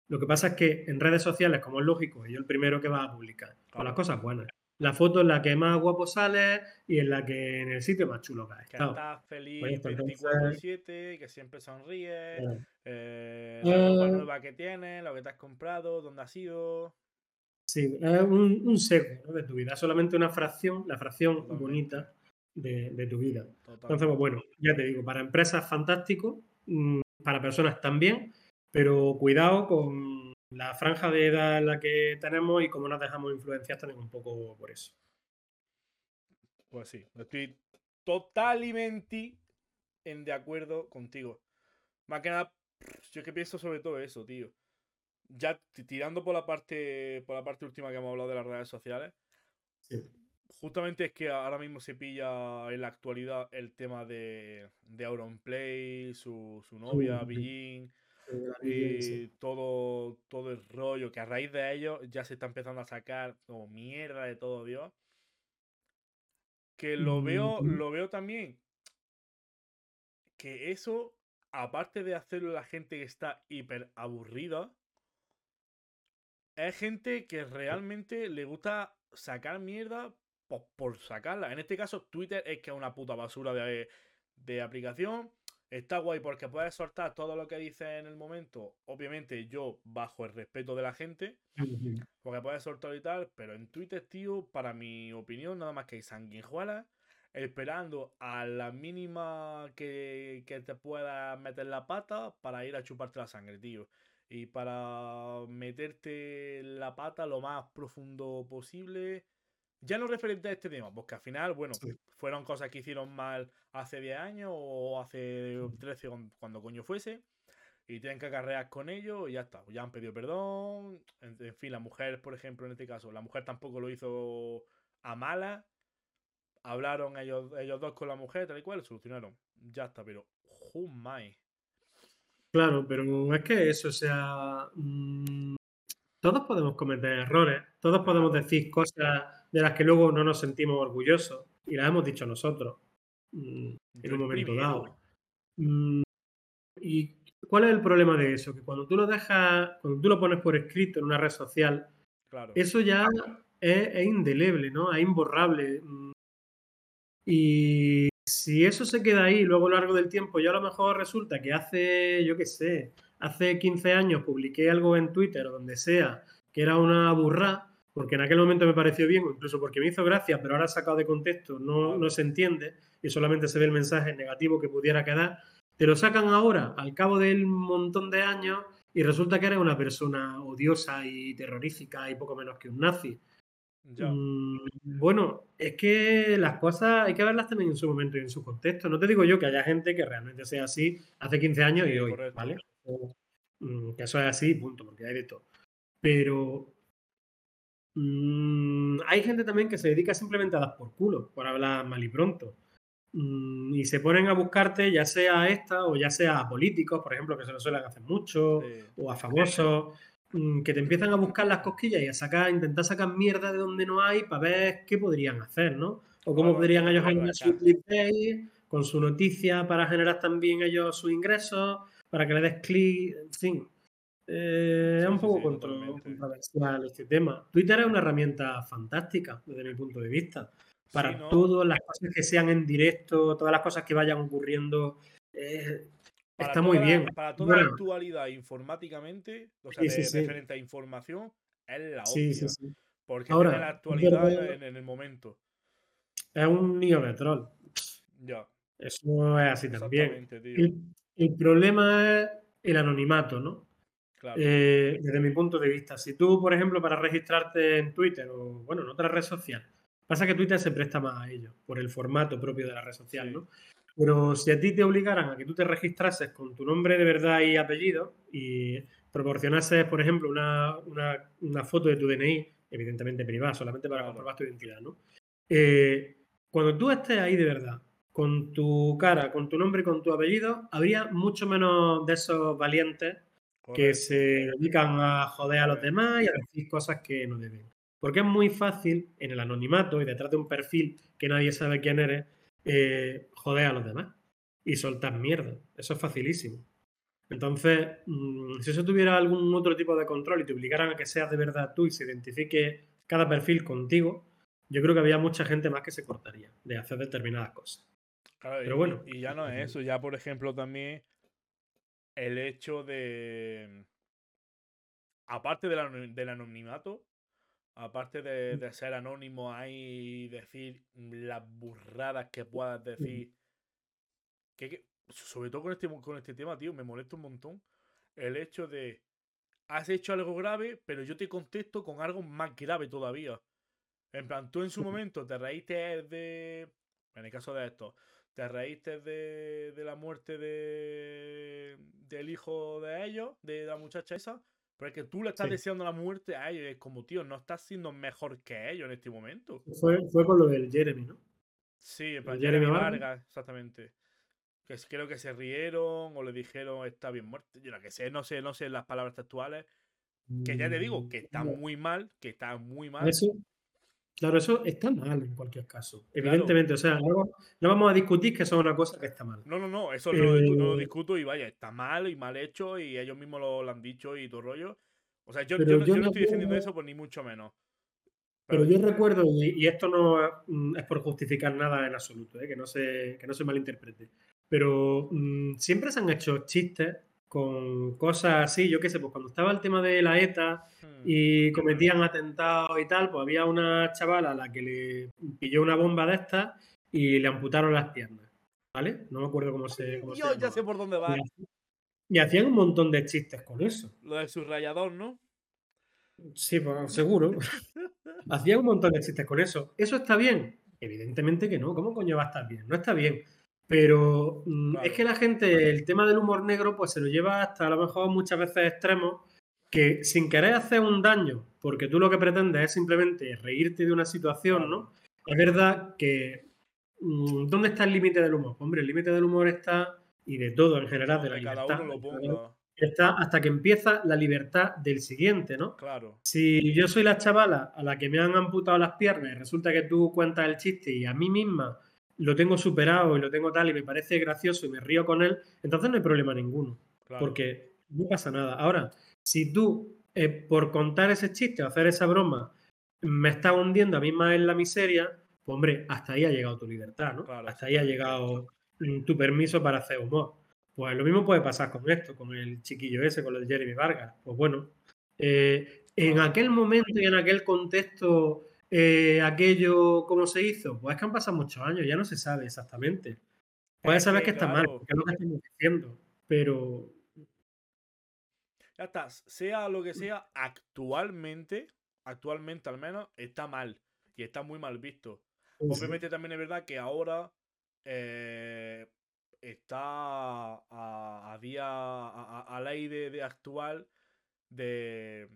Lo que pasa es que en redes sociales, como es lógico, yo el primero que va a publicar, con las cosas buenas. La foto en la que más guapo sale y en la que en el sitio más chulo has Que estado. estás feliz Pues esto, entonces- 24-7, que siempre sonríes, Claro. eh, la ropa Eh. nueva que tienes, lo que te has comprado, dónde has ido. Sí, es un, un seco ¿no? de tu vida, solamente una fracción, la fracción Totalmente. bonita de, de tu vida. Entonces, pues bueno, ya te digo, para empresas fantástico, mm, para personas también, pero cuidado con la franja de edad en la que tenemos y cómo nos dejamos influenciar también un poco por eso. Pues sí, estoy totalmente en de acuerdo contigo. Más que nada, yo es que pienso sobre todo eso, tío. Ya ti- tirando por la parte por la parte última que hemos hablado de las redes sociales, Sí. justamente es que ahora mismo se pilla en la actualidad el tema de, de Auronplay, su, su novia, Sí. Y todo, todo el rollo que a raíz de ello ya se está empezando a sacar como mierda de todo Dios. Que lo veo, Mm. lo veo también. Que eso, aparte de hacerlo la gente que está hiper aburrida, es gente que realmente le gusta sacar mierda po- por, sacarla. En este caso, Twitter es que es una puta basura de, de aplicación. Está guay porque puedes soltar todo lo que dices en el momento. Obviamente, yo bajo el respeto de la gente. Porque puedes soltar y tal, pero en Twitter, tío, para mi opinión, nada más que hay sanguijuelas esperando a la mínima que, que te pueda meter la pata para ir a chuparte la sangre, tío. Y para meterte la pata lo más profundo posible. Ya no referente a este tema, porque al final, bueno, Sí. fueron cosas que hicieron mal hace 10 años o hace 13 cuan- cuando coño fuese y tienen que acarrear con ello y ya está. Ya han pedido perdón. En, en fin, la mujer, por ejemplo, en este caso, la mujer tampoco lo hizo a mala. Hablaron ellos, ellos dos con la mujer, tal y cual, solucionaron. Ya está, pero. Oh my. Claro, pero es que eso, o sea, mm, todos podemos cometer errores, todos podemos decir cosas de las que luego no nos sentimos orgullosos y las hemos dicho nosotros mm, en un momento dado. Mm, ¿Y cuál es el problema de eso? Que cuando tú lo dejas, cuando tú lo pones por escrito en una red social, Claro. eso ya es, es indeleble, ¿no? Es imborrable. Mm. Y si eso se queda ahí luego a lo largo del tiempo, yo a lo mejor resulta que hace, yo qué sé, hace 15 años publiqué algo en Twitter o donde sea que era una burra, porque en aquel momento me pareció bien, incluso porque me hizo gracia, pero ahora sacado de contexto no, no se entiende y solamente se ve el mensaje negativo que pudiera quedar. Te lo sacan ahora, al cabo del montón de años, y resulta que eres una persona odiosa y terrorífica y poco menos que un nazi. Ya. Mm, bueno, es que las cosas hay que verlas también en su momento y en su contexto. No te digo yo que haya gente que realmente sea así hace 15 años Sí, y hoy, correcto. ¿vale? Mm, que eso es así, punto, porque hay de todo. Pero mm, hay gente también que se dedica simplemente a dar por culo, por hablar mal y pronto. Mm, y se ponen a buscarte, ya sea a esta o ya sea a políticos, por ejemplo, que se lo suelen hacer mucho, Sí. o a famosos mm, que te empiezan a buscar las cosquillas y a sacar, a intentar sacar mierda de donde no hay para ver qué podrían hacer, ¿no? O cómo podrían ellos generar su clickbait con su noticia para generar también ellos sus ingresos, para que le des clic, en fin. Eh, Sí, es un sí, poco sí, totalmente. controversial este tema. Twitter es una herramienta fantástica desde mi punto de vista. Para Sí, ¿no? todas las cosas que sean en directo, todas las cosas que vayan ocurriendo. eh, está muy bien. Para toda la actualidad informáticamente, o sea, de referente a información, es la Sí, hostia. sí, sí. Porque Ahora, tiene la actualidad en, en el momento. Es un niño de troll. Ya. Eso es así también. El problema es el anonimato, ¿no? Claro. Eh, desde mi punto de vista. Si tú, por ejemplo, para registrarte en Twitter o, bueno, en otra red social, pasa que Twitter se presta más a ello, por el formato propio de la red social, Sí. ¿no? Pero si a ti te obligaran a que tú te registrases con tu nombre de verdad y apellido y proporcionases, por ejemplo, una, una- una foto de tu DNI, evidentemente privada, solamente para comprobar tu identidad, ¿no? Eh, cuando tú estés ahí de verdad, con tu cara, con tu nombre y con tu apellido, habría mucho menos de esos valientes que se dedican a joder a los demás y a decir cosas que no deben. Porque es muy fácil en el anonimato y detrás de un perfil que nadie sabe quién eres, eh, joder a los demás y soltar mierda. Eso es facilísimo. Entonces, mm, si eso tuviera algún otro tipo de control y te obligaran a que seas de verdad tú y se identifique cada perfil contigo, yo creo que había mucha gente más que se cortaría de hacer determinadas cosas. Claro, Pero y- bueno. Y ya no es eso, ya por ejemplo también el hecho de. Aparte del, ano- del anonimato, aparte de, de ser anónimo ahí y decir las burradas que puedas decir. Que, que- sobre todo con este, con este tema, tío, me molesta un montón. El hecho de. Has hecho algo grave, pero yo te contesto con algo más grave todavía. En plan, tú en su momento te reíste de. En el caso de esto, te reíste de, de la muerte de del hijo de ellos, de la muchacha esa, pero es que tú le estás Sí. deseando la muerte a ellos. Es como, tío, no estás siendo mejor que ellos en este momento. Fue, fue con lo del Jeremy, ¿no? Sí, plan, Jeremy Vargas. Vargas, exactamente. Que creo que se rieron o le dijeron está bien muerto. Yo no que sé, no sé, no sé las palabras textuales. Que ya te digo, que está muy mal, que está muy mal. Eso, claro, eso está mal en cualquier caso. Claro. Evidentemente, o sea, no, no vamos a discutir que eso es una cosa que está mal. No, no, no, eso no, lo discu- no lo Eh, discuto y vaya, está mal y mal hecho y ellos mismos lo, lo han dicho y todo rollo. O sea, yo, Pero yo no, yo estoy defendiendo eso por ni mucho menos. Pero yo recuerdo, y, y esto no mm, es por justificar nada en absoluto, ¿eh? que, no se, que no se malinterprete, pero mm, siempre se han hecho chistes con cosas así, yo qué sé, pues cuando estaba el tema de la ETA Hmm, y cometían atentados y tal, pues había una chavala a la que le pilló una bomba de estas y le amputaron las piernas, ¿vale? No me acuerdo cómo se, cómo se Yo ya sé por dónde va. Y hacían- hacían un montón de chistes con eso. Lo del subrayador, ¿no? Sí, pues seguro. Hacía un montón de chistes con eso. ¿Eso está bien? Evidentemente que no. ¿Cómo coño va a estar bien? No está bien. Pero mm, es que la gente, el tema del humor negro, pues se lo lleva hasta a lo mejor muchas veces extremos que sin querer hacer un daño, porque tú lo que pretendes es simplemente reírte de una situación, ¿no? Es verdad que mm, ¿dónde está el límite del humor? Hombre, el límite del humor está, y de todo en general, de la cada libertad, uno lo en general, ponga. está hasta que empieza la libertad del siguiente, ¿no? Claro. Si yo soy la chavala a la que me han amputado las piernas y resulta que tú cuentas el chiste y a mí misma lo tengo superado y lo tengo tal y me parece gracioso y me río con él, entonces no hay problema ninguno, claro. porque no pasa nada. Ahora, si tú eh, por contar ese chiste o hacer esa broma me estás hundiendo a mí más en la miseria, pues hombre, hasta ahí ha llegado tu libertad, ¿no? Claro, hasta ahí ha llegado mm, tu permiso para hacer humor. Pues lo mismo puede pasar con esto, con el chiquillo ese, con el Jeremy Vargas. Pues bueno, eh, en aquel momento y en aquel contexto, eh, aquello, ¿cómo se hizo? Pues es que han pasado muchos años, ya no se sabe exactamente. Puedes Es saber que, que está mal, porque es lo que estamos diciendo, pero Ya está. Sea lo que sea, actualmente, actualmente al menos, está mal. Y está muy mal visto. Obviamente también es verdad que ahora eh, está a, a día, a, a- a ley de, de actual de,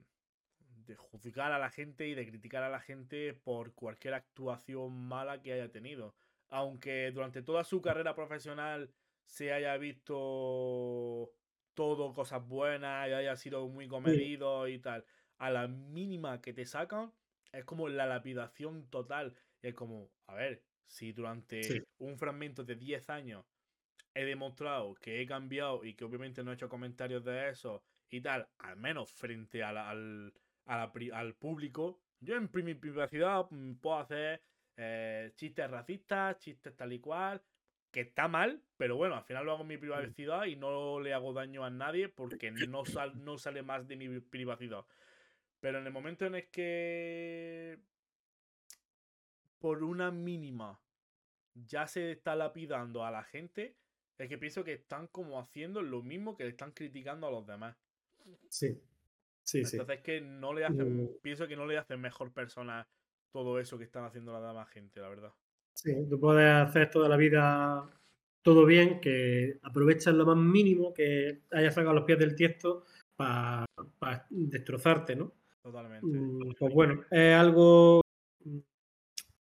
de juzgar a la gente y de criticar a la gente por cualquier actuación mala que haya tenido. Aunque durante toda su carrera profesional se haya visto todo cosas buenas y haya sido muy comedido y tal, a la mínima que te sacan es como la lapidación total. Y es como, a ver, si durante Sí. un fragmento de 10 años he demostrado que he cambiado y que obviamente no he hecho comentarios de eso y tal, al menos frente a la- al, a la pri- al público, yo en mi privacidad mm, puedo hacer eh, chistes racistas, chistes tal y cual, que está mal, pero bueno, al final lo hago en mi privacidad y no le hago daño a nadie porque no, sal- no sale más de mi privacidad. Pero en el momento en el que por una mínima ya se está lapidando a la gente, es que pienso que están como haciendo lo mismo que le están criticando a los demás. sí, sí, sí. Entonces es que no le hacen, Mm. pienso que no le hacen mejor persona todo eso que están haciendo la demás gente, la verdad. Sí, tú puedes hacer toda la vida todo bien, que aprovechas lo más mínimo que hayas sacado los pies del tiesto para destrozarte, ¿no? Totalmente. Mm, Pues bueno, es algo. mm,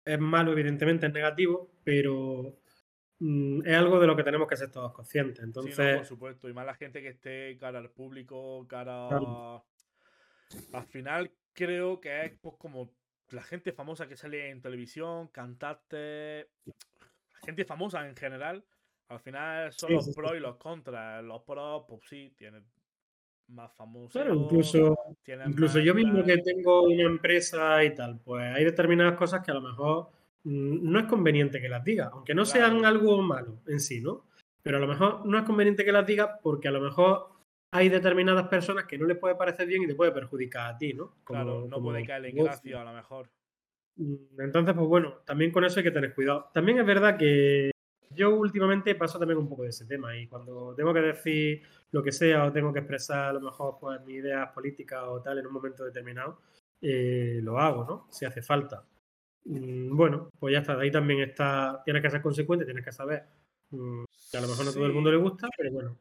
Es malo, evidentemente, es negativo, pero es algo de lo que tenemos que ser todos conscientes. Sí, no, por Entonces, supuesto. Y más la gente que esté cara al público, cara. Claro. Al final creo que es pues, como la gente famosa que sale en televisión, cantantes. Gente famosa en general. Al final son Sí, los sí, sí. pros y los contras. Los pros, pues sí, tienen más famosos. Claro, incluso, incluso yo mismo que tengo una empresa y tal, pues hay determinadas cosas que a lo mejor mm, no es conveniente que las diga, aunque no sean algo malo en sí, ¿no? Pero a lo mejor no es conveniente que las diga porque a lo mejor hay determinadas personas que no les puede parecer bien y te puede perjudicar a ti, ¿no? Claro, Como- no como puede caer en gracia a lo mejor. Mm, Entonces, pues bueno, también con eso hay que tener cuidado. También es verdad que yo últimamente paso también un poco de ese tema y cuando tengo que decir lo que sea o tengo que expresar a lo mejor pues mis ideas políticas o tal en un momento determinado, eh, lo hago, ¿no? Si hace falta. Mm, Bueno, pues ya está, de ahí también está, tienes que ser consecuente, tienes que saber mm, que a lo mejor no a todo el mundo Sí. le gusta, pero bueno,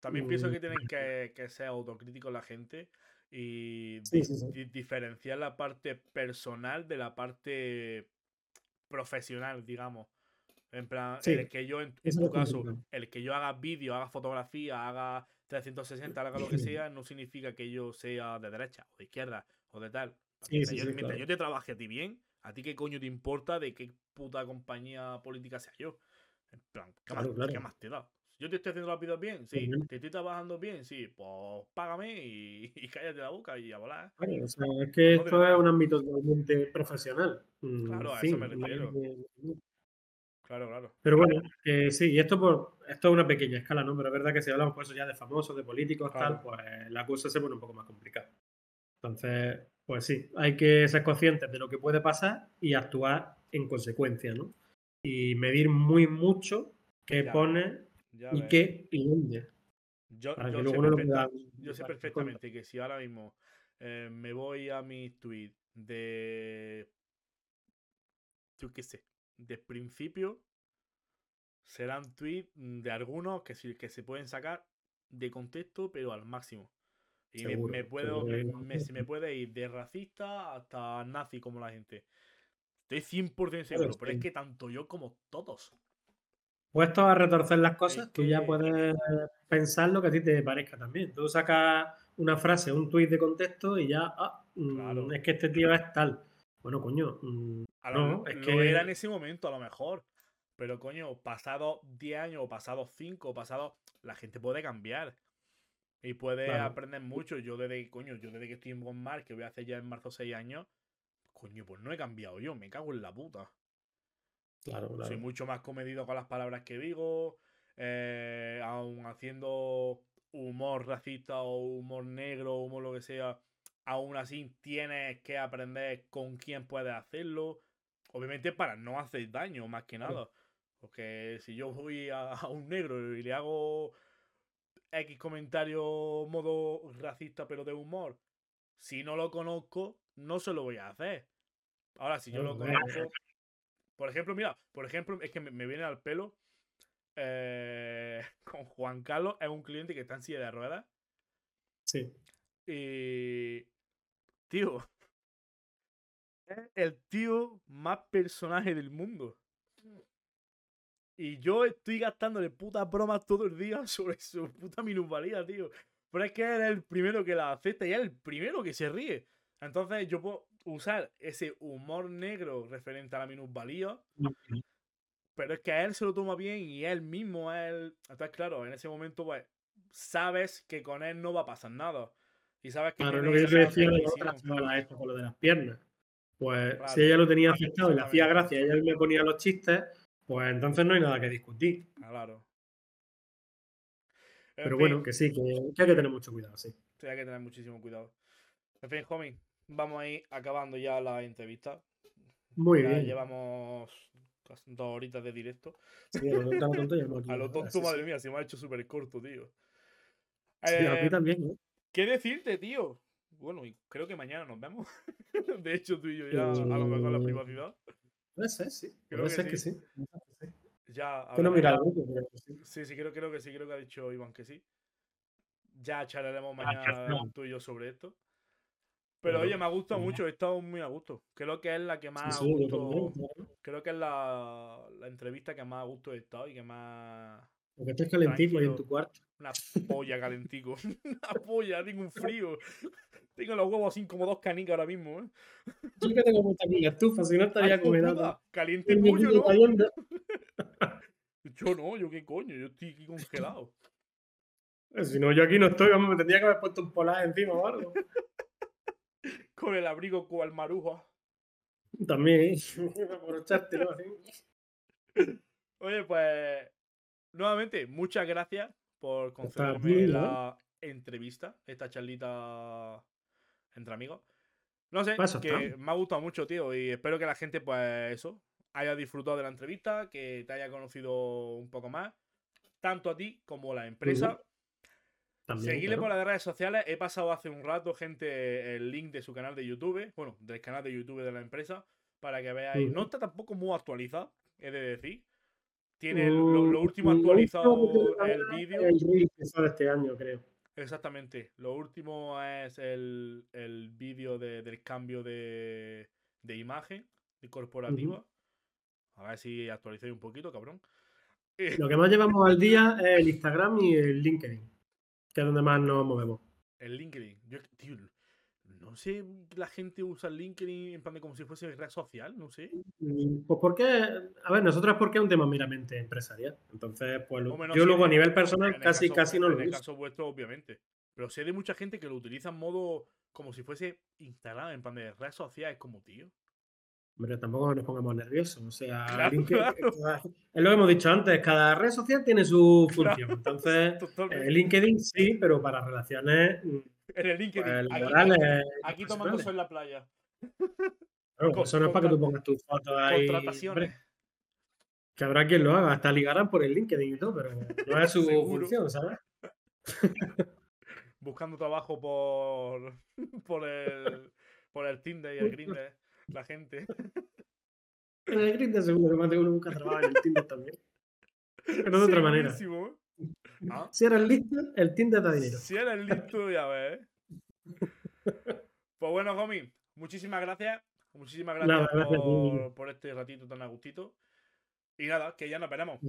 También pienso que tienen que, que ser autocríticos la gente y Sí, di- sí, sí. di- diferenciar la parte personal de la parte profesional, digamos. En plan, el que yo, en, en tu caso, complicado. el que yo haga vídeo, haga fotografía, haga 360, haga lo que sea, no significa que yo sea de derecha o de izquierda o de tal. Mientras, yo, sí, mientras claro. yo te trabaje a ti bien, ¿a ti qué coño te importa de qué puta compañía política sea yo? En plan, ¿qué, Claro, más, claro. qué más te da? Yo te estoy haciendo las vidas bien, sí. Te estoy trabajando bien, sí. Pues págame y, y cállate la boca y a volar. Claro, o sea, es que no esto es un ámbito totalmente profesional. Mm, Claro, a eso me refiero. Claro, claro. Pero bueno, sí, y esto por esto es una pequeña escala, ¿no? Pero es verdad que si hablamos pues, ya de famosos, de políticos, Claro. tal, pues la cosa se pone un poco más complicada. Entonces, pues sí, hay que ser conscientes de lo que puede pasar y actuar en consecuencia, ¿no? Y medir muy mucho qué pone Ya y ves. qué y dónde. Yo, yo que sé perfecta- yo perfectamente que si ahora mismo eh, me voy a mi tweet de. Yo qué sé. De principio. Serán tweets de algunos que, que se pueden sacar de contexto, pero al máximo. Y me, Seguro, me puedo, me, me- se me puede ir de racista hasta nazi como la gente. Estoy 100% seguro, pero es que tanto yo como todos. Puestos a retorcer las cosas, Es tú ya puedes pensar lo que a ti te parezca también. Tú sacas una frase, un tuit de contexto y ya, ah, mm, Claro. es que este tío es tal. Bueno, coño, mm, A lo, no, es lo que era en ese momento, a lo mejor. Pero coño, pasados 10 años, o pasados 5, o pasados. La gente puede cambiar. Y puede Claro. aprender mucho. Yo desde, coño, yo desde que estoy en Mar, que voy a hacer ya en marzo 6 años. Coño, pues no he cambiado yo, me cago en la puta. Claro, claro. Soy mucho más comedido con las palabras que digo. eh, aun haciendo humor racista o humor negro o humor lo que sea. Aún así tienes que aprender con quién puedes hacerlo. Obviamente para no hacer daño, más que nada. Porque si yo voy a, a un negro y le hago X comentario modo racista pero de humor, si no lo conozco, no se lo voy a hacer. Ahora, si yo lo conozco, por ejemplo, mira, por ejemplo, es que me, me viene al pelo eh, con Juan Carlos, es un cliente que está en silla de ruedas. Sí. Y. Tío. Es el tío más personaje del mundo. Y yo estoy gastándole putas bromas todo el día sobre su puta minusvalía, tío. Pero es que él es el primero que la acepta y es el primero que se ríe. Entonces yo puedo usar ese humor negro referente a la minusvalía. Pero es que a él se lo toma bien y él mismo, él. Entonces, claro, en ese momento, pues, sabes que con él no va a pasar nada. Y sabes que Claro, lo que yo te decía de esta con lo de las piernas. Pues Claro, si ella lo tenía aceptado y le hacía gracia y ella me ponía los chistes, pues entonces no hay nada que discutir. Claro. En Pero fin, bueno, que sí, que, que hay que tener mucho cuidado, sí. sí, hay que tener muchísimo cuidado. En fin, homie, vamos a ir acabando ya la entrevista. Muy Ya bien. llevamos casi dos horitas de directo. Sí, a lo tonto, lo tonto A lo madre mía, se me ha hecho súper corto, tío. Sí, a mí Eh, también, ¿eh? ¿Qué decirte, tío? Bueno, creo que mañana nos vemos. de hecho, tú y yo ya, a lo mejor en la Eh, privacidad. Puede ser, sí. Creo Puede que ser que sí. sí. que. Ya Que no mira que sí. Sí, sí, creo, creo que sí, creo que ha dicho Iván que sí. Ya charlaremos Ah, mañana tú y yo sobre esto. Pero oye, me ha gustado mucho, he estado muy a gusto. Creo que es la que Sí, más sí, gusto. claro. Creo que es la, la entrevista que más a gusto he estado y que más. Porque estés calentito ahí en tu cuarto. Una polla calentico. Una polla, tengo un frío. Tengo los huevos así como dos canicas ahora mismo, ¿eh? Yo que tengo la estufa, si no estaría ¡Ay, comiendo. Caliente pollo, ¿no? Yo no, yo qué coño, yo estoy aquí congelado. Si no, yo aquí no estoy, vamos, me tendría que haber puesto un polar encima o algo. Con el abrigo cual maruja. También, por echártelo así. Oye, pues. Nuevamente, muchas gracias por concederme la entrevista, esta charlita entre amigos. No sé, que me ha gustado mucho, tío, y espero que la gente, pues, eso, haya disfrutado de la entrevista, que te haya conocido un poco más, tanto a ti como a la empresa. También, Seguirle claro. por las redes sociales. He pasado hace un rato, gente, el link de su canal de YouTube. Bueno, del canal de YouTube de la empresa. Para que veáis. No está tampoco muy actualizado, he de decir. Tiene el- lo, lo Mm, último lo actualizado último que el vídeo. El reel que sale este año, creo. Exactamente. Lo último es el, el vídeo de- del cambio de, de imagen de corporativa. A ver si actualicéis un poquito, cabrón. Lo que más llevamos al día es el Instagram y el LinkedIn, que es donde más nos movemos. El LinkedIn. Yo, tío, no sé, la gente usa el LinkedIn en plan de como si fuese red social, no sé. Mm, Pues porque, a ver, nosotros es porque es un tema meramente empresarial. Entonces, pues lo- yo luego a nivel personal casi, caso- casi no lo En el uso. caso vuestro, obviamente. Pero sé de mucha gente que lo utiliza en modo como si fuese Instagram, en plan de red social. Es como, tío. Hombre, tampoco nos pongamos nerviosos. O sea, Claro, LinkedIn- claro. cada- es lo que hemos dicho antes, cada red social tiene su función. Entonces, Totalmente. eh, LinkedIn sí, pero para relaciones mm, en el LinkedIn. pues, aquí, laborales. aquí y tomando sol en la playa. Claro, con- eso no es para que tú pongas tus fotos ahí. Contrataciones. hombre, que habrá quien lo haga, hasta ligarán por el LinkedIn y todo, pero no es su función, ¿sabes? Buscando trabajo por, por, el, por el Tinder y el Grindr. La gente. En el Grindr seguro que más de uno busca trabajo en el Tinder también. Pero de otra manera. Ah, Si eres listo, el Tinder da dinero. Si eres listo, ya ves. Pues bueno, homie, muchísimas gracias. Muchísimas gracias, Nada, por, por este ratito tan a gustito. Y nada, que ya nos veremos.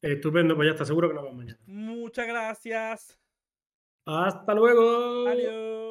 Estupendo, pues ya está, seguro que nos vemos mañana. Muchas gracias. Hasta luego. Adiós.